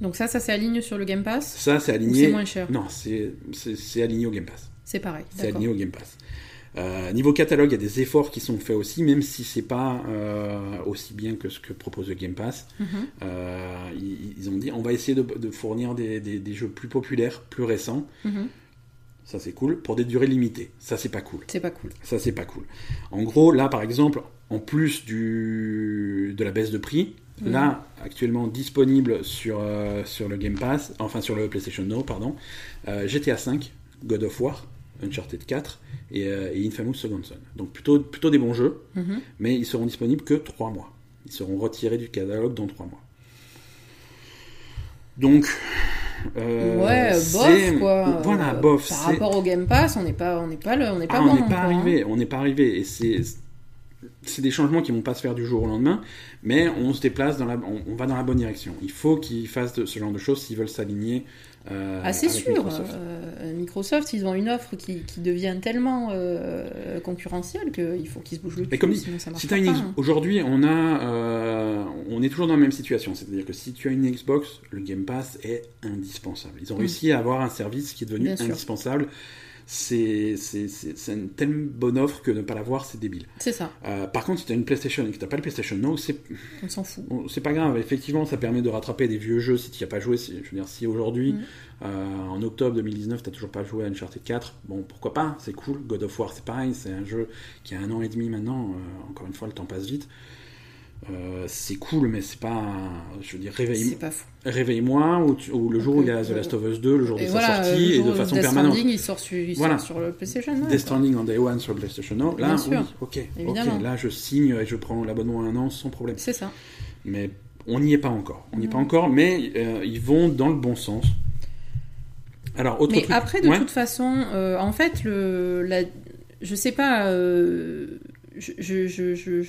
Donc ça, ça s'aligne sur le Game Pass Ça, c'est aligné. c'est moins cher Non, c'est aligné au Game Pass. C'est pareil. C'est aligné au Game Pass. Euh, niveau catalogue, il y a des efforts qui sont faits aussi, même si c'est pas euh, aussi bien que ce que propose le Game Pass. Mhm. Euh, ils, ils ont dit on va essayer de, de fournir des, des- des jeux plus populaires, plus récents. Mhm. Ça c'est cool. Pour des durées limitées. Ça c'est pas cool. C'est pas cool. Ça c'est pas cool. En gros, là par exemple, en plus du, de la baisse de prix, Mhm. là actuellement disponible sur, sur le Game Pass, enfin sur le PlayStation Now, pardon, GTA V, God of War, Uncharted 4 et, euh, et Infamous Second Son. Donc plutôt, plutôt des bons jeux, Mhm. mais ils seront disponibles que 3 mois. Ils seront retirés du catalogue dans 3 mois. Donc. euh, ouais, bof quoi. Voilà, Euh, bof. Par rapport au Game Pass, on n'est pas, on n'est pas, le- on n'est pas ah, bon on n'est pas hein. arrivé, on n'est pas arrivé, et c'est c'est des changements qui vont pas se faire du jour au lendemain, mais on se déplace dans la, on, on va dans la bonne direction. Il faut qu'ils fassent de- ce genre de choses s'ils veulent s'aligner. Euh, Ah, c'est sûr. Microsoft. euh, Microsoft, ils ont une offre qui, qui devient tellement euh, concurrentielle qu'il faut qu'ils se bougent le Mais cul, comme sinon ça marche Si pas. t'as une X- hein. aujourd'hui, on a, euh, on est toujours dans la même situation, c'est-à-dire que si tu as une Xbox, le Game Pass est indispensable. Ils ont Mm. réussi à avoir un service qui est devenu Bien indispensable. C'est- une telle bonne offre que ne pas l'avoir, c'est débile. C'est ça, Euh, par contre, si tu as une PlayStation et que tu n'as pas le PlayStation Now, c'est on s'en fout. C'est pas grave, effectivement, ça permet de rattraper des vieux jeux si tu n'y as pas joué. Je veux dire, si aujourd'hui, Mm. euh, en octobre 2019, tu toujours pas joué à Uncharted 4, bon, pourquoi pas, c'est cool. God of War, c'est pareil, c'est un jeu qui a un an et demi maintenant, euh, encore une fois, le temps passe vite. Euh, c'est cool, mais c'est pas. Je veux dire, réveille- fou. réveille-moi, ou, tu- ou le jour où il y a The Last of Us 2, le jour de Et sa voilà, sortie, le et de façon Death permanente. Stranding, il sort il Voilà. sort sur le PlayStation. quoi. Stranding en Day One sur PlayStation Now, là, oui, ok, là je signe et je prends l'abonnement à un an sans problème. C'est ça. Mais on n'y est pas encore. On n'y est pas Non. encore, mais euh, ils vont dans le bon sens. Alors, autre Mais truc. après, de Ouais. toute façon, euh, en fait, le, la, je sais pas, euh, je, je, je,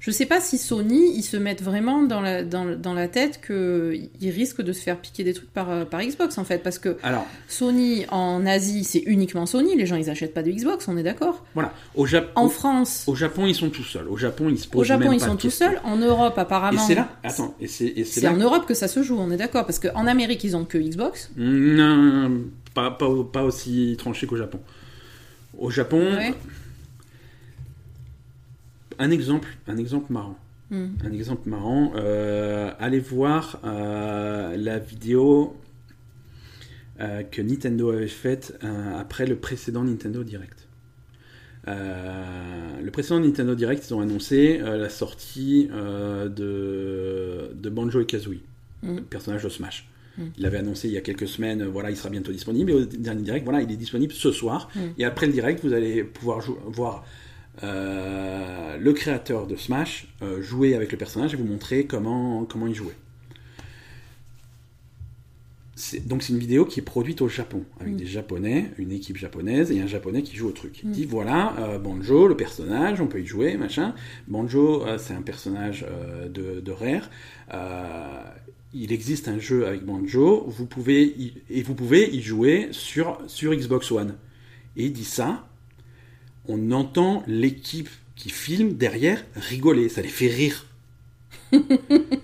je, je sais pas si Sony, ils se mettent vraiment dans la, dans, dans la tête qu'ils risquent de se faire piquer des trucs par, euh, par Xbox, en fait, parce que Alors, Sony, en Asie, c'est uniquement Sony, les gens, ils achètent pas de Xbox, on est d'accord voilà. Au, Jap- En France, au Japon, ils sont tout seuls. Au Japon, ils se posent au Japon, même ils pas sont tout seuls, en Europe, Et apparemment... c'est là. Attends, et c'est et c'est C'est là. en Europe que ça se joue, on est d'accord, parce qu'en Amérique, ils ont que Xbox. Non, pas, pas, pas aussi tranché qu'au Japon. Au Japon, Ouais. Un exemple, un exemple marrant. Hmm. Un exemple marrant. euh, allez voir euh, la vidéo euh, que Nintendo avait faite après le précédent Nintendo Direct. Le précédent Nintendo Direct, ils ont annoncé la sortie de, de Banjo et Kazooie, Mm. le personnage de Smash. Mm. Il l'avait annoncé il y a quelques semaines, voilà, il sera bientôt disponible. Et au dernier direct, voilà, il est disponible ce soir. Mm. Et après le direct, vous allez pouvoir voir euh, le créateur de Smash euh, jouer avec le personnage et vous montrer comment, comment il jouait. C'est- Donc c'est une vidéo qui est produite au Japon, avec Mm. des Japonais, une équipe japonaise et un Japonais qui joue au truc. Il Mm. dit voilà, euh, Banjo, le personnage, on peut y jouer, machin. Banjo, euh, c'est un personnage euh, de, de Rare. Il existe un jeu avec Banjo, vous pouvez y, et vous pouvez y jouer sur, sur Xbox One. Et il dit ça, on entend l'équipe qui filme derrière rigoler, ça les fait rire. Je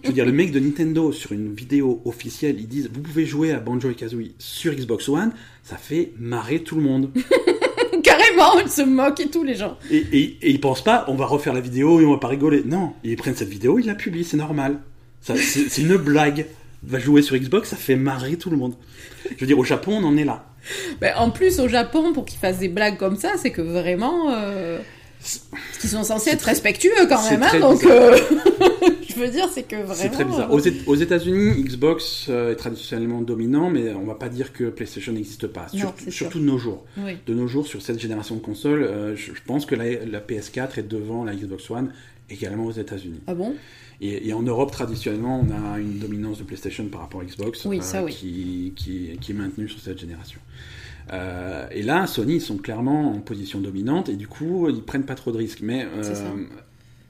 veux dire, le mec de Nintendo sur une vidéo officielle, ils disent vous pouvez jouer à Banjo et Kazooie sur Xbox One, ça fait marrer tout le monde. Carrément, ils se moquent et tout, les gens. Et, et, et ils pensent pas on va refaire la vidéo et on va pas rigoler. Non, ils prennent cette vidéo, ils la publient, c'est normal. C'est une blague. Va jouer sur Xbox, ça fait marrer tout le monde. Je veux dire, au Japon, on en est là. Ben, en plus, au Japon, pour qu'ils fassent des blagues comme ça, c'est que vraiment. euh, C'est- Ils sont censés être très- respectueux quand même, hein, donc. euh, Je veux dire, c'est que vraiment. C'est très bizarre. Aux, Éta- aux États-Unis, Xbox euh, est traditionnellement dominant, mais on va pas dire que PlayStation n'existe pas. Non, Surtout- de nos jours. Oui. De nos jours, sur cette génération de consoles, euh, je, je pense que la, la PS4 est devant la Xbox One également aux États-Unis. Ah bon? Et, et en Europe, traditionnellement, on a une dominance de PlayStation par rapport à Xbox Oui, ça, oui. qui, qui, qui est maintenue sur cette génération. Euh, et là, Sony, ils sont clairement en position dominante et du coup, ils prennent pas trop de risques. Mais euh,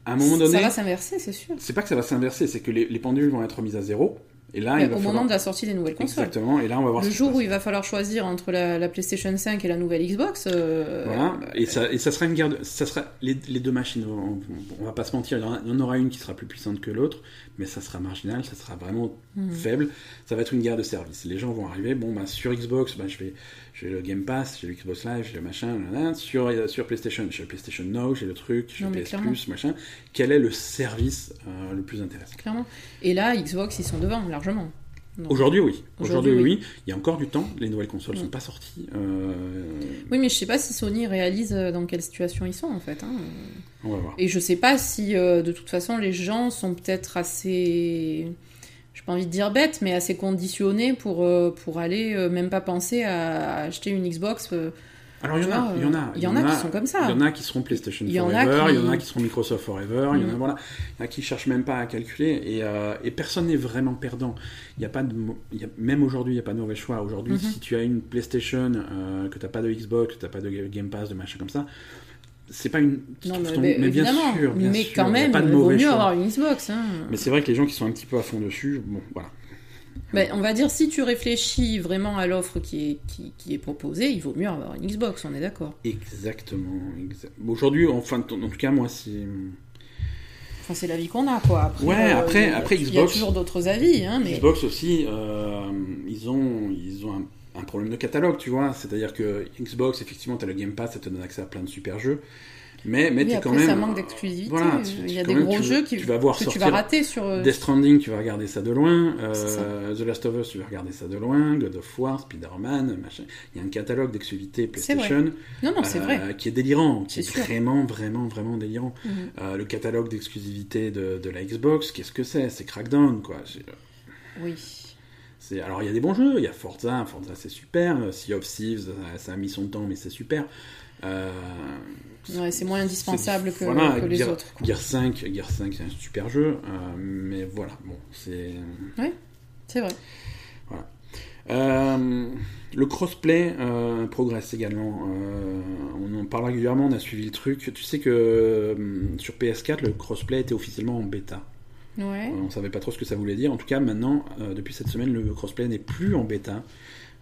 à un moment donné, Ça va s'inverser, c'est sûr. c'est pas que ça va s'inverser, c'est que les, les pendules vont être mises à zéro. Et là, Mais il va au falloir... moment de la sortie des nouvelles consoles. Exactement. Et là, on va voir Le jour où il va falloir choisir entre la, la PlayStation 5 et la nouvelle Xbox. euh, Voilà, et ça, et ça sera une guerre. de- Ça sera les, les deux machines. On, on va pas se mentir, il y en aura une qui sera plus puissante que l'autre, mais ça sera marginal, ça sera vraiment hmm. faible. Ça va être une guerre de service. Les gens vont arriver. Bon, bah sur Xbox, bah, je vais, j'ai le Game Pass, j'ai le Xbox Live, j'ai le machin. Sur euh, sur PlayStation, j'ai le PlayStation Now, j'ai le truc, j'ai le PS clairement. Plus, machin. Quel est le service euh, le plus intéressant? Clairement. Et là, Xbox, ils sont devant, largement. Aujourd'hui, oui. Aujourd'hui, oui. Il y a encore du temps. Les nouvelles consoles Mm. sont pas sorties. Euh, Oui, mais je sais pas si Sony réalise euh, dans quelle situation ils sont, en fait. hein. On va voir. Et je sais pas si, euh, de toute façon, les gens sont peut-être assez. J'ai pas envie de dire bêtes, mais assez conditionnés pour, euh, pour aller même pas penser à acheter une Xbox. Alors il y en a, vois, il y en a, il y en a qui sont comme ça. Il y en a qui seront PlayStation y Forever, il y en a qui seront Microsoft Forever, il y en a Mhm. voilà, il y en a qui cherchent même pas à calculer et, euh, et personne n'est vraiment perdant. Il y a pas de, mo- il y a- même aujourd'hui il n'y a pas de mauvais choix. Aujourd'hui, Mhm. si tu as une PlayStation, euh, que t'as pas de Xbox, que t'as pas de Game Pass, de machin comme ça, c'est pas une. Non, mais, ton- mais mais bien sûr, bien mais sûr, quand il y a même, pas de il vaut mieux choix. avoir une Xbox. Hein. Mais c'est vrai que les gens qui sont un petit peu à fond dessus, bon, voilà. Ben, on va dire, si tu réfléchis vraiment à l'offre qui est, qui, qui est proposée, il vaut mieux avoir une Xbox, on est d'accord. Exactement. exa- Aujourd'hui, enfin, en tout cas, moi, c'est. Enfin, c'est l'avis qu'on a, quoi. Après, Ouais, euh, après- après Il y a Xbox- toujours d'autres avis, hein, mais... Xbox aussi, euh, ils ont, ils ont un un problème de catalogue, tu vois. C'est-à-dire que Xbox, effectivement, tu as le Game Pass, ça te donne accès à plein de super jeux. Mais, mais Oui, après, quand même. ça manque d'exclusivité. Voilà, Il y a des même, gros tu- jeux qui, tu vas voir que tu vas rater sur. euh, Death Stranding, tu vas regarder ça de loin. Euh. The Last of Us, tu vas regarder ça de loin. God of War, Spider-Man, machin. Il y a un catalogue d'exclusivité vrai. PlayStation Non, non, c'est euh, vrai. qui est délirant, qui est vraiment, vraiment, vraiment délirant. Mhm. Euh, le catalogue d'exclusivité de, de la Xbox, qu'est-ce que c'est? C'est Crackdown, quoi. Oui. Alors, il y a des bons jeux. Il y a Forza. Forza, c'est super. Sea of Thieves, ça, ça a mis son temps, mais c'est super. Euh, Ouais, c'est moins indispensable que, voilà, que les Gear, autres. quoi. Gear 5, Gear 5, c'est un super jeu. euh, mais voilà, bon, c'est... C'est vrai. Euh, le crossplay euh, progresse également. On en parle régulièrement, on a suivi le truc. Tu sais que sur PS4, le crossplay était officiellement en bêta. Ouais. On savait pas trop ce que ça voulait dire. En tout cas, maintenant, depuis cette semaine, le crossplay n'est plus en bêta.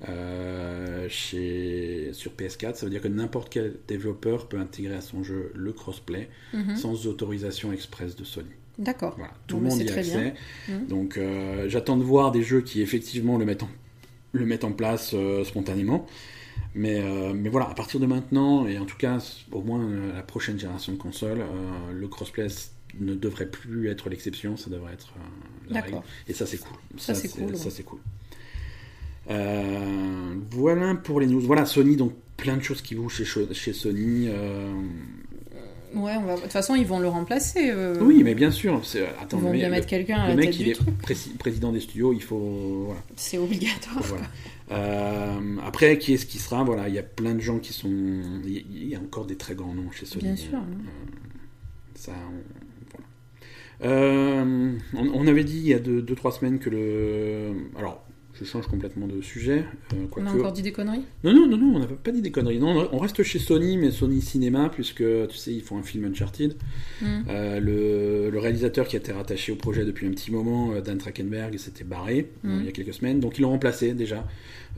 Euh, chez, sur PS4, ça veut dire que n'importe quel développeur peut intégrer à son jeu le crossplay Mhm. sans autorisation express de Sony. D'accord. Voilà, tout Bon, le monde y a accès. bien. Mhm. Donc euh, j'attends de voir des jeux qui effectivement le mettent en, le mettent en place euh, spontanément. Mais, euh, mais voilà, à partir de maintenant, et en tout cas au moins euh, la prochaine génération de consoles, euh, le crossplay ne devrait plus être l'exception, ça devrait être la règle. Et ça c'est cool. Ça, c'est cool, ouais. cool. Euh, voilà pour les news. Voilà Sony, donc plein de choses qui bougent chez, chez Sony. euh, Ouais, on va... de toute façon, ils vont le remplacer. euh, Oui, mais bien sûr. Attends, Ils vont mais bien le- mettre quelqu'un à le la mec, tête il du est truc. président des studios, il faut. Voilà. C'est obligatoire. voilà. Euh, après, qui est-ce qui sera? Voilà, il y a plein de gens qui sont. Il y a- encore des très grands noms chez Sony. Bien sûr. Euh, ça, on- voilà. Euh, on, on avait dit il y a 2-3 semaines que le. Alors, je change complètement de sujet. euh, On a encore dit des conneries? Non, non, non, non, on n'a pas dit des conneries. Non, on reste chez Sony, mais Sony Cinéma, puisque tu sais, ils font un film Uncharted. Mhm. Euh, le, le réalisateur qui était rattaché au projet depuis un petit moment, euh, Dan Trachtenberg, s'était barré Mhm. il y a quelques semaines. Donc ils l'ont remplacé déjà.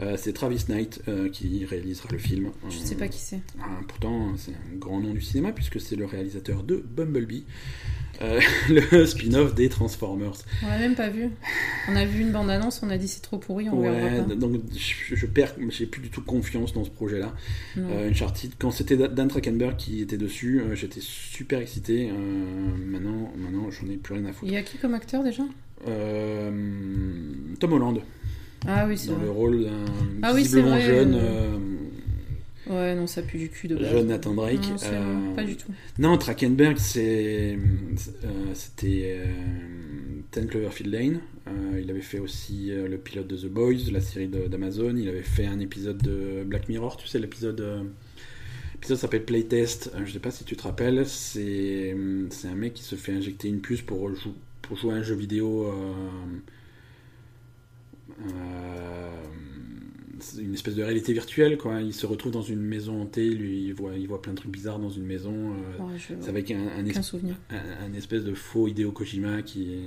Euh, c'est Travis Knight euh, qui réalisera le film. Je Euh, sais pas qui c'est. ah, pourtant, c'est un grand nom du cinéma puisque c'est le réalisateur de Bumblebee, euh, le spin-off des Transformers. On l'a même pas vu. On a vu une bande-annonce, on a dit c'est trop pourri, on verra Ouais, pas. donc je, je perds, j'ai plus du tout confiance dans ce projet-là. Uncharted, quand c'était Dan Trachtenberg qui était dessus, j'étais super excité. Maintenant, maintenant, j'en ai plus rien à Il foutre. y a qui comme acteur déjà? Tom Holland, Ah oui, c'est dans vrai. le rôle d'un Ah oui, visiblement vrai, jeune, euh, euh, Ouais, non, ça pue du cul de base. jeune Nathan Drake. Non, c'est- Euh, Pas du tout. Non, Trachtenberg, c'est, euh, c'était euh, 10 Cloverfield Lane. Euh, il avait fait aussi euh, le pilote de The Boys, la série de- d'Amazon. Il avait fait un épisode de Black Mirror, tu sais, l'épisode. euh, L'épisode s'appelle Playtest. Euh, je sais pas si tu te rappelles. C'est, c'est un mec qui se fait injecter une puce pour, jou- pour jouer à un jeu vidéo. euh, une espèce de réalité virtuelle, quoi. Il se retrouve dans une maison hantée, lui, il voit, il voit plein de trucs bizarres dans une maison. euh, je... c'est avec un, un, es- un- un espèce de faux Hideo Kojima qui.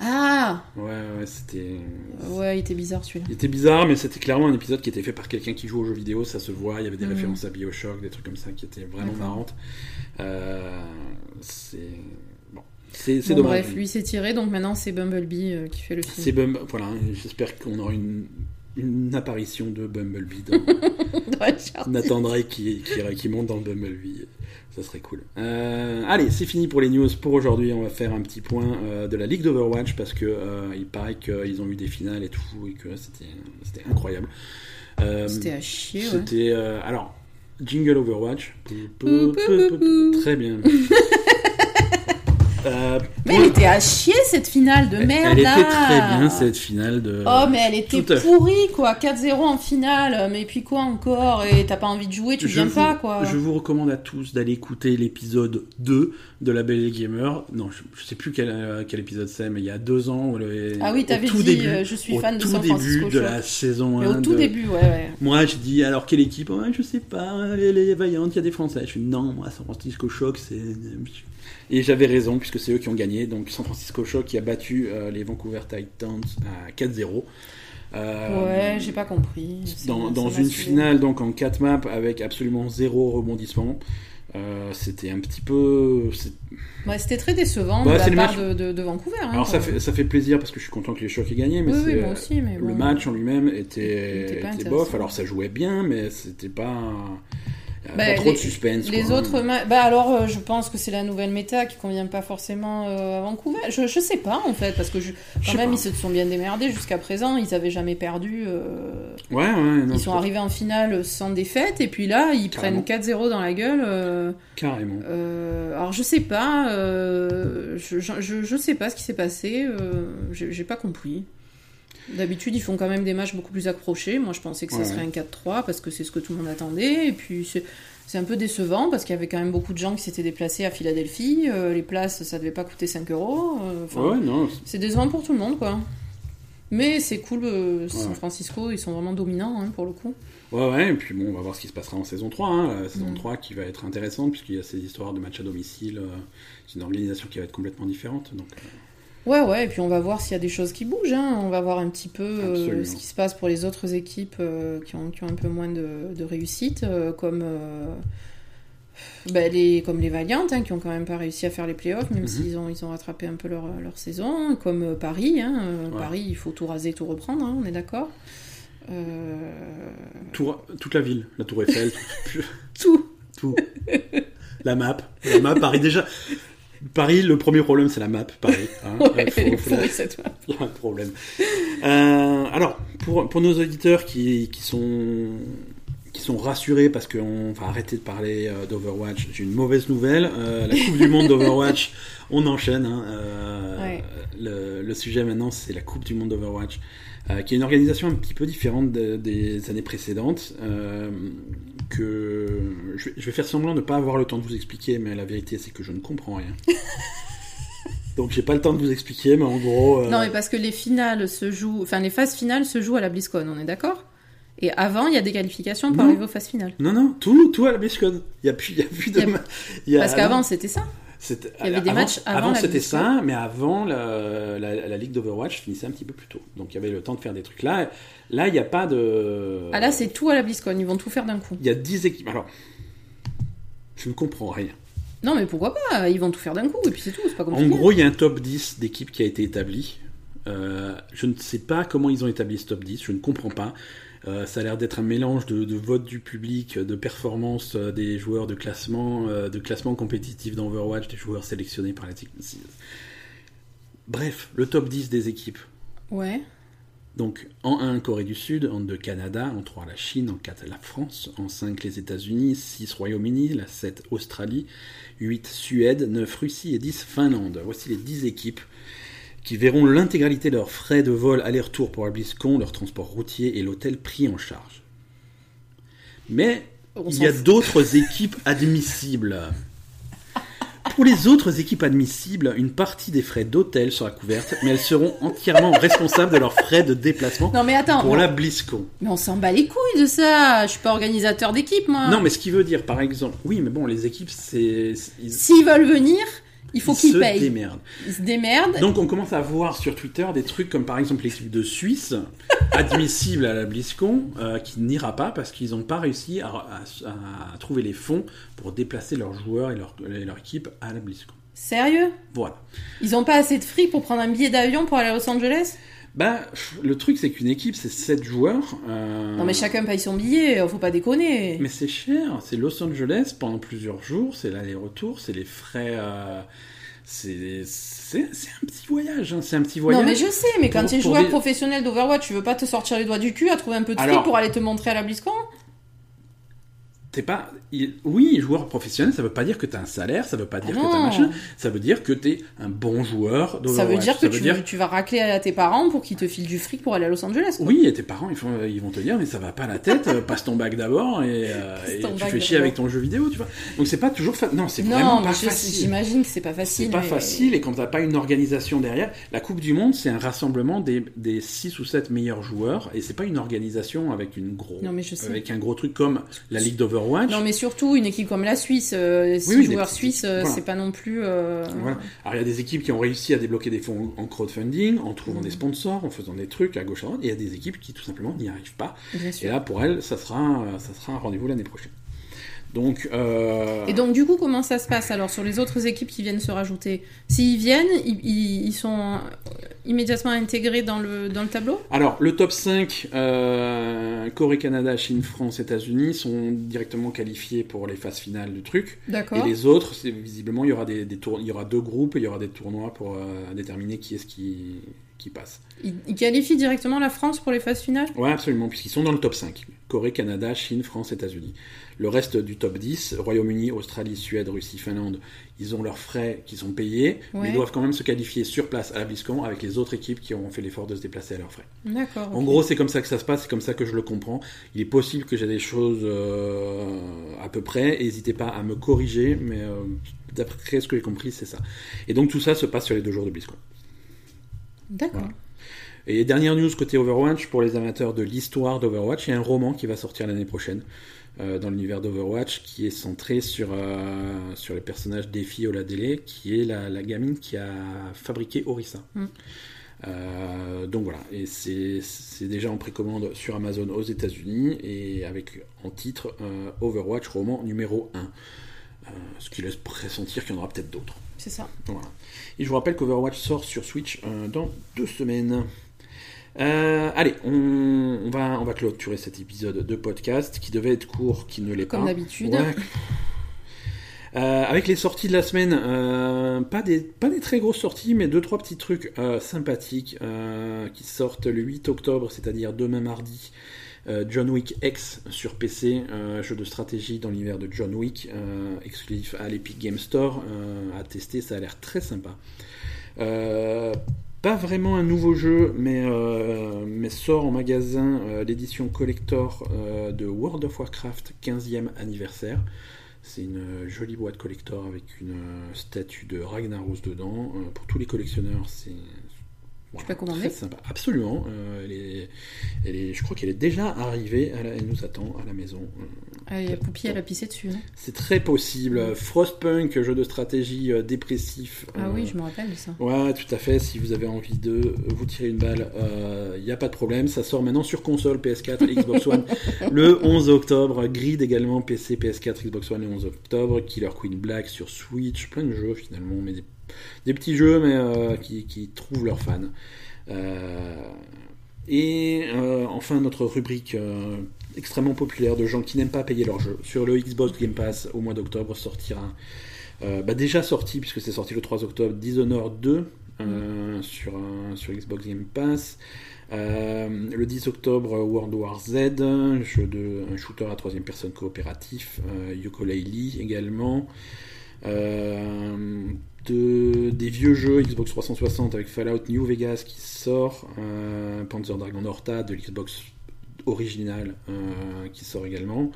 Ah Ouais, ouais, c'était... Ouais, il était bizarre celui-là. Il était bizarre, mais c'était clairement un épisode qui était fait par quelqu'un qui joue aux jeux vidéo, ça se voit, il y avait des Mhm. références à Bioshock, des trucs comme ça qui étaient vraiment marrantes. Euh, c'est... C'est Bon, dommage. bref, lui s'est tiré, donc maintenant c'est Bumblebee euh, qui fait le film. C'est Bum... Voilà, j'espère qu'on aura une, une apparition de Bumblebee dans... Charles. Nathan Drake qui, qui, qui monte dans le Bumblebee. Ça serait cool. Euh, allez, c'est fini pour les news pour aujourd'hui. On va faire un petit point euh, de la Ligue d'Overwatch parce que il paraît qu'ils ont eu des finales et tout et que c'était incroyable. C'était à chier. C'était alors jingle Overwatch. Pou, pou, pou, pou. Très bien. Euh, Mais elle était à chier cette finale de merde elle était très bien cette finale de. Oh mais elle était Tout pourrie quoi, 4-0 en finale, mais puis quoi encore Et t'as pas envie de jouer, tu Je viens vous- pas quoi Je vous recommande à tous d'aller écouter l'épisode 2 de La Belle et Gamer. Non, je, je sais plus quel, euh, quel épisode c'est, mais il y a deux ans. le- Ah oui, au t'avais tout dit début, euh, je suis au fan de tout San début Francisco de Shock. la saison Mais 1. au tout de- début, ouais, ouais. Moi, j'ai dit, alors quelle équipe? Je sais pas, les, les Vaillantes, il y a des Français. Je suis non, moi, San Francisco Shock, c'est. Et j'avais raison, puisque c'est eux qui ont gagné. Donc, San Francisco Shock qui a battu euh, les Vancouver Titans à 4-0. Euh, Ouais, j'ai pas compris. Dans, une finale donc en 4 maps avec absolument zéro rebondissement. Euh, c'était un petit peu. Ouais, c'était très décevant Bah, de c'est la le part match- de, de- de Vancouver. hein, Alors ça fait, ça fait plaisir parce que je suis content que les Chocs aient gagné, mais Oui, c'est, oui, moi aussi, mais le bon. match en lui-même était, était était bof. Alors ça jouait bien, mais c'était pas. Avait Bah, trop les- de suspense. Les quoi. autres bah alors euh, je pense que c'est la nouvelle méta qui convient pas forcément euh, à Vancouver. Je, je sais pas en fait parce que je, quand même ils se sont bien démerdés jusqu'à présent, ils avaient jamais perdu. euh, Ouais, ouais, non, ils sont arrivés en finale sans défaite et puis là ils Carrément. prennent 4-0 dans la gueule. euh, Carrément. euh, alors je sais pas, euh, je, je, sais pas ce qui s'est passé, euh, j'ai pas compris. D'habitude, ils font quand même des matchs beaucoup plus accrochés. Moi, je pensais que ça Ouais. serait un 4-3 parce que c'est ce que tout le monde attendait. Et puis, c'est un peu décevant parce qu'il y avait quand même beaucoup de gens qui s'étaient déplacés à Philadelphie. Euh, les places, ça devait pas coûter 5 euros. Euh, ouais. C'est décevant pour tout le monde, quoi. Mais c'est cool, euh, San. Francisco, ils sont vraiment dominants hein, pour le coup. Ouais, ouais, et puis bon, on va voir ce qui se passera en saison 3. hein. La saison Mm. 3 qui va être intéressante, puisqu'il y a ces histoires de matchs à domicile. c'est une organisation qui va être complètement différente. Donc, Ouais, ouais, et puis on va voir s'il y a des choses qui bougent. hein. On va voir un petit peu euh, ce qui se passe pour les autres équipes euh, qui, ont, qui ont un peu moins de, de réussite, euh, comme, ben, les, comme les Valiant, hein, qui ont quand même pas réussi à faire les playoffs, même Mhm. s'ils ont, ils ont rattrapé un peu leur, leur saison, comme Paris. Hein, Ouais. Paris, il faut tout raser, tout reprendre, hein, on est d'accord tout- toute la ville, la Tour Eiffel, tout. Tout tout. la map. La map, Paris, déjà. Paris, le premier problème, c'est la map, Paris. hein. Ouais, Faut- elle est faut la- pourrie, cette map. Il y a un problème. Euh, alors, pour, pour nos auditeurs qui, qui sont qui sont rassurés parce qu'on va arrêter de parler euh, d'Overwatch, j'ai une mauvaise nouvelle. Euh, la Coupe du Monde d'Overwatch, on enchaîne. hein. Ouais. le, le sujet maintenant, c'est la Coupe du Monde d'Overwatch, qui est une organisation un petit peu différente de- des années précédentes. euh, que je vais, je vais faire semblant de ne pas avoir le temps de vous expliquer, mais la vérité, c'est que je ne comprends rien. Donc j'ai pas le temps de vous expliquer, mais en gros. euh, Non, mais parce que les finales se jouent, enfin les phases finales se jouent à la BlizzCon, on est d'accord? Et avant, il y a des qualifications pour Non. arriver aux phases finales. Non, non, tout, tout à la BlizzCon. Il n'y a plus, il y a plus de. Y a- Parce qu'avant, c'était ça. Il y avait des matchs avant la c'était ça, mais avant, la, la, la ligue d'Overwatch finissait un petit peu plus tôt. Donc il y avait le temps de faire des trucs. Là, là il n'y a pas de. Ah là, c'est tout à la BlizzCon, ils vont tout faire d'un coup. Il y a 10 équipes. Alors, je ne comprends rien. Non, mais pourquoi pas? Ils vont tout faire d'un coup, et puis c'est tout, c'est pas En compliqué. gros, il y a un top 10 d'équipes qui a été établi. Euh, je ne sais pas comment ils ont établi ce top 10, je ne comprends pas. Euh, ça a l'air d'être un mélange de, de vote du public, de performance euh, des joueurs, de classement, euh, de classement compétitif d'Overwatch, des joueurs sélectionnés par la technique. Bref, le top 10 des équipes. Ouais. Donc en 1, Corée du Sud, en 2, Canada, en 3, la Chine, en 4, la France, en 5, les États-Unis, 6, Royaume-Uni, la 7, Australie, 8, Suède, 9, Russie et 10, Finlande. Voici les 10 équipes qui verront l'intégralité de leurs frais de vol aller-retour pour la BlizzCon, leur transport routier et l'hôtel pris en charge. Mais On il y a d'autres équipes admissibles. Pour les autres équipes admissibles, une partie des frais d'hôtel sera couverte, mais elles seront entièrement responsables de leurs frais de déplacement Non, mais attends, pour la BlizzCon. mais on s'en bat les couilles de ça. Je suis pas organisateur d'équipe, moi. Non, mais ce qui veut dire, par exemple, oui, mais bon, les équipes, c'est. c'est- Ils, S'ils veulent venir, il faut ils qu'ils payent. démerdent. Ils se démerdent. Donc on commence à voir sur Twitter des trucs comme par exemple l'équipe de Suisse, admissible à la BlizzCon, euh, qui n'ira pas parce qu'ils n'ont pas réussi à, à- à trouver les fonds pour déplacer leurs joueurs et leur, et leur équipe à la BlizzCon. Sérieux? Voilà. Ils ont pas assez de fric pour prendre un billet d'avion pour aller à Los Angeles? Bah, le truc c'est qu'une équipe c'est 7 joueurs. euh, Non, mais chacun paye son billet, faut pas déconner. Mais c'est cher, c'est Los Angeles pendant plusieurs jours, c'est l'aller-retour, c'est les frais. euh, c'est un petit voyage, hein, c'est un petit voyage. Non, mais je sais, mais quand tu es joueur des- professionnel d'Overwatch, tu veux pas te sortir les doigts du cul à trouver un peu de fric Alors- pour aller te montrer à la BlizzCon? T'es pas. Oui, joueur professionnel, ça veut pas dire que t'as un salaire, ça veut pas dire Ah que t'as machin, ça veut dire que t'es un bon joueur Ça d'Overwatch. veut dire que veut tu, dire- tu vas racler à tes parents pour qu'ils te filent du fric pour aller à Los Angeles. quoi. Oui, et tes parents, ils, font, ils vont te dire, mais ça va pas la tête, euh, passe ton bac d'abord et, euh, et tu fais chier avec ton jeu vidéo, tu vois. Donc c'est pas toujours. fa- Non, c'est vraiment mais pas je- facile. j'imagine que c'est pas facile. C'est pas mais- facile et quand t'as pas une organisation derrière, la Coupe du Monde c'est un rassemblement des, des 6 ou 7 meilleurs joueurs et c'est pas une organisation avec une gros Non, mais je sais. avec un gros truc comme la Ligue Non, mais surtout une équipe comme la Suisse, euh, six Oui, oui, des joueurs suisses, euh, voilà. c'est pas non plus. euh, Voilà. Alors il y a des équipes qui ont réussi à débloquer des fonds en crowdfunding, en trouvant Mhm. des sponsors, en faisant des trucs à gauche à droite, et il y a des équipes qui tout simplement n'y arrivent pas. Bien Et sûr. là pour elles, ça sera, euh, ça sera un rendez-vous l'année prochaine. Donc, euh, Et donc, du coup, comment ça se passe alors sur les autres équipes qui viennent se rajouter? S'ils viennent, ils, sont immédiatement intégrés dans le, dans le tableau? Alors, le top 5, euh, Corée, Canada, Chine, France, États-Unis, sont directement qualifiés pour les phases finales du truc. Et D'accord. les autres, visiblement, il y aura des, des tour- il y aura deux groupes, et il y aura des tournois pour euh, déterminer qui est-ce qui, qui passe. Ils, ils qualifient directement la France pour les phases finales? Ouais, absolument, puisqu'ils sont dans le top 5. Corée, Canada, Chine, France, États-Unis. Le reste du top 10, Royaume-Uni, Australie, Suède, Russie, Finlande, ils ont leurs frais qui sont payés, mais ils doivent quand même se qualifier sur place à la BlizzCon avec les autres équipes qui auront fait l'effort de se déplacer à leurs frais. D'accord. En gros, c'est comme ça que ça se passe, c'est comme ça que je le comprends. Il est possible que j'ai des choses euh, à peu près, n'hésitez pas à me corriger, mais euh, d'après ce que j'ai compris, c'est ça. Et donc tout ça se passe sur les deux jours de BlizzCon. D'accord. Voilà. Et dernière news côté Overwatch, pour les amateurs de l'histoire d'Overwatch, il y a un roman qui va sortir l'année prochaine euh, dans l'univers d'Overwatch qui est centré sur, euh, sur le personnage d'Effie Oladele, qui est la, la gamine qui a fabriqué Orisa. Mm. Euh, donc voilà, et c'est c'est déjà en précommande sur Amazon aux États-Unis et avec en titre euh, Overwatch roman numéro 1. Euh, ce qui laisse pressentir qu'il y en aura peut-être d'autres. C'est ça. Voilà. Et je vous rappelle qu'Overwatch sort sur Switch dans deux semaines. Euh, allez, on, on va, on va clôturer cet épisode de podcast qui devait être court, qui ne l'est pas. Comme d'habitude. Ouais. Euh, avec les sorties de la semaine, euh, pas, des, pas des très grosses sorties, mais deux trois petits trucs euh, sympathiques qui sortent le 8 octobre, c'est-à-dire demain mardi. John Wick X sur PC, jeu de stratégie dans l'univers de John Wick, exclusif à l'Epic Game Store, à tester, ça a l'air très sympa. Euh, pas vraiment un nouveau jeu, mais, euh, mais sort en magasin euh, l'édition collector euh, de World of Warcraft 15e anniversaire. C'est une euh, jolie boîte collector avec une euh, statue de Ragnaros dedans. Euh, pour tous les collectionneurs, c'est Tu peux commander très sympa. Absolument. Euh, elle est, elle est- je crois qu'elle est déjà arrivée. elle nous attend à la maison. Euh, Ah, il y a Poupie, elle a pissé dessus. C'est très possible. Frostpunk, jeu de stratégie euh, dépressif. Ah Euh, oui, je me rappelle de ça. Ouais, tout à fait. Si vous avez envie de vous tirer une balle, il n'y a pas de problème. Ça sort maintenant sur console, PS4, Xbox One, le 11 octobre. Grid également, PC, PS4, Xbox One le 11 octobre. Killer Queen Black sur Switch. Plein de jeux finalement, mais des, des petits jeux mais euh, qui, trouvent leurs fans. Euh, et euh, enfin, notre rubrique extrêmement populaire de gens qui n'aiment pas payer leurs jeux. Sur le Xbox Game Pass, au mois d'octobre, sortira. bah, déjà sorti, puisque c'est sorti le 3 octobre, Dishonored 2 euh, sur, un- Xbox Game Pass. Le 10 octobre, World War Z, jeu de, un shooter à troisième personne coopératif. Euh, également. De, des vieux jeux Xbox 360 avec Fallout New Vegas qui sort, euh, Panzer Dragon Horta de l'Xbox original euh, qui sort également,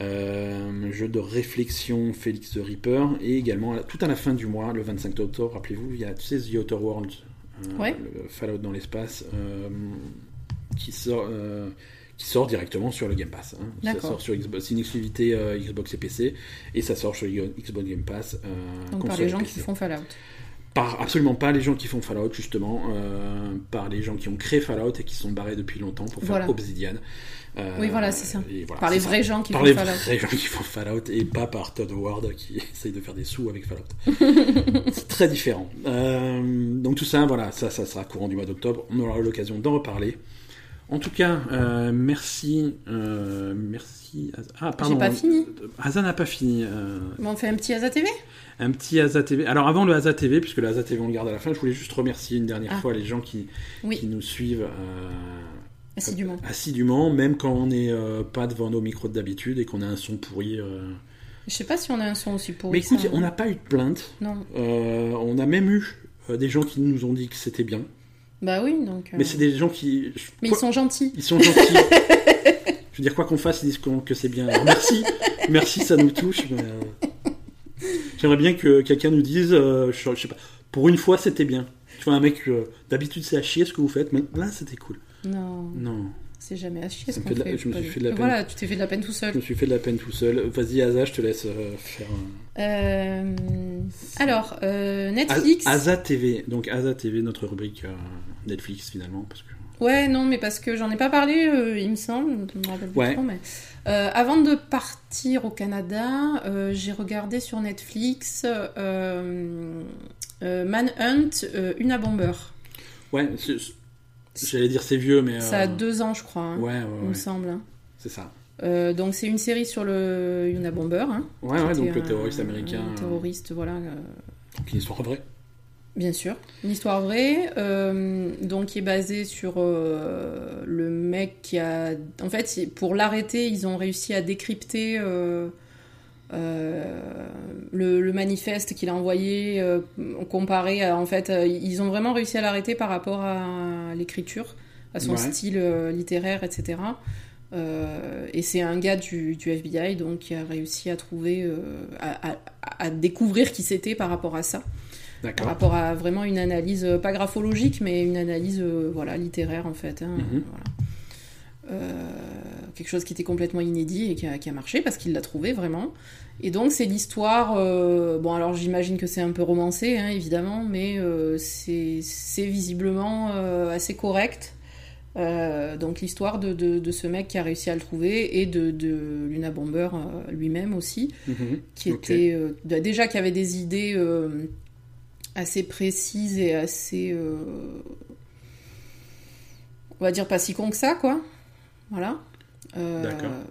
euh, jeu de réflexion Félix the Reaper et également tout à la fin du mois, le 25 octobre, rappelez-vous, il y a tu sais, The Outer Worlds, euh, Ouais. le Fallout dans l'espace, qui sort. Qui sort directement sur le Game Pass. hein. Ça sort sur Xbox, c'est une exclusivité euh, Xbox et PC, et ça sort sur Xbox Game Pass. euh, Donc par les gens PC. qui font Fallout. Par absolument pas les gens qui font Fallout, justement, euh, par les gens qui ont créé Fallout et qui sont barrés depuis longtemps pour faire Voilà. Obsidian. Oui, voilà, c'est ça. voilà, Par les ça. vrais gens qui Par font les Fallout. vrais gens qui font Fallout et pas par Todd Howard qui essaye de faire des sous avec Fallout. c'est très différent. Donc tout ça, voilà, ça, ça sera courant du mois d'octobre. On aura l'occasion d'en reparler. En tout cas, euh, merci, euh, merci. Ah, pardon. pas fini. Asa n'a pas fini. euh, Bon, on fait un petit Asa TV un petit Asa TV. Alors avant le Asa TV, puisque le Asa TV on le garde à la fin, je voulais juste remercier une dernière Ah. fois les gens qui, Oui. qui nous suivent Assidûment. assidûment, même quand on n'est pas devant nos micros d'habitude et qu'on a un son pourri. Je sais pas si on a un son aussi pourri. Mais écoute, ça. on n'a pas eu de plainte. Non. On a même eu des gens qui nous ont dit que c'était bien. Bah oui, donc. euh, Mais c'est des gens qui. Mais quoi- ils sont gentils. ils sont gentils. je veux dire, quoi qu'on fasse, ils disent que c'est bien. Alors, merci, merci, ça nous touche. mais, euh, J'aimerais bien que quelqu'un nous dise, euh, je, je sais pas, pour une fois c'était bien. Tu vois, un mec, euh, d'habitude c'est à chier ce que vous faites, mais là c'était cool. Non, Non, c'est jamais à chier Ça ce me qu'on fait de la- fait. je me pas suis du- fait de la peine. Voilà, tu t'es fait de la peine tout je seul. me suis fait de la peine tout seul. Vas-y, Asa, je te laisse euh, faire. Euh, Alors, euh, Netflix. Asa TV, donc Asa TV, notre rubrique euh, Netflix finalement, parce que Ouais, non, mais parce que j'en ai pas parlé, il me semble, je me rappelle plus Ouais. trop, mais... Avant de partir au Canada, j'ai regardé sur Netflix Manhunt, Una Bomber. Ouais, c'est- j'allais dire c'est vieux, mais. Ça a euh, deux ans, je crois, hein, Ouais, ouais, il me semble. hein. c'est ça. Euh, donc c'est une série sur le Una Bomber. hein, Ouais, ouais, donc le terroriste américain. un euh, terroriste, voilà. euh, donc une histoire vraie. Bien sûr, une histoire vraie, euh, donc qui est basée sur le mec qui a... En fait, pour l'arrêter, ils ont réussi à décrypter le, le manifeste qu'il a envoyé, euh, comparé à... En fait, euh, ils ont vraiment réussi à l'arrêter par rapport à l'écriture, à son Ouais. style euh, littéraire, etc. Euh, et c'est un gars du, du FBI donc qui a réussi à trouver, euh, à, à- à découvrir qui c'était par rapport à ça par rapport à vraiment une analyse, euh, pas graphologique, mais une analyse euh, voilà, littéraire en fait. hein, Mhm. voilà. Quelque chose qui était complètement inédit et qui a, qui a marché parce qu'il l'a trouvé vraiment. Et donc c'est l'histoire, euh, bon alors j'imagine que c'est un peu romancé hein, évidemment, mais euh, c'est visiblement euh, assez correct. Donc l'histoire de, de, de ce mec qui a réussi à le trouver et de, de Luna Bomber lui-même aussi Mhm. qui était déjà qui avait des idées assez précises et assez on va dire pas si con que ça quoi voilà.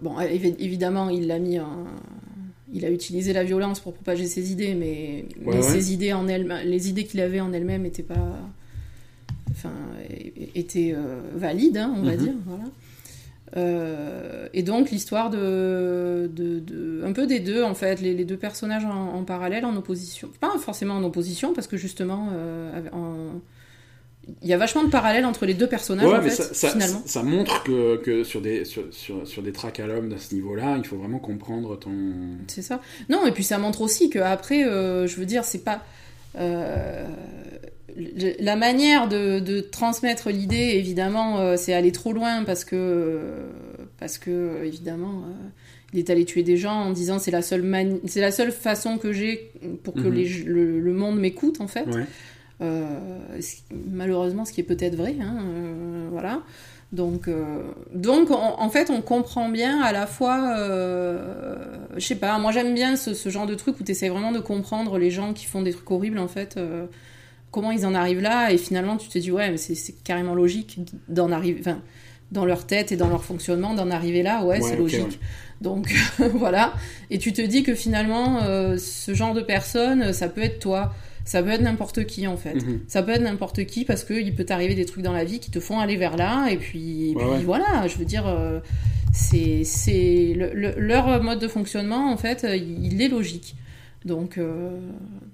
Bon évi- évidemment il l'a mis en- il a utilisé la violence pour propager ses idées mais, Ouais, mais ouais. ses idées en elles les idées qu'il avait en elles-mêmes étaient pas enfin étaient euh, valides hein, on va Mhm. dire voilà euh, et donc l'histoire de, de, de- un peu des deux en fait, les, les deux personnages en, en parallèle, en opposition, pas forcément en opposition parce que justement euh, en- il y a vachement de parallèles entre les deux personnages Ouais, en mais fait, ça, ça, finalement. ça montre que, que sur, des, sur, sur, sur des tracks à l'homme à ce niveau-là, il faut vraiment comprendre ton. C'est ça. Non, et puis ça montre aussi que après, euh, je veux dire, c'est pas euh, la manière de, de transmettre l'idée. Évidemment, euh, c'est aller trop loin parce que parce que évidemment, il est allé tuer des gens en disant c'est la seule mani- c'est la seule façon que j'ai pour que Mhm. les, le, le monde m'écoute en fait. Ouais. Euh, malheureusement, ce qui est peut-être vrai, hein, euh, voilà. Donc, euh, donc en, en fait, on comprend bien à la fois, euh, je sais pas, moi j'aime bien ce, ce genre de truc où tu essaies vraiment de comprendre les gens qui font des trucs horribles, en fait, euh, comment ils en arrivent là, et finalement tu te dis, ouais, mais c'est carrément logique d'en arriver, enfin, dans leur tête et dans leur fonctionnement, d'en arriver là, ouais, Ouais, c'est logique. ouais. Donc voilà, et tu te dis que finalement, ce genre de personne, ça peut être toi, ça peut être n'importe qui en fait. Mhm. Ça peut être n'importe qui parce qu'il peut t'arriver des trucs dans la vie qui te font aller vers là, et puis, et Ouais, puis ouais. voilà, je veux dire, euh, c'est c'est le- le- leur mode de fonctionnement en fait, euh, il est logique. Donc, euh,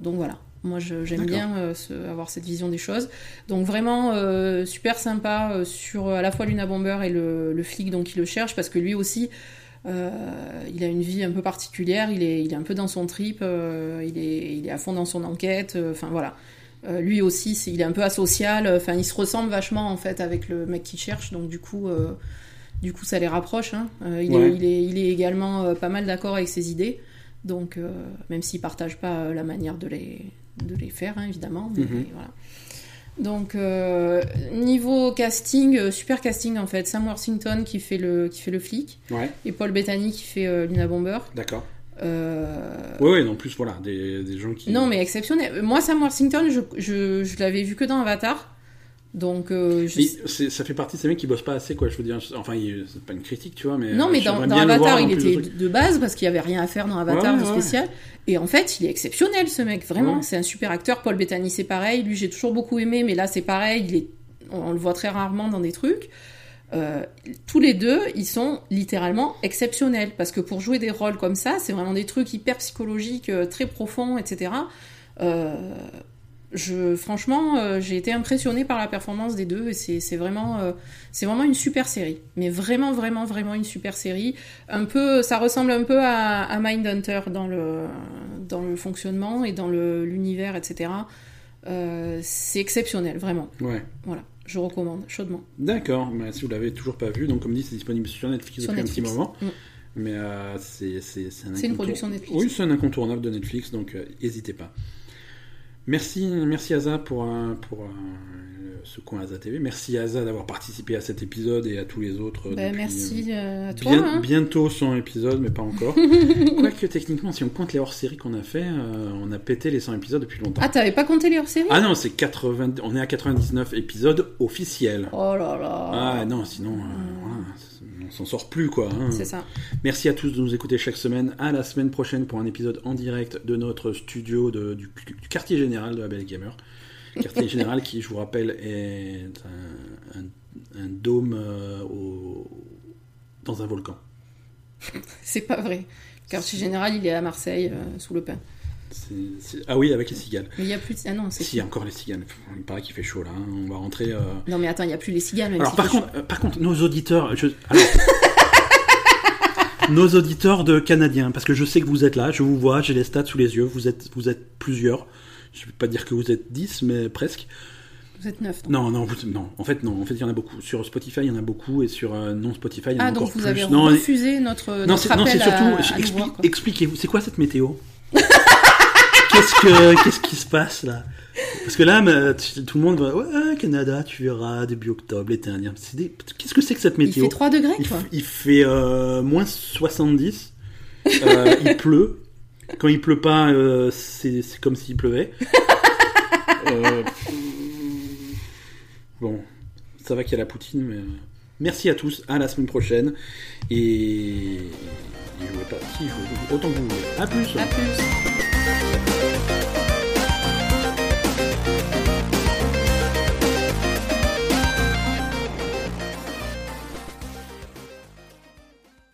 donc voilà. Moi, je- j'aime D'accord. bien euh, ce- avoir cette vision des choses. Donc vraiment euh, super sympa sur à la fois Luna Bomber et le, le flic donc qui le cherche parce que lui aussi euh, il a une vie un peu particulière, il est, il est un peu dans son trip, euh, il, est, il est à fond dans son enquête, euh, enfin voilà. Lui aussi, il est un peu asocial, enfin il se ressemble vachement en fait avec le mec qui cherche, donc du coup, du coup ça les rapproche. hein. Il, Ouais. est, il, est, il est également pas mal d'accord avec ses idées, donc même s'il partage pas la manière de les, de les faire, hein, évidemment. mais Mhm. voilà. Donc euh, niveau casting, euh, super casting en fait. Sam Worthington qui fait le, qui fait le flic Ouais, et Paul Bettany qui fait euh, Luna Bomber. d'accord. Euh, Ouais, ouais, en plus, voilà, des, des gens qui. Non mais exceptionnel. Moi Sam Worthington, je, je, je l'avais vu que dans Avatar. Donc euh, je- Mais ça fait partie de ces mecs qui bossent pas assez, quoi. Je veux dire, enfin, c'est pas une critique, tu vois, mais. non mais euh, dans, j'aimerais dans Avatar il de était de base parce qu'il y avait rien à faire dans Avatar Ouais, de ouais. spécial. Et en fait il est exceptionnel ce mec. Vraiment Ouais. c'est un super acteur. Paul Bettany c'est pareil. Lui j'ai toujours beaucoup aimé mais là c'est pareil. Il est, on, on le voit très rarement dans des trucs. Euh, tous les deux, ils sont littéralement exceptionnels parce que pour jouer des rôles comme ça, c'est vraiment des trucs hyper psychologiques, très profonds, etc. Euh, je, franchement, euh, j'ai été impressionnée par la performance des deux et c'est c'est vraiment, euh, c'est vraiment une super série. Mais vraiment, vraiment, vraiment une super série. Un peu, ça ressemble un peu à, à Mindhunter dans le, dans le fonctionnement et dans l'univers, etc. Euh, c'est exceptionnel, vraiment. Ouais. Voilà, je recommande chaudement. D'accord, mais si vous l'avez toujours pas vu, donc comme dit, c'est disponible sur Netflix Sur depuis un petit moment. Mm. Mais c'est c'est- c'est un C'est une production Netflix. Oui, c'est un incontournable de Netflix, donc n'hésitez pas. Merci, merci Aza pour, euh, pour euh, ce coin Aza TV. Merci Aza d'avoir participé à cet épisode et à tous les autres. Bah, depuis, merci euh, euh, à toi. bien- hein. Bientôt 100 épisodes, mais pas encore. Quoique techniquement, si on compte les hors-séries qu'on a fait, euh, on a pété les 100 épisodes depuis longtemps. Ah, t'avais pas compté les hors-séries? Ah non, c'est 80, on est à 99 épisodes officiels. Oh là là. Ah non, sinon, euh, voilà, on s'en sort plus quoi. hein. C'est ça. Merci à tous de nous écouter chaque semaine. À la semaine prochaine pour un épisode en direct de notre studio de- du, du quartier général de la Belle Gamer. Quartier général qui, je vous rappelle, est un, un- un dôme euh, au- dans un volcan. C'est pas vrai. Le quartier général, il est à Marseille, euh, sous le pain. Ah oui, avec les cigales. Mais il y a plus. de- Ah non, c'est. Si, encore les cigales. Il paraît qu'il fait chaud là. hein. On va rentrer. euh, Non, mais attends, il y a plus les cigales. même Alors par contre, euh, par contre, nos auditeurs, je- alors, nos auditeurs de Canadiens, parce que je sais que vous êtes là, je vous vois, j'ai les stats sous les yeux, vous êtes, vous êtes plusieurs. Je vais pas dire que vous êtes 10, mais presque. Vous êtes neuf. Non, non, vous- non. En fait, non. En fait, il y en a beaucoup. Sur Spotify, il y en a beaucoup, et sur euh, non Spotify, il y en a Ah, encore donc vous plus. avez non, refusé notre, non, notre c'est non, c'est appel surtout. à, à. Expliquez-vous, c'est quoi cette météo? Qu'est-ce que, qu'est-ce qui se passe là? Parce que là, mais, tout le monde va, ouais, Canada, tu verras début octobre, l'été indien. Qu'est-ce que c'est que cette Il météo? fait 3 degrés, il, quoi. il fait euh, moins 70. Euh, il pleut. Quand il pleut pas, euh, c'est comme s'il pleuvait. Euh, bon, ça va qu'il y a la poutine, mais. Merci à tous, à la semaine prochaine. Et. et jouez pas. Si, jouez autant que vous voulez. À plus À plus. Thank you.